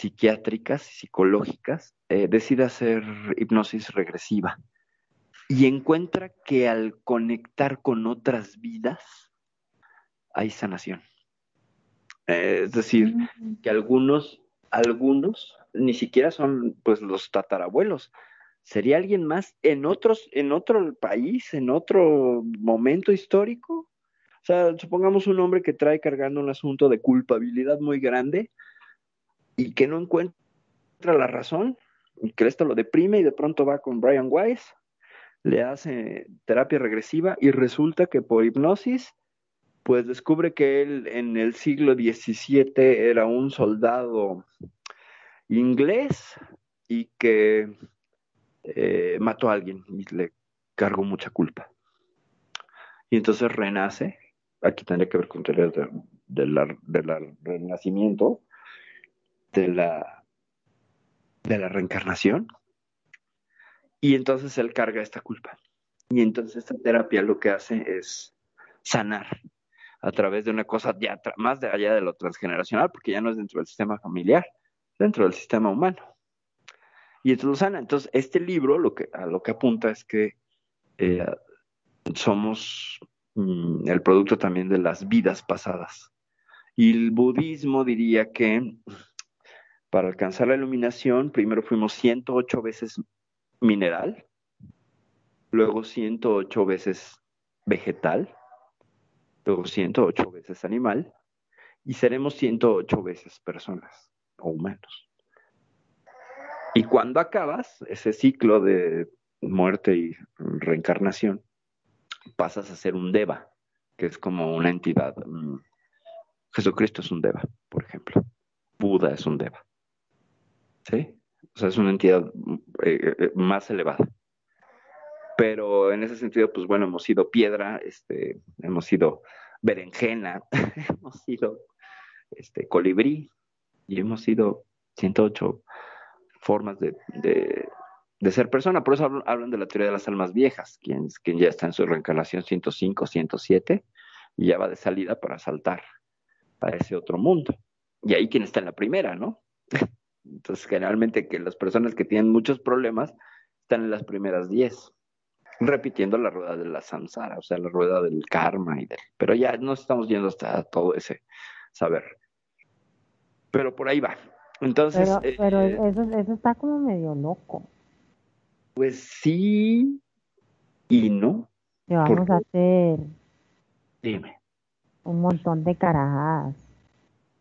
Speaker 1: psiquiátricas y psicológicas, eh, decide hacer hipnosis regresiva y encuentra que al conectar con otras vidas hay sanación. Eh, es decir, que algunos algunos ni siquiera son pues los tatarabuelos. ¿Sería alguien más en otros, en otro país, en otro momento histórico? O sea, supongamos un hombre que trae cargando un asunto de culpabilidad muy grande y que no encuentra la razón, y que esto lo deprime y de pronto va con Brian Weiss, le hace terapia regresiva y resulta que por hipnosis, pues descubre que él en el siglo XVII era un soldado inglés y que eh, mató a alguien y le cargó mucha culpa. Y entonces renace, aquí tendría que ver con teorías del renacimiento, de la, de la reencarnación, y entonces él carga esta culpa. Y entonces esta terapia lo que hace es sanar a través de una cosa ya más de allá de lo transgeneracional, porque ya no es dentro del sistema familiar, dentro del sistema humano. Y entonces lo sana. Entonces, este libro lo que, a lo que apunta es que eh, somos mm, el producto también de las vidas pasadas. Y el budismo diría que para alcanzar la iluminación, primero fuimos 108 veces mineral, luego 108 veces vegetal, luego 108 veces animal, y seremos 108 veces personas o humanos. Y cuando acabas ese ciclo de muerte y reencarnación, pasas a ser un deva, que es como una entidad. Mm, Jesucristo es un deva, por ejemplo. Buda es un deva. ¿Sí? O sea, es una entidad eh, eh, más elevada. Pero en ese sentido, pues bueno, hemos sido piedra, este, hemos sido berenjena, hemos sido este, colibrí y hemos sido 108 formas de, de, ser persona. Por eso hablan, de la teoría de las almas viejas, quien, quien ya está en su reencarnación 105, 107 y ya va de salida para saltar a ese otro mundo. Y ahí quien está en la primera, ¿no? Entonces, generalmente que las personas que tienen muchos problemas están en las primeras 10, repitiendo la rueda de la samsara, o sea, la rueda del karma y del... Pero ya no estamos yendo hasta todo ese saber. Pero por ahí va. Entonces.
Speaker 3: Pero, eh, eso, eso está como medio loco.
Speaker 1: Pues sí y no.
Speaker 3: Que vamos a hacer.
Speaker 1: Dime.
Speaker 3: Un montón de carajadas.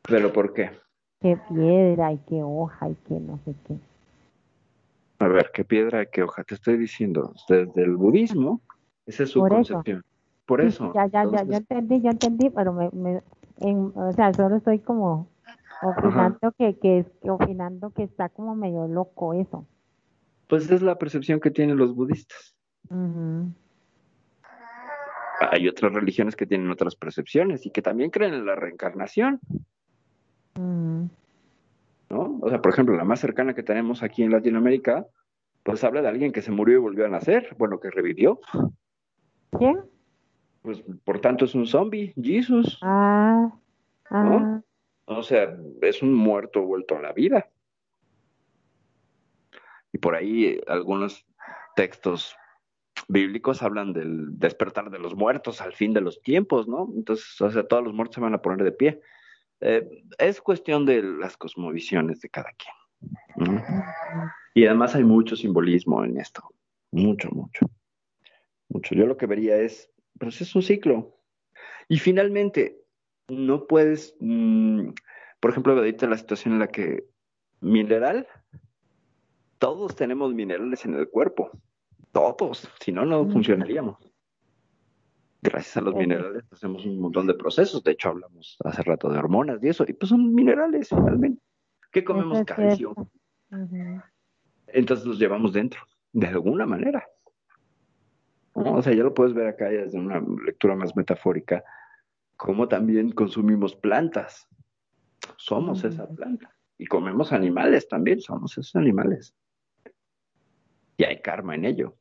Speaker 1: ¿Pero por qué?
Speaker 3: Que piedra y que hoja y que no sé qué.
Speaker 1: A ver, ¿qué piedra y qué hoja? Te estoy diciendo, desde el budismo, esa es su concepción. Por eso.
Speaker 3: ya, ya, ya, yo entendí, yo entendí, pero me, me en, o sea, solo estoy como opinando que, que, opinando que está como medio loco eso.
Speaker 1: Pues es la percepción que tienen los budistas. Hay otras religiones que tienen otras percepciones y que también creen en la reencarnación. ¿No? O sea, por ejemplo, la más cercana que tenemos aquí en Latinoamérica, pues habla de alguien que se murió y volvió a nacer, bueno, que revivió.
Speaker 3: ¿Quién?
Speaker 1: Pues por tanto es un zombie, Jesús.
Speaker 3: Ah, ah.
Speaker 1: O sea, es un muerto vuelto a la vida. Y por ahí eh, algunos textos bíblicos hablan del despertar de los muertos al fin de los tiempos, ¿no? Entonces, o sea, todos los muertos se van a poner de pie. Eh, es cuestión de las cosmovisiones de cada quien. Y además hay mucho simbolismo en esto. Mucho, mucho. Mucho. Yo lo que vería es, pues es un ciclo. Y finalmente, no puedes, mm, por ejemplo, ahorita la situación en la que mineral, todos tenemos minerales en el cuerpo, todos, si no, no funcionaríamos. Gracias a los minerales hacemos un montón de procesos, de hecho hablamos hace rato de hormonas y eso, y pues son minerales finalmente. ¿Qué comemos? Calcio. Entonces los llevamos dentro, de alguna manera. O sea, ya lo puedes ver acá desde una lectura más metafórica como también consumimos plantas. Somos esa planta. Y comemos animales también, somos esos animales. Y hay karma en ello.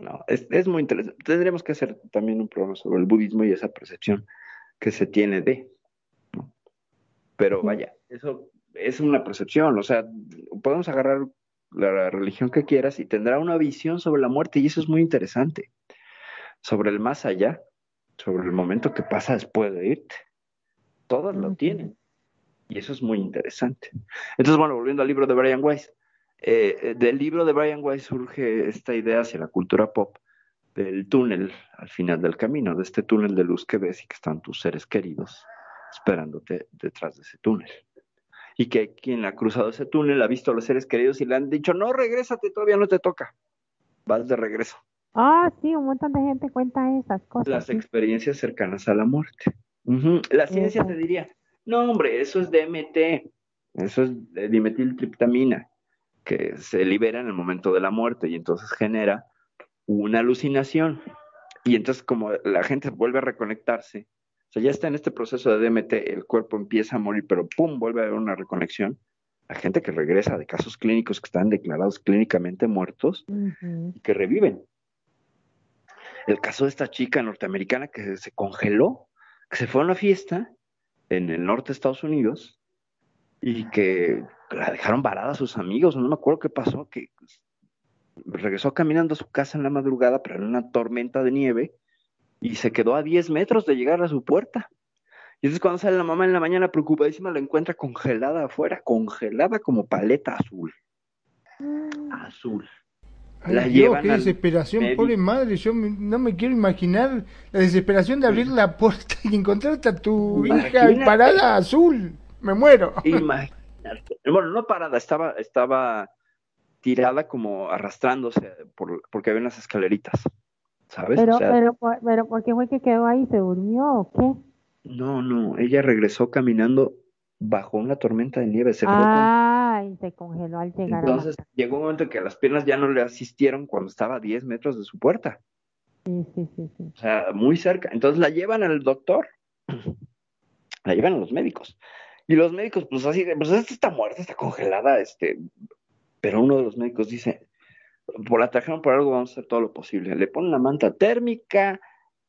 Speaker 1: No, es, muy interesante. Tendremos que hacer también un programa sobre el budismo y esa percepción que se tiene de. Pero vaya, eso es una percepción. O sea, podemos agarrar la religión que quieras y tendrá una visión sobre la muerte y eso es muy interesante. Sobre el más allá sobre el momento que pasa después de irte. Todas lo tienen. Y eso es muy interesante. Entonces, bueno, volviendo al libro de Brian Weiss. Eh, del libro de Brian Weiss surge esta idea hacia la cultura pop del túnel al final del camino, de este túnel de luz que ves y que están tus seres queridos esperándote detrás de ese túnel. Y que quien ha cruzado ese túnel ha visto a los seres queridos y le han dicho, no, regrésate, todavía no te toca, vas de regreso.
Speaker 3: Ah, sí, un montón de gente cuenta esas cosas.
Speaker 1: Las experiencias cercanas a la muerte. La ciencia te diría, no, hombre, eso es DMT, eso es dimetiltriptamina, que se libera en el momento de la muerte y entonces genera una alucinación. Y entonces como la gente vuelve a reconectarse, o sea, ya está en este proceso de DMT, el cuerpo empieza a morir, pero ¡pum! vuelve a haber una reconexión. La gente que regresa de casos clínicos que están declarados clínicamente muertos y que reviven. El caso de esta chica norteamericana que se congeló, que se fue a una fiesta en el norte de Estados Unidos y que la dejaron varada a sus amigos, no me acuerdo qué pasó, que regresó caminando a su casa en la madrugada, pero en una tormenta de nieve, y se quedó a 10 metros de llegar a su puerta. Y entonces cuando sale la mamá en la mañana preocupadísima, la encuentra congelada afuera, congelada como paleta azul. Mm. Azul.
Speaker 4: la Dios, qué desesperación, pobre madre, yo no me quiero imaginar la desesperación de abrir la puerta y encontrarte a tu hija parada azul. Me muero.
Speaker 1: Imagínate. Bueno, no parada, estaba, estaba tirada como arrastrándose por, porque había unas escaleritas, ¿sabes?
Speaker 3: Pero, pero, pero, ¿por qué fue que quedó ahí? ¿Se durmió o qué?
Speaker 1: No, no, ella regresó caminando bajo una tormenta de nieve. Se
Speaker 3: ah, y se congeló al llegar.
Speaker 1: Entonces llegó un momento en que las piernas ya no le asistieron cuando estaba a 10 metros de su puerta.
Speaker 3: Sí, sí, sí, sí.
Speaker 1: O sea, muy cerca. Entonces la llevan al doctor, la llevan a los médicos. Y los médicos, pues así, pues esta está muerta, está congelada, este, pero uno de los médicos dice, por la trajeron por algo, vamos a hacer todo lo posible. Le ponen la manta térmica,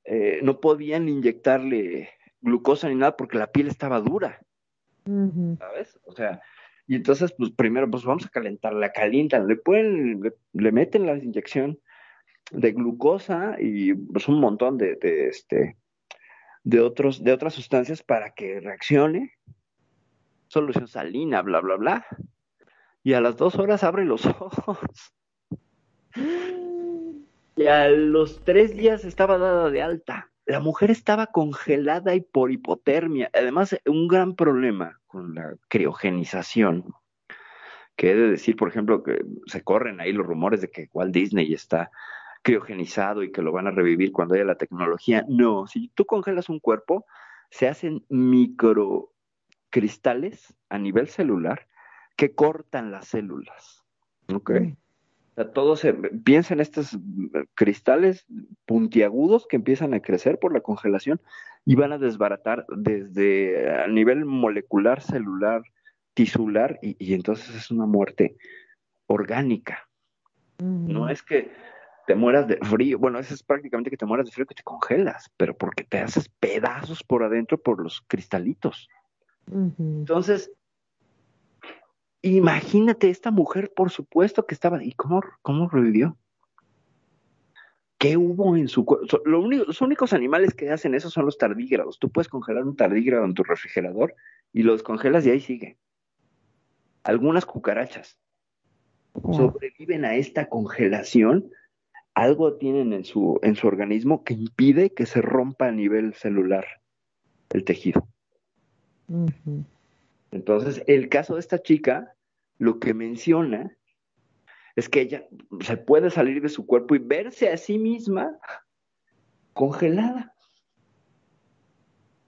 Speaker 1: eh, no podían inyectarle glucosa ni nada porque la piel estaba dura. ¿Sabes? O sea, y entonces, pues primero, pues vamos a calentarla, la calientan, le pueden, le, meten la inyección de glucosa y pues un montón de, de, este, de, otros, de otras sustancias para que reaccione. Solución salina, bla, bla, bla y a las dos horas abre los ojos. Y a los tres días estaba dada de alta. La mujer estaba congelada y por hipotermia. Además, un gran problema con la criogenización, que he de decir, por ejemplo, que se corren ahí los rumores de que Walt Disney está criogenizado y que lo van a revivir cuando haya la tecnología. No, si tú congelas un cuerpo, se hacen microcristales a nivel celular que cortan las células. ¿Ok? O sea, todo se, piensa en estos cristales puntiagudos que empiezan a crecer por la congelación y van a desbaratar desde a nivel molecular, celular, tisular, y, entonces es una muerte orgánica. No es que te mueras de frío, bueno, eso es prácticamente que te mueras de frío que te congelas, pero porque te haces pedazos por adentro por los cristalitos. Entonces, Imagínate esta mujer, por supuesto que estaba. ¿Y cómo, cómo revivió? ¿Qué hubo en su cuerpo? Lo único, los únicos animales que hacen eso son los tardígrados. Tú puedes congelar un tardígrado en tu refrigerador y lo descongelas y ahí sigue. Algunas cucarachas sobreviven a esta congelación. Algo tienen en su, en su organismo que impide que se rompa a nivel celular el tejido. Entonces, el caso de esta chica, lo que menciona es que ella se puede salir de su cuerpo y verse a sí misma congelada.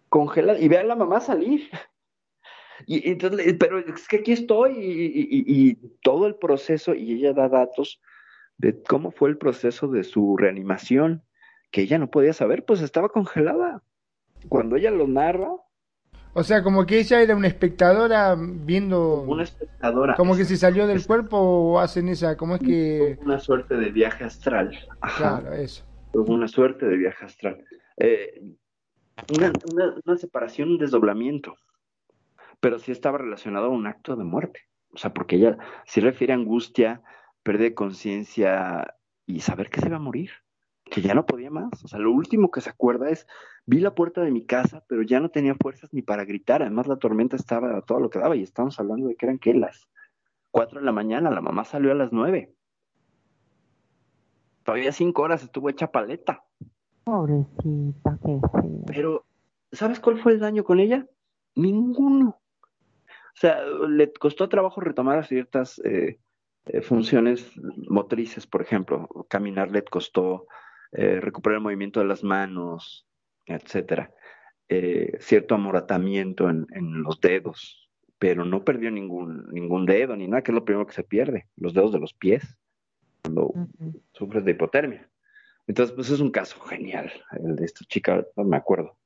Speaker 1: Congelada. Y ve a la mamá salir. Y, entonces, pero es que aquí estoy y, todo el proceso, y ella da datos de cómo fue el proceso de su reanimación, que ella no podía saber, pues estaba congelada. Cuando ella lo narra,
Speaker 4: o sea, como que ella era una espectadora viendo...
Speaker 1: Una espectadora.
Speaker 4: Como que se salió del cuerpo o hacen esa, ¿cómo es que...?
Speaker 1: Una suerte de viaje astral.
Speaker 4: Claro, eso.
Speaker 1: Una suerte de viaje astral. Eh, una, separación, un desdoblamiento. Pero sí estaba relacionado a un acto de muerte. O sea, porque ella sí refiere a angustia, pérdida de conciencia y saber que se va a morir. Que ya no podía más. O sea, lo último que se acuerda es, vi la puerta de mi casa, pero ya no tenía fuerzas ni para gritar. Además, la tormenta estaba a todo lo que daba y estábamos hablando de que eran que las cuatro de la mañana, la mamá salió a las nueve. Todavía cinco horas estuvo hecha paleta.
Speaker 3: Pobrecita, qué feo.
Speaker 1: Pero, ¿sabes cuál fue el daño con ella? Ninguno. O sea, le costó trabajo retomar ciertas eh, eh, funciones motrices, por ejemplo. Caminar le costó, eh, recuperar el movimiento de las manos, etcétera. Eh, cierto amoratamiento en, en, los dedos, pero no perdió ningún, ningún dedo ni nada, que es lo primero que se pierde, los dedos de los pies, cuando uh -huh. sufres de hipotermia. Entonces, pues es un caso genial, el de esta chica, no me acuerdo.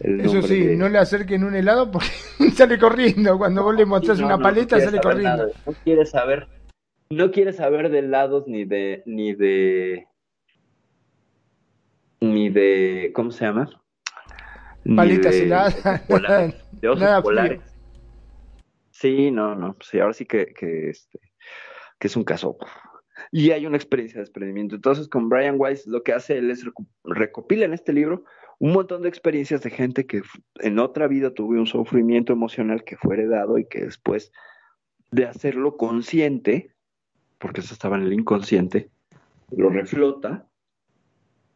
Speaker 4: Eso sí, de... no le acerquen un helado porque sale corriendo. Cuando vos le mostrás no, una no, paleta, no sale corriendo.
Speaker 1: Nada. No quiere saber, no quiere saber de helados ni de, ni de, ni de, ¿cómo se llama?
Speaker 4: Paletas de, heladas.
Speaker 1: Polares, de osos nada polares. Frío. Sí, no, no, sí, ahora sí que, que, este, que es un caso. Y hay una experiencia de desprendimiento. Entonces, con Brian Weiss, lo que hace él es recopila en este libro un montón de experiencias de gente que en otra vida tuvo un sufrimiento emocional que fue heredado y que después de hacerlo consciente, porque eso estaba en el inconsciente, lo reflota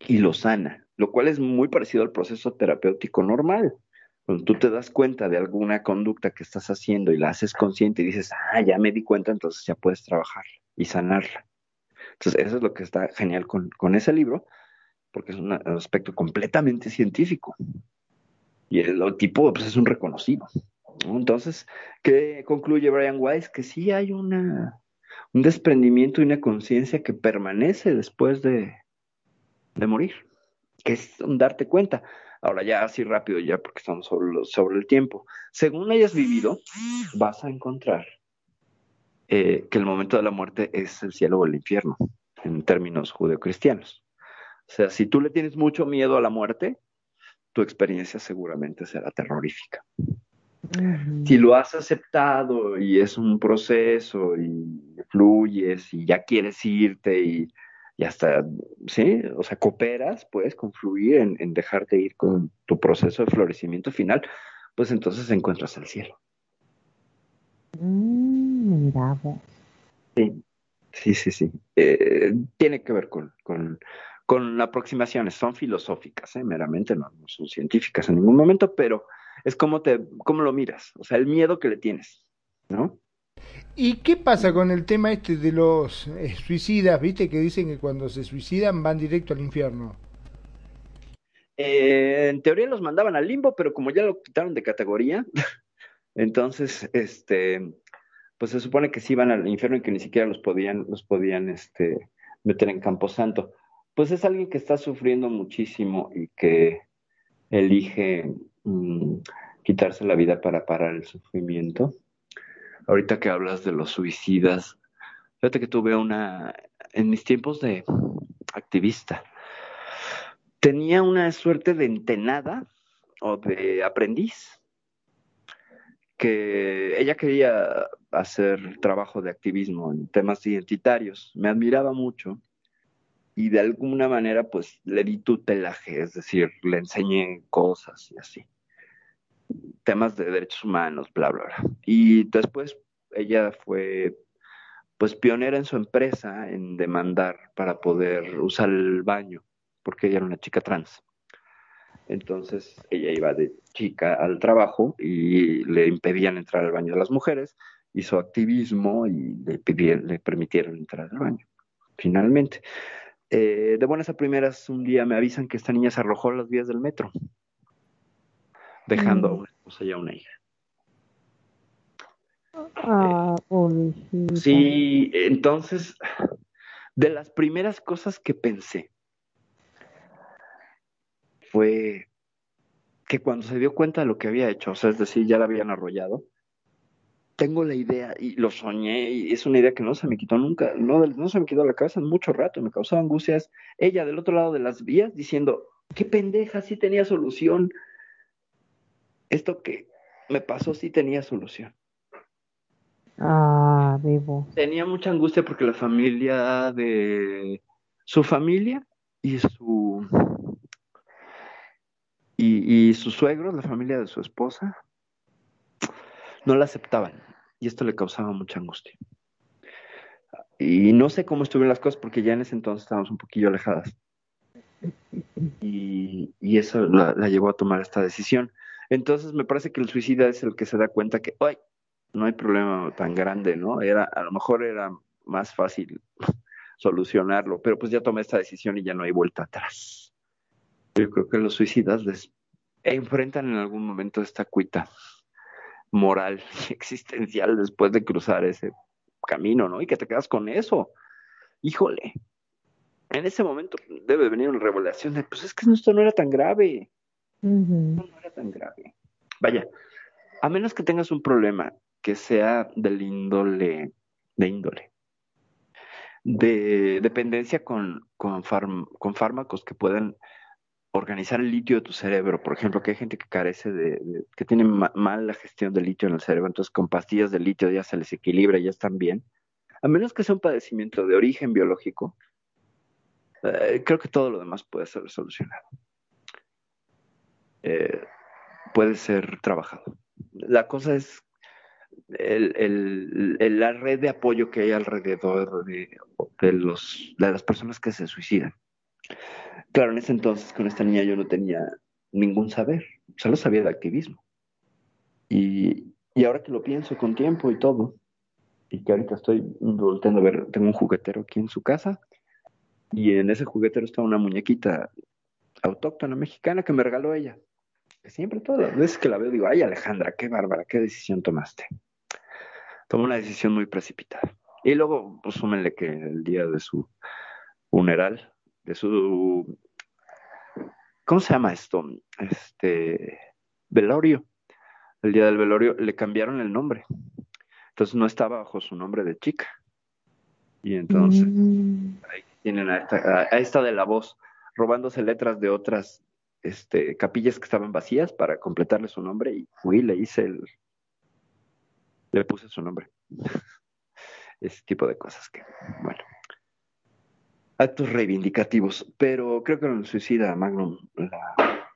Speaker 1: y lo sana, lo cual es muy parecido al proceso terapéutico normal. Cuando tú te das cuenta de alguna conducta que estás haciendo y la haces consciente y dices, ah, ya me di cuenta, entonces ya puedes trabajarla y sanarla. Entonces, eso es lo que está genial con, con ese libro, porque es un aspecto completamente científico. Y el, tipo pues, es un reconocido. ¿no? Entonces, ¿qué concluye Brian Weiss? Que sí hay una, un desprendimiento y una conciencia que permanece después de, de morir, que es darte cuenta. Ahora ya así rápido, ya porque estamos sobre, sobre el tiempo. Según hayas vivido, vas a encontrar eh, que el momento de la muerte es el cielo o el infierno, en términos judeocristianos. O sea, si tú le tienes mucho miedo a la muerte, tu experiencia seguramente será terrorífica. Uh -huh. Si lo has aceptado y es un proceso y fluyes y ya quieres irte y, y hasta, sí, o sea, cooperas, puedes confluir en, en dejarte ir con tu proceso de florecimiento final, pues entonces encuentras el cielo.
Speaker 3: Mm, mira vos.
Speaker 1: Sí, sí, sí, sí. Eh, tiene que ver con, con, con aproximaciones, son filosóficas, ¿eh? meramente, no, no, son científicas en ningún momento, pero es como, te, como lo miras, o sea, el miedo que le tienes, ¿no?
Speaker 4: ¿Y qué pasa con el tema este de los eh, suicidas, viste, que dicen que cuando se suicidan van directo al infierno?
Speaker 1: Eh, en teoría los mandaban al limbo, pero como ya lo quitaron de categoría, entonces, este, pues se supone que sí van al infierno y que ni siquiera los podían, los podían, este, meter en Camposanto. Pues es alguien que está sufriendo muchísimo y que elige mmm, quitarse la vida para parar el sufrimiento. Ahorita que hablas de los suicidas, fíjate que tuve una, en mis tiempos de activista, tenía una suerte de entenada o de aprendiz que ella quería hacer trabajo de activismo en temas identitarios. Me admiraba mucho y de alguna manera pues le di tutelaje, es decir, le enseñé cosas y así. Temas de derechos humanos, bla, bla, bla. Y después ella fue pues pionera en su empresa en demandar para poder usar el baño, porque ella era una chica trans. Entonces ella iba de chica al trabajo y le impedían entrar al baño de las mujeres, hizo activismo y le, le permitieron entrar al baño, finalmente. Eh, de buenas a primeras, un día me avisan que esta niña se arrojó a las vías del metro, dejando mm. a una esposa y a una hija.
Speaker 3: Ah,
Speaker 1: eh, sí, entonces, de las primeras cosas que pensé fue que cuando se dio cuenta de lo que había hecho, o sea, es decir, ya la habían arrollado, tengo la idea y lo soñé y es una idea que no se me quitó nunca, no, no se me quitó la cabeza en mucho rato, me causaba angustias. Ella del otro lado de las vías diciendo, qué pendeja, sí tenía solución. Esto que me pasó sí tenía solución.
Speaker 3: Ah, vivo.
Speaker 1: Tenía mucha angustia porque la familia de su familia y su y, y sus suegros, la familia de su esposa, no la aceptaban y esto le causaba mucha angustia. Y no sé cómo estuvieron las cosas porque ya en ese entonces estábamos un poquillo alejadas. Y, y eso la, la, llevó a tomar esta decisión. Entonces me parece que el suicida es el que se da cuenta que, ay, no hay problema tan grande, ¿no? Era, a lo mejor era más fácil solucionarlo, pero pues ya tomé esta decisión y ya no hay vuelta atrás. Yo creo que los suicidas les enfrentan en algún momento esta cuita moral y existencial después de cruzar ese camino, ¿no? Y que te quedas con eso. Híjole, en ese momento debe venir una revelación de, pues es que esto no era tan grave. No era tan grave. Vaya, a menos que tengas un problema que sea del índole, de índole, de dependencia con, con, farm, con fármacos que puedan organizar el litio de tu cerebro. Por ejemplo, que hay gente que carece de, que tiene ma mal la gestión del litio en el cerebro, entonces con pastillas de litio ya se les equilibra, ya están bien. A menos que sea un padecimiento de origen biológico, eh, creo que todo lo demás puede ser solucionado. Eh, puede ser trabajado. La cosa es el, el, la red de apoyo que hay alrededor de, de, los, de las personas que se suicidan. Claro, en ese entonces con esta niña yo no tenía ningún saber, solo sabía de activismo. Y, y ahora que lo pienso con tiempo y todo, y que ahorita estoy volteando a ver, tengo un juguetero aquí en su casa, y en ese juguetero está una muñequita autóctona mexicana que me regaló ella. Siempre, todas las veces que la veo, digo, ay Alejandra, qué bárbara, qué decisión tomaste. Tomó una decisión muy precipitada. Y luego, pues súmenle que el día de su funeral, de su ¿cómo se llama esto? Este velorio. El día del velorio le cambiaron el nombre. Entonces no estaba bajo su nombre de chica. Y entonces mm. ahí tienen a esta, a esta, de la voz robándose letras de otras este, capillas que estaban vacías para completarle su nombre y fui le hice el le puse su nombre. Ese tipo de cosas que, bueno actos reivindicativos, pero creo que en el suicida Magnum la,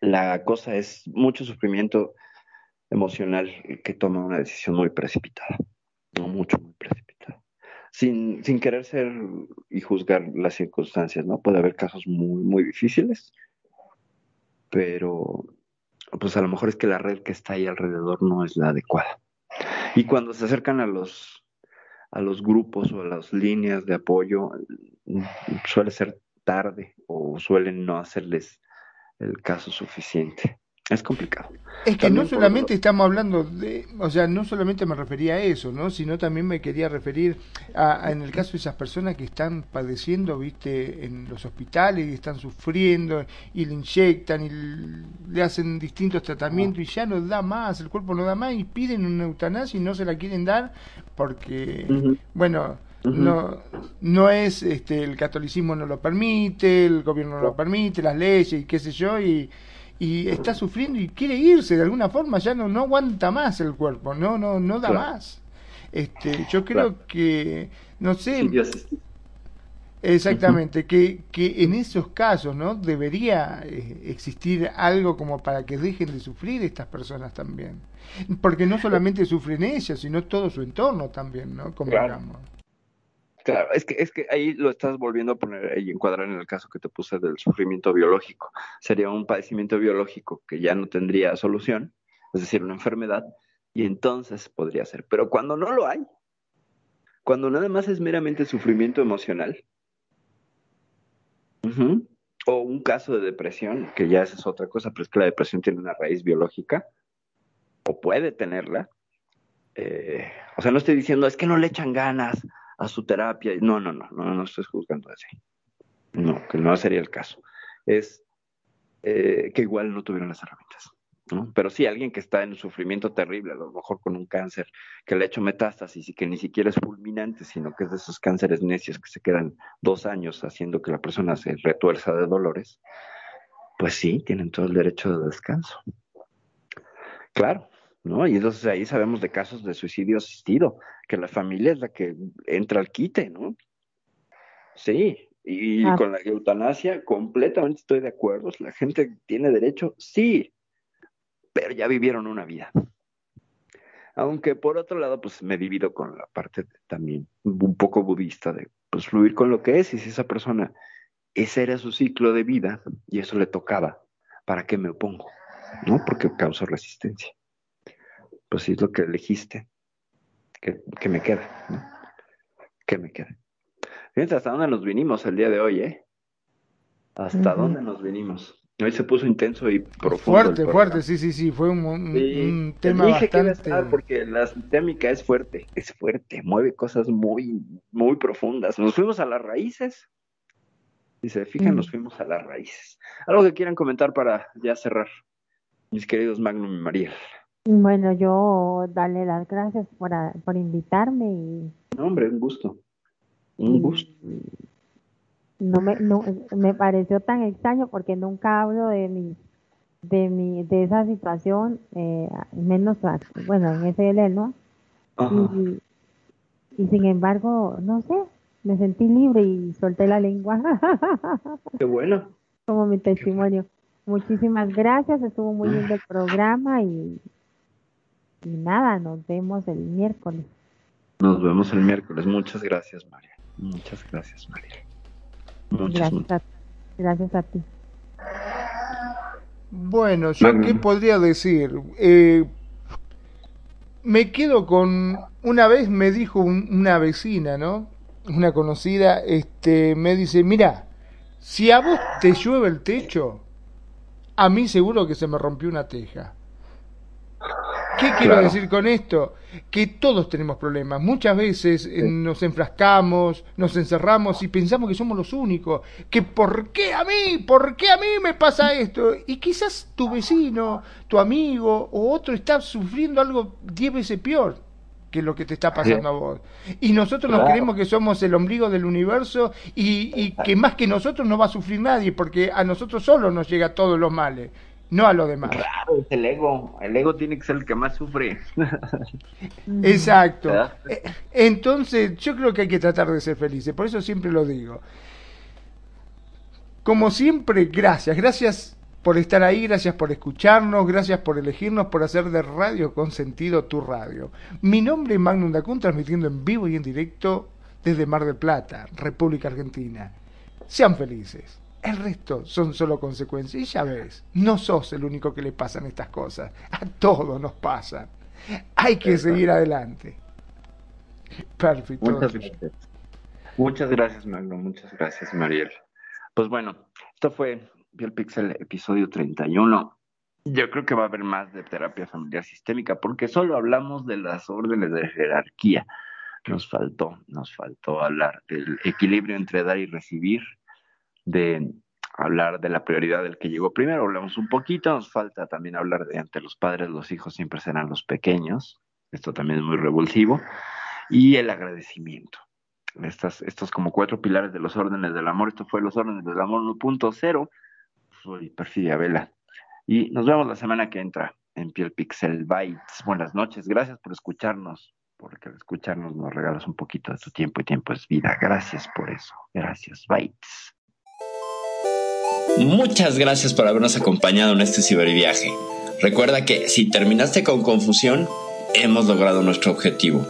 Speaker 1: la cosa es mucho sufrimiento emocional que toma una decisión muy precipitada, no mucho, muy precipitada, sin, sin querer ser y juzgar las circunstancias, ¿no? Puede haber casos muy, muy difíciles, pero pues a lo mejor es que la red que está ahí alrededor no es la adecuada. Y cuando se acercan a los a los grupos o a las líneas de apoyo suele ser tarde o suelen no hacerles el caso suficiente. Es complicado.
Speaker 4: Es que también no solamente por... estamos hablando de, o sea, no solamente me refería a eso, ¿no? Sino también me quería referir a, a, en el caso de esas personas que están padeciendo, viste, en los hospitales y están sufriendo y le inyectan y le hacen distintos tratamientos y ya no da más, el cuerpo no da más y piden una eutanasia y no se la quieren dar porque, uh -huh. bueno, Uh -huh. no no es este el catolicismo no lo permite el gobierno no lo permite las leyes y qué sé yo y y está sufriendo y quiere irse de alguna forma ya no no aguanta más el cuerpo no no no da claro. más este yo creo claro. que no sé sí, exactamente que que en esos casos no debería eh, existir algo como para que dejen de sufrir estas personas también porque no solamente sufren ellas sino todo su entorno también no como
Speaker 1: claro. Claro, es que, es que ahí lo estás volviendo a poner y encuadrar en el caso que te puse del sufrimiento biológico. Sería un padecimiento biológico que ya no tendría solución, es decir, una enfermedad, y entonces podría ser. Pero cuando no lo hay, cuando nada más es meramente sufrimiento emocional, o un caso de depresión, que ya esa es otra cosa, pero es que la depresión tiene una raíz biológica, o puede tenerla. Eh, o sea, no estoy diciendo, es que no le echan ganas, a su terapia. No, no, no, no, no estoy juzgando así. No, que no sería el caso. Es eh, que igual no tuvieron las herramientas. ¿no? Pero sí, alguien que está en un sufrimiento terrible, a lo mejor con un cáncer que le ha hecho metástasis y que ni siquiera es fulminante, sino que es de esos cánceres necios que se quedan dos años haciendo que la persona se retuerza de dolores, pues sí, tienen todo el derecho de descanso. Claro, ¿no? Y entonces ahí sabemos de casos de suicidio asistido, que la familia es la que entra al quite, ¿no? Sí, Y
Speaker 3: Ah.
Speaker 1: con la eutanasia, completamente estoy de acuerdo. La gente tiene derecho, sí, pero ya vivieron una vida. Aunque por otro lado, pues me divido con la parte de- también un poco budista de pues fluir con lo que es. Y si esa persona, ese era su ciclo de vida y eso le tocaba, ¿para qué me opongo? ¿No? Porque causa resistencia. Pues si es lo que elegiste, que, que me queda, ¿no? Que me queda. Fíjense hasta dónde nos vinimos el día de hoy, ¿eh? ¿Hasta dónde nos vinimos? Hoy se puso intenso y profundo. el
Speaker 4: Fuerte, fuerte, sí, sí, sí, fue un, un-
Speaker 1: Sí,
Speaker 4: un
Speaker 1: te
Speaker 4: tema
Speaker 1: dije que
Speaker 4: bastante...
Speaker 1: estar porque la sistémica es fuerte, es fuerte, mueve cosas muy, muy profundas. Nos fuimos a las raíces. Si se fijan,
Speaker 3: Mm.
Speaker 1: nos fuimos a las raíces. Algo que quieran comentar para ya cerrar, mis queridos Magnum y María.
Speaker 3: Bueno, yo darle las gracias por, a- por invitarme y,
Speaker 1: No, hombre, un gusto. Un gusto.
Speaker 3: no me, no, me pareció tan extraño porque nunca hablo de mi, de mi, de esa situación, eh, menos, bueno, en SL, ¿no? Y, y sin embargo, no sé, me sentí libre y solté la lengua
Speaker 1: Qué bueno.
Speaker 3: como mi testimonio. Muchísimas gracias, estuvo muy lindo el programa y, y nada, nos vemos el miércoles.
Speaker 1: Nos vemos el miércoles. Muchas gracias, María. Muchas gracias, María. Muchas,
Speaker 3: Gracias a, gracias a ti.
Speaker 4: Bueno, yo
Speaker 1: Magnum.
Speaker 4: qué podría decir. Eh, me quedo con una vez me dijo un- una vecina, ¿no? Una conocida, este, me dice, mira, si a vos te llueve el techo, a mí seguro que se me rompió una teja. ¿Qué quiero
Speaker 1: Claro.
Speaker 4: decir con esto? Que todos tenemos problemas. Muchas veces eh, nos enfrascamos, nos encerramos y pensamos que somos los únicos. Que ¿por qué a mí? ¿Por qué a mí me pasa esto? Y quizás tu vecino, tu amigo o otro está sufriendo algo diez veces peor que lo que te está pasando a vos. Y nosotros nos
Speaker 1: Claro.
Speaker 4: creemos que somos el ombligo del universo y, y que más que nosotros no va a sufrir nadie, porque a nosotros solo nos llega todos los males, no a los demás.
Speaker 1: Claro, es el ego. El ego tiene que ser el que más sufre.
Speaker 4: Exacto. Eh, Entonces, yo creo que hay que tratar de ser felices, por eso siempre lo digo. Como siempre, gracias, gracias por estar ahí, gracias por escucharnos, gracias por elegirnos, por hacer de Radio con Sentido tu radio. Mi nombre es Magnum Dacun, transmitiendo en vivo y en directo desde Mar del Plata, República Argentina. Sean felices. El resto son solo consecuencias. Y ya ves, no sos el único que le pasan estas cosas. A todos nos pasan. Hay que seguir adelante. Perfecto.
Speaker 1: Muchas gracias. Muchas gracias, Magno. Muchas gracias, Mariel. Pues bueno, esto fue Piel Pixel episodio 31. Yo creo que va a haber más de terapia familiar sistémica porque solo hablamos de las órdenes de jerarquía. Nos faltó, nos faltó hablar del equilibrio entre dar y recibir, de hablar de la prioridad del que llegó primero, hablamos un poquito, nos falta también hablar de ante los padres los hijos siempre serán los pequeños, esto también es muy revulsivo, y el agradecimiento. Estas, estos como cuatro pilares de los órdenes del amor, esto fue los órdenes del amor 1.0, soy Perfidia Vela, y nos vemos la semana que entra en Piel Pixel Bytes. Buenas noches, gracias por escucharnos, porque al escucharnos nos regalas un poquito de tu tiempo y tiempo es vida. Gracias por eso, gracias, Bytes.
Speaker 5: Muchas gracias por habernos acompañado en este ciberviaje. Recuerda que si terminaste con confusión, hemos logrado nuestro objetivo.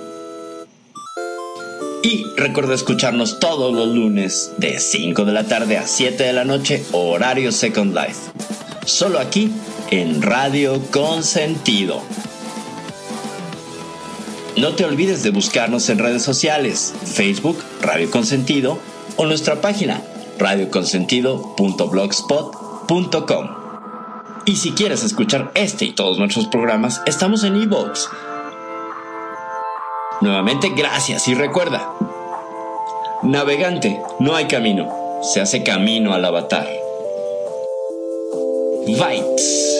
Speaker 5: Y recuerda escucharnos todos los lunes de 5 de la tarde a 7 de la noche, horario Second Life. Solo aquí en Radio Consentido. No te olvides de buscarnos en redes sociales, Facebook, Radio Consentido o nuestra página radioconsentido.blogspot.com. Y si quieres escuchar este y todos nuestros programas, estamos en iVoox. Nuevamente, gracias y recuerda, navegante, no hay camino, se hace camino al avatar. Bytes.